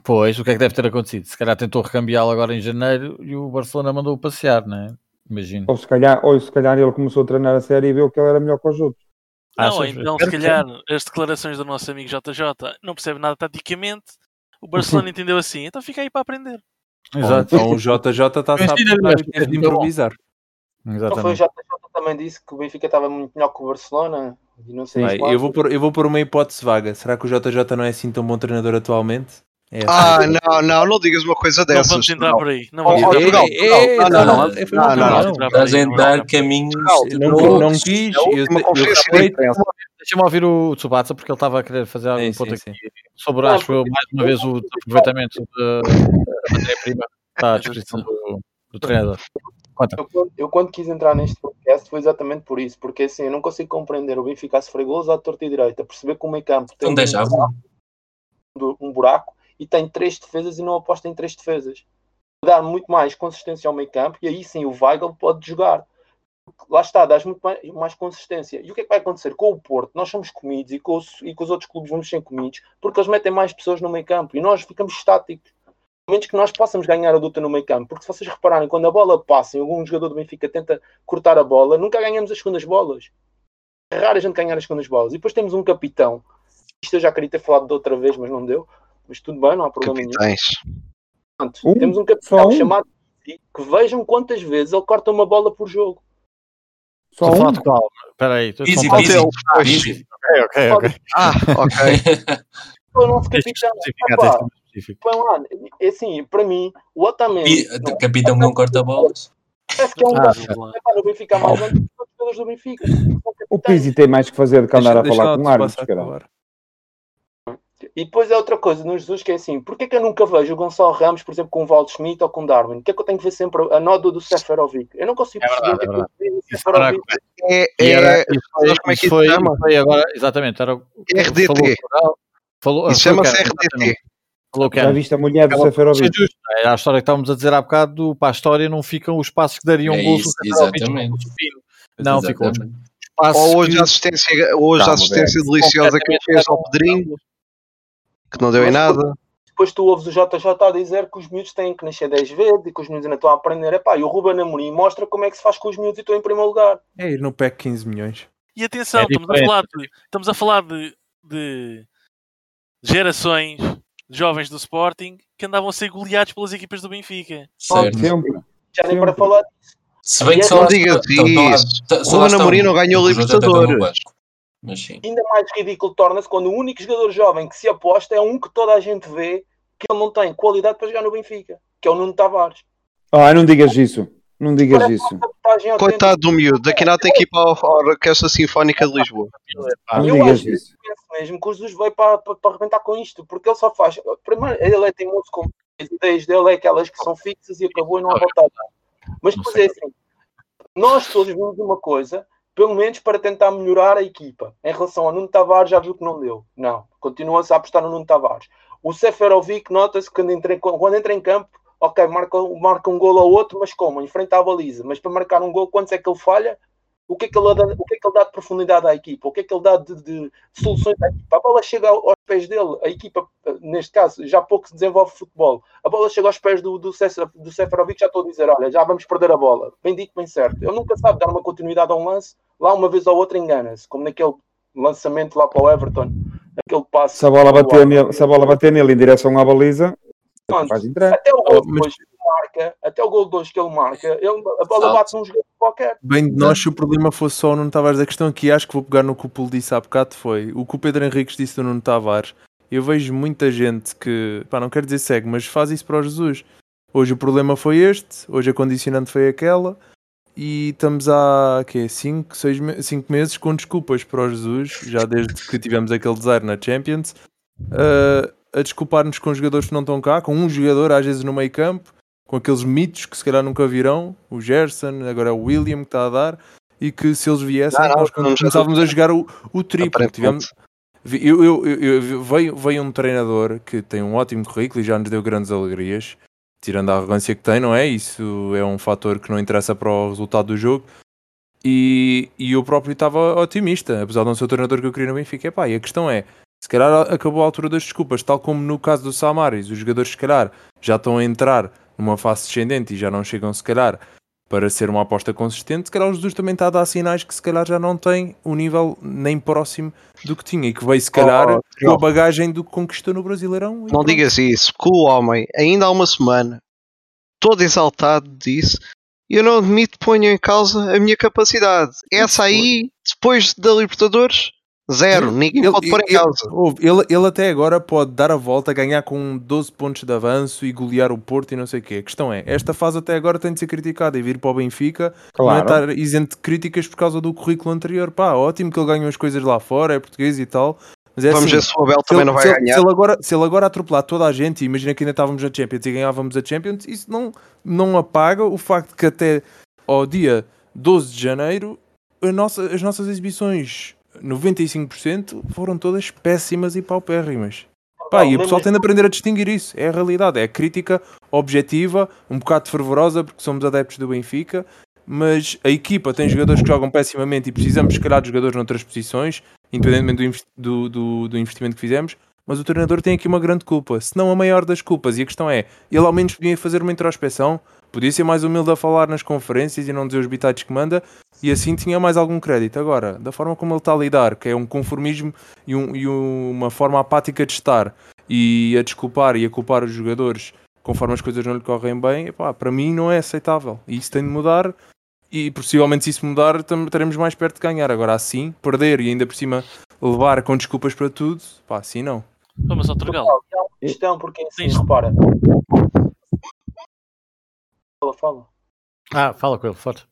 [SPEAKER 1] Pois, o que é que deve ter acontecido? Se calhar tentou recambiá-lo agora em janeiro e o Barcelona mandou-o passear, não é? Imagino.
[SPEAKER 6] Ou se, calhar, ou se calhar ele começou a treinar a série e viu que ele era melhor que os outros.
[SPEAKER 3] Não,
[SPEAKER 1] Achas?
[SPEAKER 3] então se
[SPEAKER 1] que
[SPEAKER 3] calhar as declarações do nosso amigo JJ não percebe nada taticamente. O Barcelona entendeu assim, então fica aí para aprender.
[SPEAKER 1] Exato.
[SPEAKER 7] Então o JJ está a saber improvisar.
[SPEAKER 5] Não foi o
[SPEAKER 1] Exatamente.
[SPEAKER 5] JJ também disse que o Benfica estava muito melhor que o Barcelona. E não sei quanto.
[SPEAKER 7] eu, vou pôr, eu vou pôr uma hipótese vaga. Será que o JJ não é assim tão bom treinador atualmente? É
[SPEAKER 2] Ah, não, não, não digas uma coisa
[SPEAKER 3] Não
[SPEAKER 2] dessas.
[SPEAKER 3] vamos entrar
[SPEAKER 2] não.
[SPEAKER 3] por aí. Não vamos
[SPEAKER 2] oh,
[SPEAKER 3] entrar por.
[SPEAKER 7] É,
[SPEAKER 2] não, não, não,
[SPEAKER 7] é,
[SPEAKER 2] não, não,
[SPEAKER 3] não.
[SPEAKER 4] Estás a entrar caminhos.
[SPEAKER 7] Não,
[SPEAKER 2] Não,
[SPEAKER 7] não quis.
[SPEAKER 2] É a.
[SPEAKER 1] Deixa-me ouvir o Tsubasa porque ele estava a querer fazer algum ponto aqui sobre,
[SPEAKER 5] Não,
[SPEAKER 1] acho eu, mais uma vez, o aproveitamento da matéria-prima está à descrição do, do treinador.
[SPEAKER 5] Eu, quando- eu quando quis entrar neste podcast foi exatamente por isso, porque assim eu não consigo compreender o Benfica a sofrer gols à torta e direita, perceber que o meio campo tem
[SPEAKER 4] Então deixa
[SPEAKER 5] um, um buraco e tem três defesas e não aposta em três defesas. Dar muito mais consistência ao meio campo e aí sim o Weigl pode jogar. Lá está, dás muito mais, mais consistência. E o que é que vai acontecer com o Porto? Nós somos comidos e com, os, e com os outros clubes vamos ser comidos porque eles metem mais pessoas no meio campo e nós ficamos estáticos. A menos que nós possamos ganhar a luta no meio campo. Porque se vocês repararem, quando a bola passa e algum jogador do Benfica tenta cortar a bola, nunca ganhamos as segundas bolas. É raro a gente ganhar as segundas bolas. E depois temos um capitão. Isto eu já queria ter falado de outra vez, mas não deu. Mas tudo bem, não há problema nenhum.
[SPEAKER 2] Capitães.
[SPEAKER 6] Um?
[SPEAKER 5] Portanto, temos um capitão
[SPEAKER 6] um?
[SPEAKER 5] chamado que vejam quantas vezes ele corta uma bola por jogo.
[SPEAKER 6] Só
[SPEAKER 1] Estou
[SPEAKER 6] um?
[SPEAKER 1] de qual? Espera aí. estou-
[SPEAKER 4] Easy peasy.
[SPEAKER 2] Ele,
[SPEAKER 4] Easy.
[SPEAKER 1] Ok, ok, ok.
[SPEAKER 2] Ah, ok.
[SPEAKER 5] O nosso capitão. põe lá. É assim, para mim, o Otamendi
[SPEAKER 4] E,
[SPEAKER 5] não,
[SPEAKER 4] capitão que não corta bolas.
[SPEAKER 5] parece que é um
[SPEAKER 1] Ah,
[SPEAKER 5] gajo o Benfica mais anos que os jogadores do Benfica.
[SPEAKER 6] O. Pizzi tem mais que fazer do que andar a falar com árbitros, caralho.
[SPEAKER 5] E depois é outra coisa no Jesus que é assim: porquê que eu nunca vejo o Gonçalo Ramos, por exemplo, com o Valdo Schmidt ou com o Darwin? Porquê que eu tenho que ver sempre a nódoa do Seferovic? Eu não consigo
[SPEAKER 1] É
[SPEAKER 5] perceber
[SPEAKER 1] verdade,
[SPEAKER 5] o que
[SPEAKER 1] é
[SPEAKER 5] é que
[SPEAKER 1] era-
[SPEAKER 5] Seferovic.
[SPEAKER 2] É,
[SPEAKER 1] era-
[SPEAKER 2] é,
[SPEAKER 1] isso foi-
[SPEAKER 2] sabes como é que
[SPEAKER 1] foi-
[SPEAKER 2] chama?
[SPEAKER 1] foi agora, exatamente, era o
[SPEAKER 2] RDT.
[SPEAKER 1] falou o falou,
[SPEAKER 2] Isso
[SPEAKER 1] o
[SPEAKER 2] chama-se RDT.
[SPEAKER 1] Falou o
[SPEAKER 6] Já viste a mulher do Seferovic?
[SPEAKER 1] é a história que estávamos a dizer há bocado, do, para a história não ficam os passos que dariam
[SPEAKER 4] É
[SPEAKER 1] gols
[SPEAKER 4] isso,
[SPEAKER 1] no Seferovic,
[SPEAKER 4] exatamente.
[SPEAKER 1] Não, ficou.
[SPEAKER 2] Ou hoje
[SPEAKER 1] que-
[SPEAKER 2] a assistência, hoje a assistência deliciosa que ele fez ao Pedrinho, que não deu em nada.
[SPEAKER 5] Depois tu ouves o JJ a dizer que os miúdos têm que nascer 10 vezes e que os miúdos ainda estão a aprender. Epá, e o Ruben Amorim mostra como é que se faz com os miúdos e estão em primeiro lugar.
[SPEAKER 7] É ir no PEC 15 milhões.
[SPEAKER 3] E atenção,
[SPEAKER 1] É
[SPEAKER 3] estamos, a falar de, estamos a falar de, de gerações de jovens do Sporting que andavam a ser goleados pelas equipas do Benfica.
[SPEAKER 4] Certo.
[SPEAKER 6] Sempre.
[SPEAKER 5] Já nem para falar
[SPEAKER 4] Se bem que
[SPEAKER 5] Não
[SPEAKER 4] só lá
[SPEAKER 2] digas
[SPEAKER 4] está- estão- estão lá-
[SPEAKER 2] isso.
[SPEAKER 4] só
[SPEAKER 2] Ruben Amorim não ganhou
[SPEAKER 4] o
[SPEAKER 2] Libertadores.
[SPEAKER 4] Mas sim.
[SPEAKER 5] ainda mais ridículo torna-se quando o único jogador jovem que se aposta é um que toda a gente vê que ele não tem qualidade para jogar no Benfica, que é o Nuno Tavares.
[SPEAKER 6] Ah, não digas isso. Não digas
[SPEAKER 5] Parece
[SPEAKER 6] isso.
[SPEAKER 2] Coitado do miúdo, daqui nada tem que ir para a Orquestra Sinfónica de Lisboa.
[SPEAKER 6] Não
[SPEAKER 5] Eu
[SPEAKER 6] digas
[SPEAKER 5] acho
[SPEAKER 6] isso.
[SPEAKER 5] penso mesmo que o Jesus veio para, para, para arrebentar com isto, porque ele só faz. Primeiro, ele é teimoso com as ideias dele, é aquelas que são fixas e acabou e não há volta a dar. Mas depois é assim: nós todos vimos uma coisa, pelo menos para tentar melhorar a equipa. Em relação ao Nuno Tavares, já viu que não deu. Não, continua-se a apostar no Nuno Tavares. O Seferovic nota-se que quando entra, em- quando entra em campo, ok, marca, marca um gol ao outro, mas como? Enfrenta a baliza. Mas para marcar um gol, quantos é que ele falha? O que é que ele dá, o que é que ele dá de profundidade à equipa, o que é que ele dá de, de soluções à equipa. A bola chega ao- aos pés dele, a equipa, neste caso, já pouco se desenvolve futebol. A bola chega aos pés do, do, César- do Seferovic, já estou a dizer, olha, já vamos perder a bola. Bem dito, bem certo. Ele nunca sabe dar uma continuidade a um lance, lá uma vez ou outra engana-se, como naquele lançamento lá para o Everton, aquele passe.
[SPEAKER 6] Se a bola bater nele, se a bola bater nele em direção à baliza,
[SPEAKER 5] Pronto.
[SPEAKER 6] faz entrar.
[SPEAKER 5] Até o gol
[SPEAKER 7] Oh, mas-
[SPEAKER 5] marca, até o gol de hoje que ele marca, ele- a bola
[SPEAKER 4] Salto.
[SPEAKER 5] bate num jogador qualquer.
[SPEAKER 7] Bem de nós, se o problema fosse só o Nuno Tavares, a questão aqui, acho que vou pegar no que o Pulo disse há bocado, foi o que o Pedro Henriques disse do Nuno Tavares. Eu vejo muita gente que, pá, não quero dizer cego, mas faz isso para o Jesus. Hoje o problema foi este, hoje a condicionante foi aquela, e estamos há, quê, 5, 6 cinco meses com desculpas para o Jesus, já desde que tivemos aquele desaire na Champions, uh, a desculpar-nos com jogadores que não estão cá, com um jogador às vezes no meio campo, com aqueles mitos que se calhar nunca virão, o Gerson, agora é o William que está a dar, e que se eles viessem,
[SPEAKER 2] Não, não,
[SPEAKER 7] nós
[SPEAKER 2] não,
[SPEAKER 7] começávamos a jogar o, o triplo. Tivemos, eu, eu, eu- veio, veio um treinador que tem um ótimo currículo e já nos deu grandes alegrias, tirando a arrogância que tem, não é? Isso é um fator que não interessa para o resultado do jogo. E, e eu próprio estava otimista, apesar de não ser o treinador que eu queria no Benfica. Epá, e a questão é, se calhar acabou a altura das desculpas, tal como no caso do Samaris, os jogadores se calhar já estão a entrar numa fase descendente e já não chegam se calhar para ser uma aposta consistente, se calhar o Jesus também está a dar sinais que se calhar já não tem um nível nem próximo do que tinha e que veio se calhar
[SPEAKER 2] Oh,
[SPEAKER 7] com a bagagem do que conquistou no Brasileirão.
[SPEAKER 2] Não
[SPEAKER 7] pronto.
[SPEAKER 2] digas isso, que o homem, ainda há uma semana, todo exaltado, disse: Eu não admito que ponham em causa a minha capacidade. Essa aí, depois da Libertadores, zero. Ninguém pode pôr em
[SPEAKER 7] ele-
[SPEAKER 2] causa.
[SPEAKER 7] ele, ele até agora pode dar a volta, ganhar com 12 pontos de avanço e golear o Porto e não sei o quê. A questão é, esta fase até agora tem de ser criticada e vir para o Benfica não é
[SPEAKER 6] Claro.
[SPEAKER 7] estar isento de críticas por causa do currículo anterior. Pá, ótimo que ele ganhou as coisas lá fora, é português e tal. Mas é
[SPEAKER 2] Vamos
[SPEAKER 7] assim,
[SPEAKER 2] ver se o Abel também
[SPEAKER 7] ele,
[SPEAKER 2] não vai
[SPEAKER 7] se ele-
[SPEAKER 2] ganhar.
[SPEAKER 7] se ele agora, se ele agora atropelar toda a gente, imagina que ainda estávamos na Champions e ganhávamos a Champions, isso não, não apaga o facto que até ao dia 12 de janeiro a nossa- as nossas exibições, 95%, foram todas péssimas e paupérrimas. Pá, e o pessoal tem de aprender a distinguir isso. É a realidade, é a crítica objetiva, um bocado fervorosa, porque somos adeptos do Benfica, mas a equipa tem jogadores que jogam pessimamente e precisamos, se calhar, de jogadores noutras posições, independentemente do, do, do- do investimento que fizemos. Mas o treinador tem aqui uma grande culpa, se não a maior das culpas. E a questão é: ele ao menos podia fazer uma introspeção, podia ser mais humilde a falar nas conferências e não dizer os bitates que manda, e assim tinha mais algum crédito. Agora, da forma como ele está a lidar, que é um conformismo e, um- e um- uma forma apática de estar, e a desculpar e a culpar os jogadores conforme as coisas não lhe correm bem, epá, para mim não é aceitável. E isso tem de mudar. E possivelmente, se isso mudar, estaremos mais perto de ganhar. Agora, assim, perder e ainda por cima levar com desculpas para tudo, pá, assim não.
[SPEAKER 3] Vamos ao Turgal.
[SPEAKER 5] É uma questão, porque assim,
[SPEAKER 3] Sim.
[SPEAKER 5] repara. Fala, fala.
[SPEAKER 1] Ah, fala com ele, forte.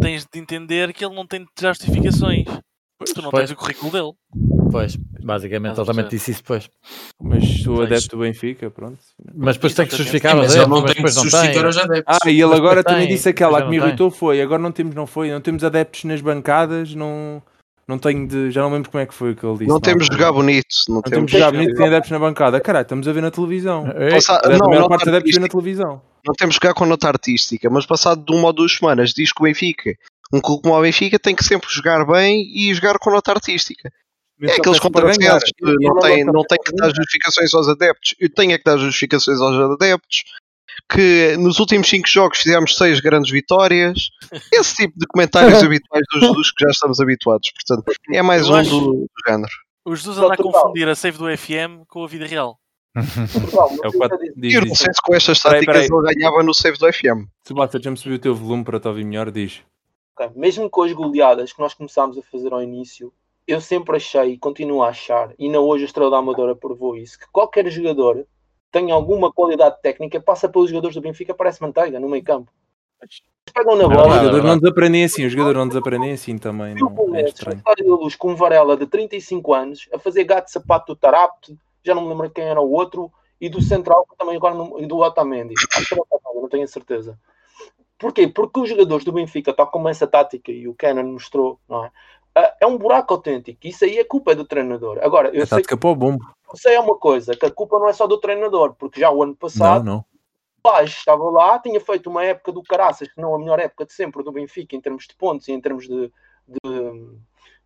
[SPEAKER 3] Tens de entender que ele não tem justificações. Tu não
[SPEAKER 1] Pois.
[SPEAKER 3] tens o currículo dele.
[SPEAKER 1] Pois, basicamente, ele também
[SPEAKER 3] perceber?
[SPEAKER 1] disse isso depois.
[SPEAKER 7] Mas sou
[SPEAKER 3] Pois.
[SPEAKER 7] adepto do Benfica, pronto.
[SPEAKER 1] Mas depois tem que justificar,
[SPEAKER 4] mas
[SPEAKER 1] mas,
[SPEAKER 4] ele não tem que justificar os adeptos.
[SPEAKER 7] Ah, e ele agora também
[SPEAKER 1] tem,
[SPEAKER 7] disse aquela que me irritou foi, agora não temos, não foi, não temos adeptos nas bancadas, não, não tenho de, já não lembro como é que foi que ele disse.
[SPEAKER 2] Não temos de jogar bonito. Não,
[SPEAKER 7] Não
[SPEAKER 2] temos
[SPEAKER 7] temos de jogar bonito, tem adeptos na bancada. Caralho, estamos a ver na televisão.
[SPEAKER 1] Ei,
[SPEAKER 2] Passar-
[SPEAKER 7] A
[SPEAKER 2] não,
[SPEAKER 7] maior parte dos adeptos vê na televisão.
[SPEAKER 2] não temos de jogar com nota artística, mas passado de uma ou duas semanas diz que o Benfica, Um clube como o Benfica tem que sempre jogar bem e jogar com nota artística.
[SPEAKER 7] Mas
[SPEAKER 2] É aqueles contrassensos que não
[SPEAKER 5] não
[SPEAKER 2] tem, não tem que dar justificações aos adeptos. Eu tenho é que dar justificações aos adeptos. Que nos últimos 5 jogos fizemos 6 grandes vitórias. Esse tipo de comentários habituais dos, dos que já estamos habituados. Portanto, é mais
[SPEAKER 3] Eu
[SPEAKER 2] um do, do género.
[SPEAKER 3] O Jesus anda a confundir a save do FM com a vida real.
[SPEAKER 5] Portugal,
[SPEAKER 7] É o
[SPEAKER 5] mas eu
[SPEAKER 7] 4
[SPEAKER 5] disse-
[SPEAKER 7] diz,
[SPEAKER 2] Eu não
[SPEAKER 7] diz.
[SPEAKER 2] sei se com estas
[SPEAKER 7] Peraí,
[SPEAKER 2] táticas
[SPEAKER 7] peraí.
[SPEAKER 2] ele ganhava no save do FM.
[SPEAKER 7] Subata, já me subiu o teu volume para te ouvir melhor, diz.
[SPEAKER 5] Ok, Mesmo com as goleadas que nós começámos a fazer ao início, eu sempre achei e continuo a achar, e ainda hoje a Estrela da Amadora provou isso, que qualquer jogador tem alguma qualidade técnica, passa pelos jogadores do Benfica, parece manteiga no meio campo. Pegam na
[SPEAKER 7] Os
[SPEAKER 5] bola,
[SPEAKER 1] verdade.
[SPEAKER 7] jogadores não desaprendem assim, os jogadores não desaprendem assim também, não,
[SPEAKER 5] com
[SPEAKER 7] é
[SPEAKER 5] o
[SPEAKER 7] estranho.
[SPEAKER 5] da Luz com Varela de 35 anos a fazer gato de sapato do Tarapte, já não me lembro quem era o outro, e do Central que também agora não, e do Otamendi. Acho que era o Otamendi, não tenho a certeza. Porquê? Porque os jogadores do Benfica, tal como essa tática e o Kenan mostrou, não é? Ah, É um buraco autêntico. Isso aí é culpa do treinador. Agora, eu
[SPEAKER 7] A
[SPEAKER 5] sei,
[SPEAKER 7] tática para o bombo.
[SPEAKER 5] Sei é uma coisa, que a culpa não é só do treinador, porque já o ano
[SPEAKER 7] Não,
[SPEAKER 5] passado
[SPEAKER 7] não.
[SPEAKER 5] Paz estava lá, tinha feito uma época do caraças, que não a melhor época de sempre do Benfica, em termos de pontos e em termos de, de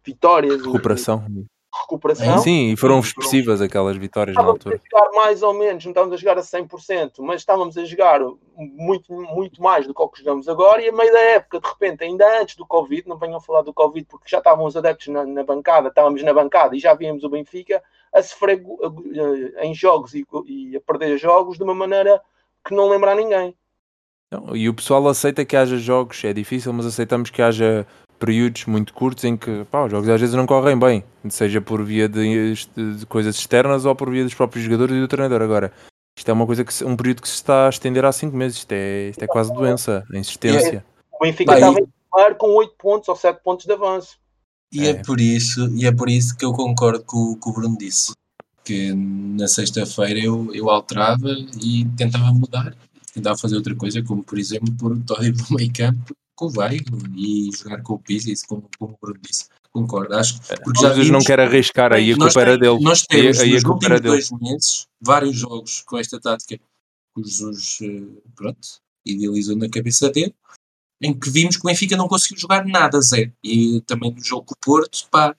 [SPEAKER 5] vitórias e de
[SPEAKER 7] Recuperação. Sim, e foram expressivas aquelas vitórias na
[SPEAKER 5] Estávamos a
[SPEAKER 7] altura.
[SPEAKER 5] jogar mais ou menos, não estávamos a jogar a 100%, mas estávamos a jogar muito, muito mais do que o que jogamos agora. E a meio da época, de repente, ainda antes do Covid, não venham falar do Covid porque já estavam os adeptos na, na bancada, estávamos na bancada e já víamos o Benfica a sofrer a- em jogos e, e a perder jogos de uma maneira que não lembra a ninguém.
[SPEAKER 7] Não, e o pessoal aceita que haja jogos, é difícil, mas aceitamos que haja períodos muito curtos em que pá, os jogos às vezes não correm bem, seja por via de, de coisas externas ou por via dos próprios jogadores e do treinador. Agora, isto é uma coisa que se- um período que se está a estender há 5 meses, isto é, isto é quase doença, a insistência.
[SPEAKER 5] O Benfica estava em primeiro com 8 pontos ou 7 pontos de avanço.
[SPEAKER 4] E é.
[SPEAKER 7] É.
[SPEAKER 4] por isso, e é por isso que eu concordo com o que o Bruno disse. Que na sexta-feira eu, eu alterava e tentava mudar, tentava fazer outra coisa, como por exemplo pôr o Tório no meio campo com o Weigl e jogar com o Pizzi, isso como, como o Bruno disse. Concordo, acho que porque já
[SPEAKER 7] Às vezes
[SPEAKER 4] vimos,
[SPEAKER 7] não quer arriscar, aí a culpa era dele.
[SPEAKER 4] nós
[SPEAKER 7] Aí-
[SPEAKER 4] temos
[SPEAKER 7] aí a
[SPEAKER 4] nos últimos
[SPEAKER 7] dele.
[SPEAKER 4] dois meses vários jogos com esta tática que o Jesus eh, pronto, idealizou na cabeça dele em que vimos que o Benfica não conseguiu jogar nada, zero. E também no jogo com o Porto, pá,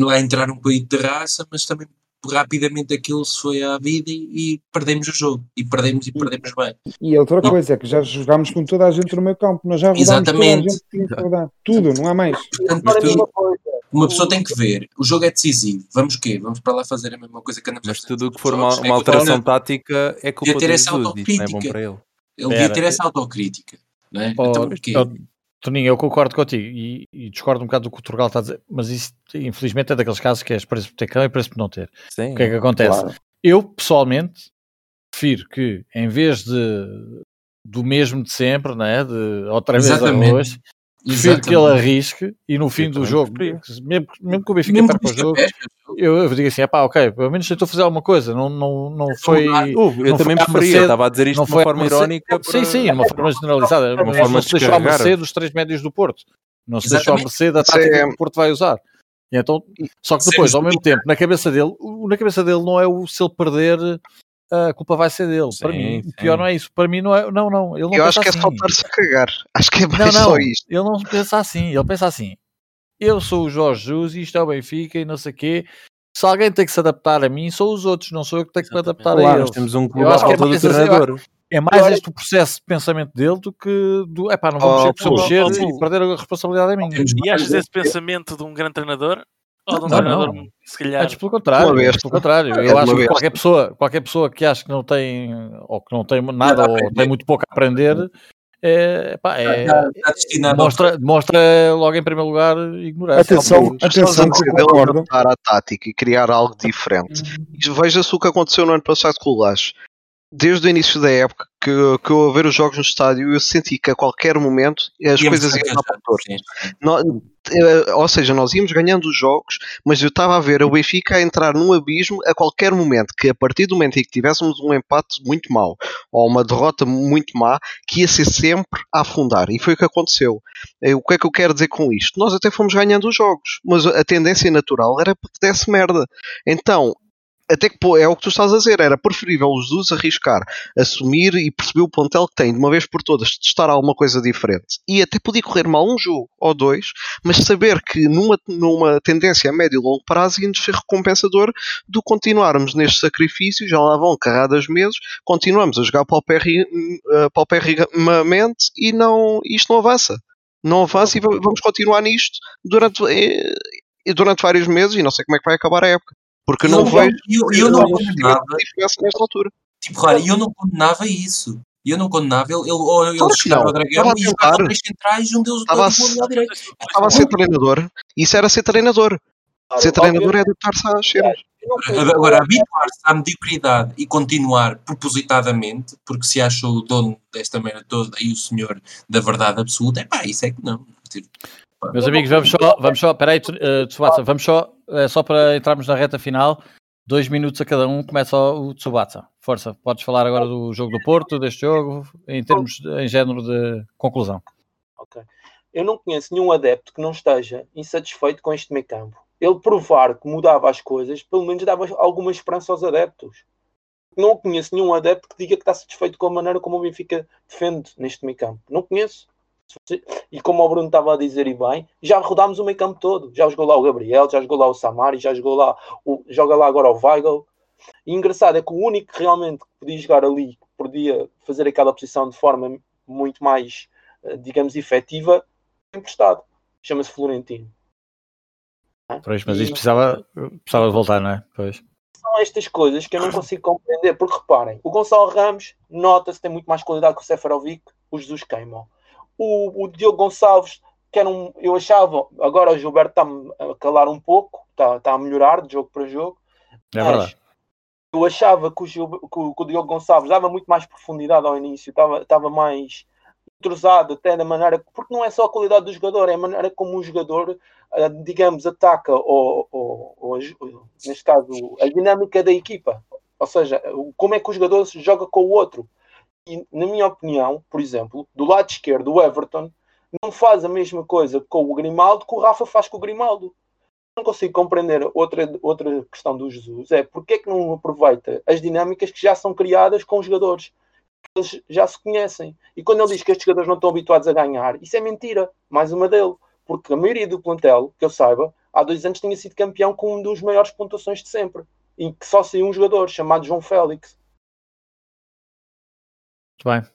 [SPEAKER 4] lá entrar um bocadinho de raça, mas também rapidamente aquilo se foi à vida e, e perdemos o jogo. E perdemos e perdemos bem.
[SPEAKER 6] E outra
[SPEAKER 4] Não.
[SPEAKER 6] coisa é que já jogámos com toda a gente no meio campo, nós já rodámos toda a
[SPEAKER 4] Exatamente.
[SPEAKER 6] rodar. Tudo, não há mais.
[SPEAKER 4] Portanto, tu- uma pessoa tem que ver, o jogo é decisivo. Vamos o quê? Vamos para lá fazer a mesma coisa que andamos a
[SPEAKER 7] Mas tudo o que for uma,
[SPEAKER 4] jogos,
[SPEAKER 7] uma
[SPEAKER 4] é
[SPEAKER 7] alteração tática é culpa
[SPEAKER 4] ter
[SPEAKER 7] do Jesus, isso não é bom
[SPEAKER 4] autocrítica.
[SPEAKER 7] para ele.
[SPEAKER 4] Ele devia
[SPEAKER 2] é.
[SPEAKER 4] ter essa autocrítica. Não é? Então, porquê?
[SPEAKER 1] Toninho, eu concordo contigo e, e discordo um bocado do que o Turgal está a dizer, mas isso infelizmente é daqueles casos que é preço por ter cão e preço por não ter.
[SPEAKER 7] Sim.
[SPEAKER 1] O que é que acontece?
[SPEAKER 6] Claro.
[SPEAKER 1] Eu, pessoalmente, prefiro que, em vez de do mesmo de sempre, né, de outra vez
[SPEAKER 4] Exatamente.
[SPEAKER 1] arroz, prefiro que ele arrisque e no fim
[SPEAKER 7] Eu
[SPEAKER 1] do jogo, mesmo, mesmo que o Benfica perca o jogo,
[SPEAKER 4] perca,
[SPEAKER 1] eu, eu digo assim, pá, ok, pelo menos tentou fazer alguma coisa, não, não, não foi...
[SPEAKER 7] Houve, eu
[SPEAKER 1] não
[SPEAKER 7] também
[SPEAKER 1] foi
[SPEAKER 7] preferia, estava a dizer isto
[SPEAKER 1] não
[SPEAKER 7] de
[SPEAKER 1] foi
[SPEAKER 7] uma forma irónica.
[SPEAKER 1] Sim,
[SPEAKER 7] para-
[SPEAKER 1] sim, de uma forma generalizada.
[SPEAKER 5] Uma
[SPEAKER 1] Não,
[SPEAKER 7] forma
[SPEAKER 1] não
[SPEAKER 7] de
[SPEAKER 1] se deixou à mercê dos três médios do Porto. Não se deixou à mercê da tática
[SPEAKER 2] é-
[SPEAKER 1] que o Porto vai usar. E então, só que depois, ao mesmo tempo, na cabeça dele, na cabeça dele não é o se ele perder, a culpa vai ser dele. Para
[SPEAKER 7] Sim,
[SPEAKER 1] mim,
[SPEAKER 7] sim.
[SPEAKER 1] o pior não é isso. Para mim, não é. Não, não. Ele não
[SPEAKER 2] Eu
[SPEAKER 1] pensa
[SPEAKER 2] acho que é
[SPEAKER 1] assim.
[SPEAKER 2] só estar-se a cagar. Acho que é
[SPEAKER 1] Não,
[SPEAKER 2] mais
[SPEAKER 1] não.
[SPEAKER 2] só isto.
[SPEAKER 1] Ele não pensa assim. Ele pensa assim. Eu sou o Jorge Jesus e isto é o Benfica e não sei o quê. Se alguém tem que se adaptar a mim, são os outros, não sou eu que tenho que me adaptar a
[SPEAKER 7] Claro,
[SPEAKER 1] eles.
[SPEAKER 7] nós temos um
[SPEAKER 1] Eu
[SPEAKER 7] clube à
[SPEAKER 1] acho que é
[SPEAKER 7] falta do
[SPEAKER 1] eu
[SPEAKER 7] treinador.
[SPEAKER 1] É mais este o processo de pensamento dele do que do. Epá, não vou
[SPEAKER 2] Oh,
[SPEAKER 1] mexer,
[SPEAKER 2] pô,
[SPEAKER 1] mexer
[SPEAKER 3] oh,
[SPEAKER 1] e
[SPEAKER 3] pô.
[SPEAKER 1] perder a responsabilidade é minha.
[SPEAKER 4] Temos
[SPEAKER 3] E achas esse pensamento de um grande treinador? Ou de um
[SPEAKER 1] Não,
[SPEAKER 3] treinador,
[SPEAKER 1] não.
[SPEAKER 3] se calhar,
[SPEAKER 1] Antes pelo contrário, antes pelo contrário.
[SPEAKER 2] É
[SPEAKER 1] Eu acho que qualquer pessoa, qualquer pessoa que acha que não tem ou que não tem nada
[SPEAKER 4] a
[SPEAKER 1] ou tem muito pouco a aprender é, pá, é-
[SPEAKER 4] Está, está
[SPEAKER 1] demonstra, demonstra logo em primeiro lugar ignorância.
[SPEAKER 6] Atenção,
[SPEAKER 1] Porque-
[SPEAKER 6] atenção, que concordo.
[SPEAKER 2] adaptar à tática e criar algo diferente. E Veja-se o que aconteceu no ano passado com o Lages. Desde o início da época que, que eu a ver os jogos no estádio, eu senti que a qualquer momento as coisas iam para. Nó- eh, ou seja, nós íamos ganhando os jogos, mas eu estava a ver o Benfica a entrar num abismo a qualquer momento, que a partir do momento em que tivéssemos um empate muito mau ou uma derrota muito má, que ia ser sempre a afundar. E foi o que aconteceu. Eh, O que é que eu quero dizer com isto? Nós até fomos ganhando os jogos, mas a tendência natural era que desse merda. Então, até que pô, é o que tu estás a dizer, era preferível os Jesus arriscar, assumir e perceber o plantel que tem de uma vez por todas, testar alguma coisa diferente. E até podia correr mal um jogo ou dois, mas saber que numa, numa tendência a médio e longo prazo ia-nos ser recompensador do continuarmos neste sacrifício, já lá vão carradas meses, continuamos a jogar eh, paupérrimamente e não, isto não avança. Não avança e vamos continuar nisto durante, eh, durante vários meses e não sei como é que vai acabar a época. Porque eu não, não vejo
[SPEAKER 4] eu, eu não condenava
[SPEAKER 2] nesta altura.
[SPEAKER 4] Tipo, claro, eu não condenava isso. Eu não condenava ele, ele, ou ele claro chegava ao Dragão e jogava três centrais e um deles
[SPEAKER 2] estava, a, estava a ser treinador. Isso era ser treinador. Claro, ser treinador é adaptar-se às cenas.
[SPEAKER 4] Agora, habituar-se à mediocridade e continuar propositadamente, porque se acha o dono desta merda toda e o senhor da verdade absoluta, é pá, isso é que não.
[SPEAKER 1] Meus amigos, vamos só, vamos só, peraí, uh, Tsubasa, vamos só, uh, só para entrarmos na reta final, dois minutos a cada um, começa o Tsubasa. Força, podes falar agora do jogo do Porto, deste jogo, em termos, de, em género de conclusão.
[SPEAKER 5] Ok. Eu não conheço nenhum adepto que não esteja insatisfeito com este meio campo. Ele provar que mudava as coisas, pelo menos dava alguma esperança aos adeptos. Não conheço nenhum adepto que diga que está satisfeito com a maneira como o Benfica defende neste meio campo. Não conheço. E como o Bruno estava a dizer e bem, já rodámos o meio campo todo. Já jogou lá o Gabriel, já jogou lá o Samari, já jogou lá, o, joga lá agora o Weigl. E engraçado é que o único que realmente podia jogar ali, que podia fazer aquela posição de forma muito mais, eh, digamos, efetiva, é emprestado. Chama-se Florentino.
[SPEAKER 1] Pois, mas isto precisava, precisava de voltar, não é? Pois.
[SPEAKER 5] São estas coisas que eu não consigo compreender, porque reparem, o Gonçalo Ramos nota-se tem muito mais qualidade que o Seferovic, o Jesus queimam o, o Diogo Gonçalves, que era um, eu achava, agora o Gilberto está-me a calar um pouco, está, está a melhorar de jogo para jogo.
[SPEAKER 1] É verdade.
[SPEAKER 5] Eu achava que o, Gil, que, que o Diogo Gonçalves dava muito mais profundidade ao início, estava, estava mais entrosado até da maneira, porque não é só a qualidade do jogador, é a maneira como o jogador, eh, digamos, ataca, ou, ou, ou neste caso, a dinâmica da equipa. Ou seja, como é que o jogador joga com o outro. E, na minha opinião, por exemplo, do lado esquerdo, o Everton não faz a mesma coisa com o Grimaldo que o Rafa faz com o Grimaldo. Não consigo compreender outra, outra questão do Jesus. É porque é que não aproveita as dinâmicas que já são criadas com os jogadores? Eles já se conhecem. E quando ele diz que estes jogadores não estão habituados a ganhar, isso é mentira. Mais uma dele. Porque a maioria do plantel, que eu saiba, há dois anos tinha sido campeão com um dos maiores pontuações de sempre. E que só saiu um jogador chamado João Félix.
[SPEAKER 1] Muito bem.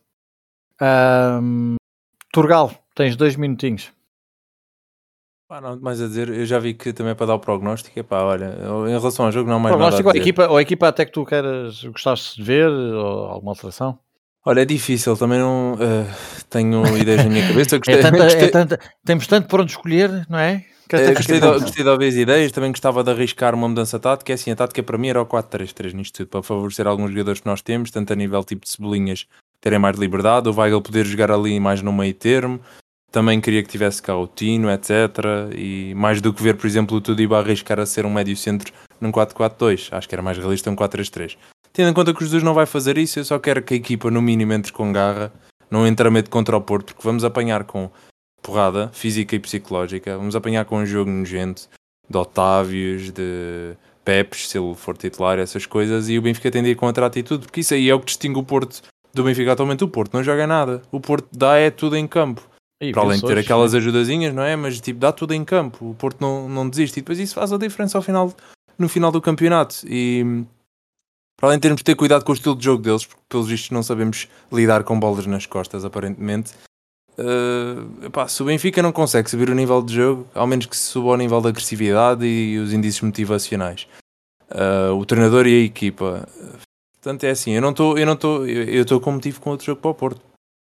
[SPEAKER 1] Um, Turgal, tens dois minutinhos.
[SPEAKER 7] Ah, não, mais a dizer, eu já vi que também é para dar o prognóstico. Epá, olha, em relação ao jogo, não há mais
[SPEAKER 1] prognóstico,
[SPEAKER 7] nada a,
[SPEAKER 1] a equipa, ou a equipa até que tu queres, gostasses de ver, ou alguma alteração?
[SPEAKER 7] Olha, é difícil, também não uh, tenho ideias na minha cabeça.
[SPEAKER 1] Gostei, é tanta, gostei... É tanta, temos tanto por onde escolher, não é?
[SPEAKER 7] É, gostei, de, gostei de ouvir as ideias, também gostava de arriscar uma mudança tática. É assim, a tática para mim era o 4-3-3 nisto tudo, para favorecer alguns jogadores que nós temos, tanto a nível tipo de cebolinhas terem mais liberdade, o Weigl poder jogar ali mais no meio termo. Também queria que tivesse cá o Tino, etc. E mais do que ver, por exemplo, o Tudiba arriscar a ser um médio centro num 4-4-2. Acho que era mais realista um 4-3-3. Tendo em conta que os dois não vai fazer isso, eu só quero que a equipa no mínimo entre com garra, não entre a medo contra o Porto, porque vamos apanhar com porrada física e psicológica, vamos apanhar com um jogo nojento de Otávios, de Pepes, se ele for titular, essas coisas, e o Benfica tem de ir com outra atitude, porque isso aí é o que distingue o Porto do Benfica atualmente o Porto não joga nada. O Porto dá é tudo em campo. E Para além de ter aquelas ajudazinhas, não é? Mas tipo, dá tudo em campo. O Porto não, não desiste. E depois isso faz a diferença ao final, no final do campeonato. E para além de termos de ter cuidado com o estilo de jogo deles, porque pelos vistos não sabemos lidar com bolas nas costas, aparentemente. Uh, epá, se o Benfica não consegue subir o nível de jogo, ao menos que se suba o nível de agressividade e os indícios motivacionais. Uh, o treinador e a equipa Portanto, é assim, eu não estou, eu não estou, eu estou com motivo com outro jogo para o Porto.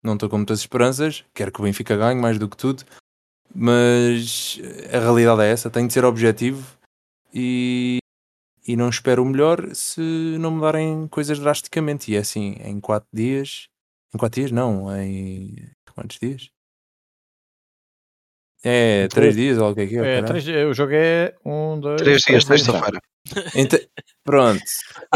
[SPEAKER 7] Não estou com muitas esperanças, quero que o Benfica ganhe mais do que tudo, mas a realidade é essa, tenho de ser objetivo e, e não espero o melhor se não mudarem coisas drasticamente. E é assim, em 4 dias, em 4 dias não, em quantos dias? É, 3 dias ou o que é que é?
[SPEAKER 1] é três, o jogo é 1, 2,
[SPEAKER 2] 3 dias, sexta-feira.
[SPEAKER 7] Pronto,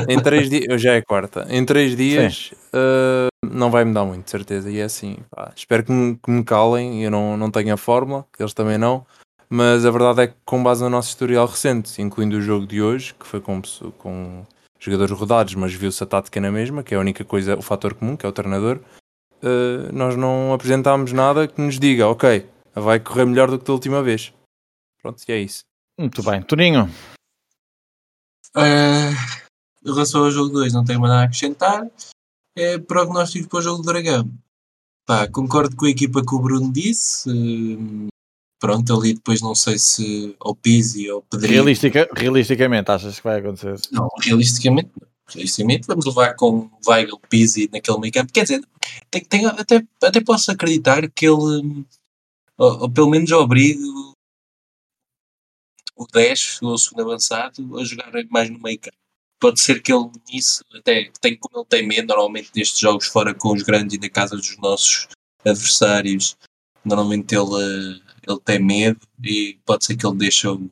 [SPEAKER 7] em três dias, já é quarta, em três dias uh, não vai mudar muito, de certeza. E é assim, pá, espero que me, que me, calem. Eu não, não tenho a fórmula, eles também não, mas a verdade é que, com base no nosso historial recente, incluindo o jogo de hoje, que foi com, com jogadores rodados, mas viu-se a tática na mesma, que é a única coisa, o fator comum, que é o treinador. Uh, nós não apresentámos nada que nos diga, ok, vai correr melhor do que da última vez. Pronto, e é isso.
[SPEAKER 1] Muito bem. Toninho,
[SPEAKER 4] Uh, em relação ao jogo 2, não tenho mais nada a acrescentar. É prognóstico para o jogo do Dragão. Pá, concordo com a equipa que o Bruno disse. uh, pronto, ali depois não sei se ao Pizzi ou Pedrinho.
[SPEAKER 1] realistica, realisticamente, achas que vai acontecer?
[SPEAKER 4] Não, realisticamente, não. realisticamente vamos levar com Weigl, Pizzi naquele meio campo. Quer dizer, tem, tem- até, até posso acreditar que ele, hum, ou, ou pelo menos obrigue o- o 10, o segundo avançado, a jogar mais no meio campo. Pode ser que ele nisso, até tem como ele tem medo, normalmente nestes jogos fora com os grandes e na casa dos nossos adversários, normalmente ele, eh, ele tem medo e pode ser que ele deixe o,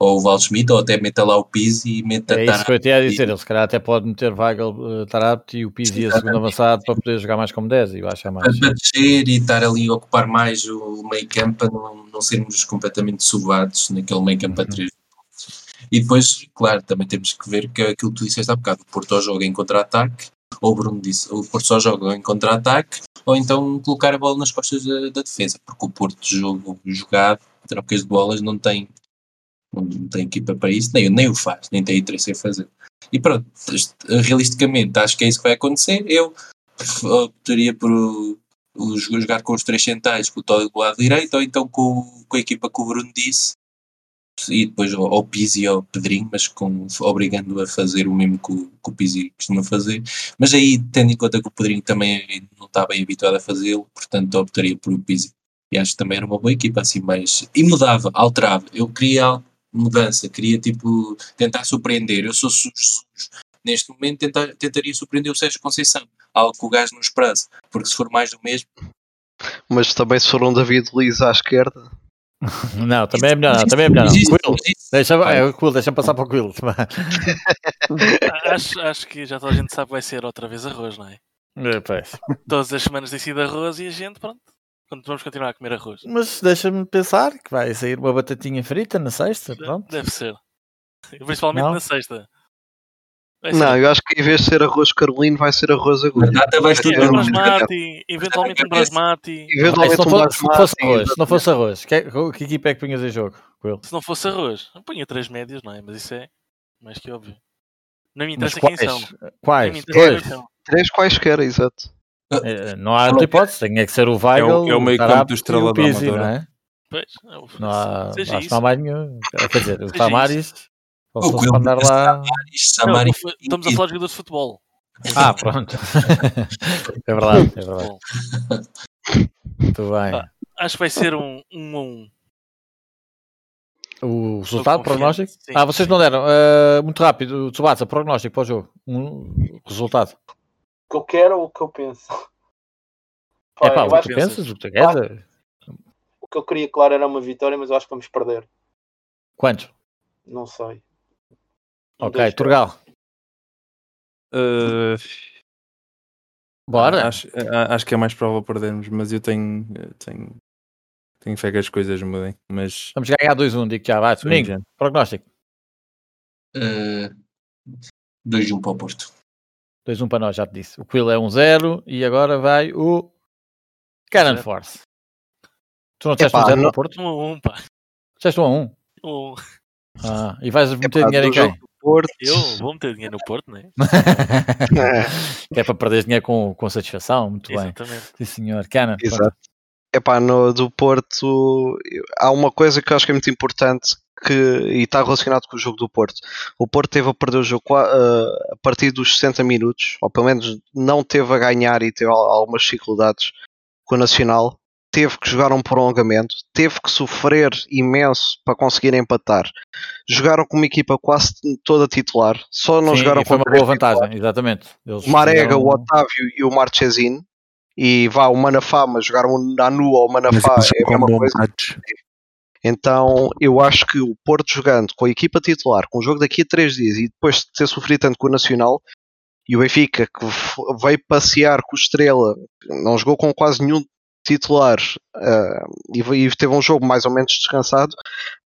[SPEAKER 4] ou o Val Schmidt ou até meta lá o Pizzi e meta
[SPEAKER 1] É isso que eu te ia dizer. Ele se calhar até pode meter Weigl, uh, Tarapti e o Pizzi a segundo avançado para poder jogar mais como 10 e baixar mais.
[SPEAKER 4] para descer e estar ali a ocupar mais o meio campo para não, não sermos completamente subados naquele meio campo a
[SPEAKER 1] Uhum.
[SPEAKER 4] três. E depois, claro, também temos que ver que é aquilo que tu disseste há bocado, o Porto joga em contra-ataque, ou o Bruno disse, o Porto só joga em contra-ataque, ou então colocar a bola nas costas da, da defesa, porque o Porto jogo jogado, trocas de bolas, não tem, não tem equipa para isso, nem, nem o faz, nem tem interesse em fazer. E pronto, realisticamente acho que é isso que vai acontecer. Eu optaria por jogar com os três centais, com o Todd do lado direito, ou então com, com a equipa que o Bruno disse, e depois ao, Pizzi ou ao Pedrinho, mas com, obrigando a fazer o mesmo que o, que o Pizzi costuma fazer. Mas aí, tendo em conta que o Pedrinho também não está bem habituado a fazê-lo, portanto optaria por o Pizzi. E acho que também era uma boa equipa, assim, mais. E mudava, alterava. Eu queria mudança, queria tipo tentar surpreender. Eu sou su- Jesus. Neste momento tentar, tentaria surpreender o Sérgio Conceição, algo que o gajo não esperasse, porque se for mais do mesmo,
[SPEAKER 2] Mas também se for um David Luiz à esquerda,
[SPEAKER 1] Não, também é melhor não, também é melhor não. Quill, deixa, é, Quill, deixa passar para o Quill.
[SPEAKER 3] Acho, acho que já toda a gente sabe que vai ser outra vez arroz, não é?
[SPEAKER 1] É.
[SPEAKER 3] Todas as semanas tem sido arroz e a gente, pronto, quando vamos continuar a comer arroz.
[SPEAKER 1] Mas deixa-me pensar que vai sair uma batatinha frita na sexta, pronto.
[SPEAKER 3] Deve ser. Principalmente
[SPEAKER 1] Não?
[SPEAKER 3] na sexta. Vai ser.
[SPEAKER 2] não, eu acho que em vez de ser arroz carolino, vai ser arroz agulha.
[SPEAKER 4] Batata vais tu
[SPEAKER 2] É,
[SPEAKER 3] Um basmati, eventualmente um basmati.
[SPEAKER 1] Se
[SPEAKER 2] Eventualmente
[SPEAKER 1] não
[SPEAKER 2] um
[SPEAKER 1] fosse, se não fosse
[SPEAKER 2] basmati,
[SPEAKER 1] arroz, se não fosse arroz, que, que equipa é que punhas em jogo?
[SPEAKER 3] Se não fosse arroz, punha três médios, não é? Mas isso é mais que óbvio. Não me interessa quem
[SPEAKER 1] quais?
[SPEAKER 3] são.
[SPEAKER 1] Quais?
[SPEAKER 3] me interessa
[SPEAKER 1] Dois.
[SPEAKER 3] quem são.
[SPEAKER 2] Três quaisquer, exato.
[SPEAKER 1] É, Não há outra hipótese, tem é que ser o Weigl,
[SPEAKER 7] É o- é o meio campo do Estrela da
[SPEAKER 1] Pizzi, não
[SPEAKER 7] Amadora.
[SPEAKER 1] é?
[SPEAKER 3] Pois, eu-
[SPEAKER 1] Não há,
[SPEAKER 3] seja
[SPEAKER 1] acho
[SPEAKER 3] isso.
[SPEAKER 1] não há mais nenhum. Quer dizer, o só
[SPEAKER 4] O
[SPEAKER 1] andar lá.
[SPEAKER 3] Não,
[SPEAKER 4] Samari,
[SPEAKER 3] estou- estamos a falar de jogadores de futebol.
[SPEAKER 1] Ah, pronto. é verdade, é verdade. Muito bem.
[SPEAKER 3] Ah. acho que vai ser um 1 um, a 1.
[SPEAKER 1] O resultado, prognóstico?
[SPEAKER 3] sim,
[SPEAKER 1] ah, vocês
[SPEAKER 3] sim.
[SPEAKER 1] não deram. Ah, muito rápido, Tsubasa, prognóstico para o jogo. Um resultado.
[SPEAKER 5] O que eu quero ou o que eu penso? Pá,
[SPEAKER 1] É pá,
[SPEAKER 5] eu
[SPEAKER 1] o que tu
[SPEAKER 5] que
[SPEAKER 1] pensas, o que tu queres?
[SPEAKER 5] o que eu queria, claro, era uma vitória, mas eu acho que vamos perder.
[SPEAKER 1] Quantos?
[SPEAKER 5] Não sei. Um,
[SPEAKER 1] Ok,
[SPEAKER 5] dois,
[SPEAKER 1] Turgal.
[SPEAKER 7] Uh,
[SPEAKER 1] Bora.
[SPEAKER 7] Acho, acho que é mais provável perdermos, mas eu tenho, eu tenho, tenho fé que as coisas mudem. Mas
[SPEAKER 1] Vamos ganhar 2-1, digo já. Vai, Domingo, prognóstico.
[SPEAKER 4] uh, 2 de 1 para o Porto.
[SPEAKER 1] 2-1 para nós, já te disse. O Quill é 1-0 e agora vai o Cannon. Force. Tu não disseste
[SPEAKER 2] Epá,
[SPEAKER 1] 1-0
[SPEAKER 2] não-
[SPEAKER 1] no Porto?
[SPEAKER 3] 1 a 1, pá.
[SPEAKER 1] Disseste 1-1.
[SPEAKER 3] Um.
[SPEAKER 1] Ah, e vais meter
[SPEAKER 2] Epá,
[SPEAKER 1] dinheiro em quem?
[SPEAKER 2] Porto.
[SPEAKER 3] Eu vou meter dinheiro no Porto, não é?
[SPEAKER 1] é para perder dinheiro com, com satisfação. Muito bem.
[SPEAKER 3] Exatamente.
[SPEAKER 1] Sim, senhor. Cannon.
[SPEAKER 2] Exato. Epá, no, do Porto eu- há uma coisa que eu acho que é muito importante que, e está relacionado com o jogo do Porto. O Porto teve a perder o jogo eh, a partir dos 60 minutos, ou pelo menos não teve a ganhar e teve al- algumas dificuldades com o Nacional. Teve que jogar um prolongamento, teve que sofrer imenso para conseguir empatar. Jogaram com uma equipa quase toda titular, só não
[SPEAKER 1] Sim,
[SPEAKER 2] jogaram com
[SPEAKER 1] uma boa vantagem, exatamente. Eles
[SPEAKER 2] o Marega,
[SPEAKER 1] fizeram-
[SPEAKER 2] o Otávio e o Marchesino. E vá, o Manafá, mas jogaram o Nanu ou o Manafá é a mesma coisa. Então eu acho que o Porto jogando com a equipa titular, com o jogo daqui a três dias e depois de ter sofrido tanto com o Nacional e o Benfica que veio passear com o Estrela, não jogou com quase nenhum titular ah, e, e teve um jogo mais ou menos descansado,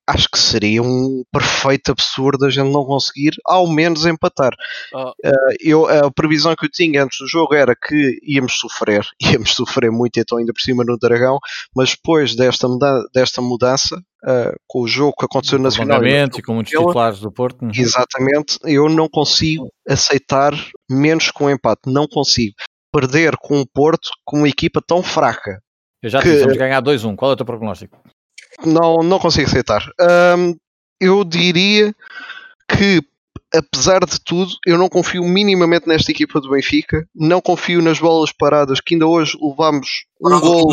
[SPEAKER 2] acho que seria um perfeito absurdo a gente não conseguir ao menos empatar.
[SPEAKER 3] Oh,
[SPEAKER 2] Eu, a previsão que eu tinha antes do jogo era que íamos sofrer, íamos sofrer muito, então ainda por cima no Dragão, mas depois desta, muda- desta mudança, ah, com o jogo que aconteceu na final, e
[SPEAKER 1] com muitos titulares do Porto. uhum.
[SPEAKER 2] Exatamente, eu não consigo aceitar menos que um empate, não consigo perder com o Porto com uma equipa tão fraca.
[SPEAKER 1] Eu já disse, vamos ganhar 2-1. Qual é o teu prognóstico?
[SPEAKER 2] Não, não consigo aceitar. Ahm, eu diria que, apesar de tudo, eu não confio minimamente nesta equipa do Benfica. Não confio nas bolas paradas que ainda hoje levámos um gol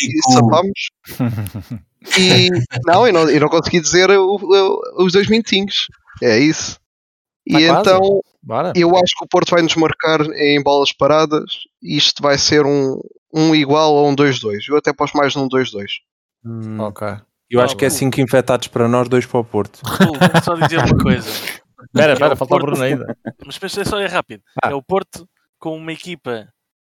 [SPEAKER 2] e sapamos. E não, eu não, eu não consegui dizer o- o- os dois minutinhos. É isso. E
[SPEAKER 1] Tá quase.
[SPEAKER 2] então
[SPEAKER 1] Bora.
[SPEAKER 2] eu acho que o Porto vai nos marcar em bolas paradas. E isto vai ser um, um igual a um 2-2. Eu até posto mais num 2-2.
[SPEAKER 7] Hum,
[SPEAKER 1] Ok.
[SPEAKER 7] Eu
[SPEAKER 3] Ah,
[SPEAKER 7] acho que é
[SPEAKER 3] bom.
[SPEAKER 7] 5 infectados para nós, 2 para o Porto.
[SPEAKER 3] Vou só dizer uma coisa.
[SPEAKER 1] Espera, espera,
[SPEAKER 3] É o
[SPEAKER 1] falta o
[SPEAKER 3] Porto.
[SPEAKER 1] Bruno ainda.
[SPEAKER 3] Mas pensa só é rápido.
[SPEAKER 1] Ah.
[SPEAKER 3] É o Porto com uma equipa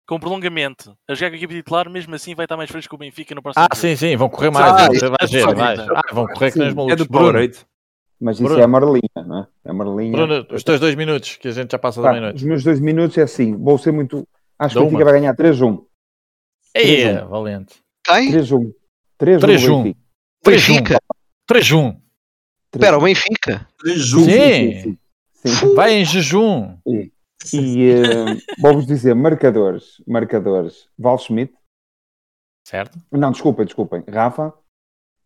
[SPEAKER 3] com prolongamento a jogar com a equipa titular, mesmo assim vai estar mais fresco que o Benfica no próximo
[SPEAKER 1] Ah,
[SPEAKER 3] jogo.
[SPEAKER 1] sim, sim, vão correr mais.
[SPEAKER 2] Ah, isso
[SPEAKER 1] vai
[SPEAKER 3] é
[SPEAKER 1] ver, vai. Ah, vão correr que nem os
[SPEAKER 7] É
[SPEAKER 1] malucos.
[SPEAKER 7] do
[SPEAKER 1] Bruno,
[SPEAKER 7] Powerade.
[SPEAKER 6] Mas isso
[SPEAKER 1] Bruno.
[SPEAKER 6] é a Marlinha, não é? É a Marlinha.
[SPEAKER 1] Bruno, os teus dois minutos, que a gente já passa da
[SPEAKER 6] Pá,
[SPEAKER 1] meia-noite.
[SPEAKER 6] os meus dois minutos é assim. Vou ser muito. Acho que
[SPEAKER 1] Dá
[SPEAKER 6] o Benfica vai ganhar 3-1.
[SPEAKER 1] Ei,
[SPEAKER 6] 3-1.
[SPEAKER 1] valente.
[SPEAKER 2] Quem?
[SPEAKER 6] 3-1. 3-1
[SPEAKER 1] 3-1.
[SPEAKER 6] Benfica.
[SPEAKER 1] 3-1.
[SPEAKER 2] Benfica.
[SPEAKER 1] 3-1.
[SPEAKER 2] Espera, o Benfica.
[SPEAKER 7] Preju.
[SPEAKER 1] Sim.
[SPEAKER 6] sim, sim. Sim.
[SPEAKER 1] Vai em jejum.
[SPEAKER 6] E eh, vou-vos dizer marcadores. Marcadores. Val Schmidt.
[SPEAKER 1] Certo?
[SPEAKER 6] Não, desculpem, desculpem. Rafa,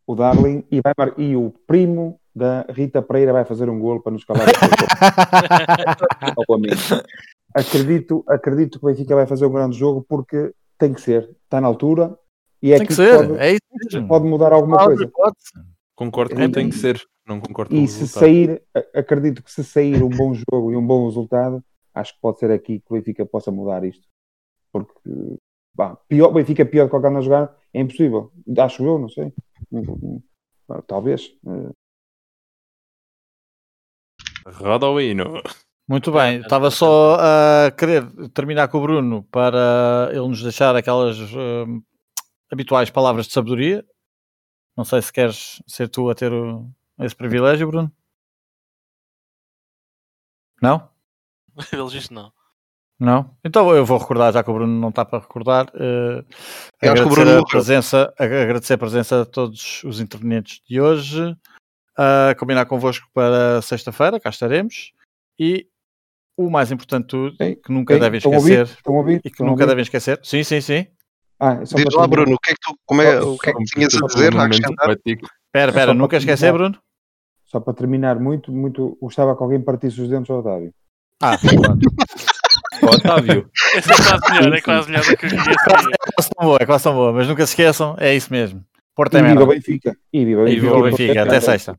[SPEAKER 6] o Darling e, vai mar- e o primo da Rita Pereira vai fazer um golo para nos calar. Acredito, acredito que o Benfica vai fazer um grande jogo porque tem que ser. Está na altura e é
[SPEAKER 1] Tem que ser.
[SPEAKER 6] pode,
[SPEAKER 1] É isso mesmo.
[SPEAKER 6] pode mudar alguma
[SPEAKER 1] Pode,
[SPEAKER 6] coisa.
[SPEAKER 1] pode.
[SPEAKER 7] Concordo
[SPEAKER 6] É
[SPEAKER 7] que tem que
[SPEAKER 6] isso.
[SPEAKER 7] ser. Não concordo com o
[SPEAKER 6] E se
[SPEAKER 7] resultado.
[SPEAKER 6] sair, acredito que se sair um bom jogo e um bom resultado, acho que pode ser aqui que o Benfica possa mudar isto. Porque pá, pior, o Benfica pior do que o que anda a jogar é impossível. Acho eu, não sei. Talvez.
[SPEAKER 7] Roda o hino.
[SPEAKER 1] Muito bem, estava só a querer terminar com o Bruno para ele nos deixar aquelas hum, habituais palavras de sabedoria. Não sei se queres ser tu a ter o- esse privilégio, Bruno. Não?
[SPEAKER 3] Eles dizem não.
[SPEAKER 1] Não? Então eu vou recordar, já que o Bruno não está para recordar,
[SPEAKER 2] o
[SPEAKER 1] agradecer,
[SPEAKER 2] Bruno
[SPEAKER 1] a presença, agradecer a presença de todos os intervenientes de hoje, a combinar convosco para sexta-feira, cá estaremos, e o mais importante de tudo,
[SPEAKER 6] Sim,
[SPEAKER 1] que nunca
[SPEAKER 6] Sim,
[SPEAKER 1] devem esquecer,
[SPEAKER 6] ouvir?
[SPEAKER 1] e que nunca
[SPEAKER 6] ouvir?
[SPEAKER 1] devem esquecer, sim, sim, sim,
[SPEAKER 6] Ah, é só
[SPEAKER 2] Diz lá, Bruno, o que é que tu, como é, o que é que tinhas a dizer,
[SPEAKER 1] espera,
[SPEAKER 6] Só
[SPEAKER 1] espera, nunca esquecer,
[SPEAKER 6] terminar.
[SPEAKER 1] Bruno?
[SPEAKER 6] Só para terminar, muito, muito. Gostava que alguém partisse os dentes ao Otávio.
[SPEAKER 1] Ah, pronto.
[SPEAKER 7] Otávio.
[SPEAKER 3] Essa é quase melhor, é quase melhor do que eu queria saber.
[SPEAKER 1] é quase tão boa, é quase tão boa, mas nunca se esqueçam, é isso mesmo. Porto é
[SPEAKER 6] E viva o. Benfica. E viva,
[SPEAKER 1] E viva o Benfica, até sexta.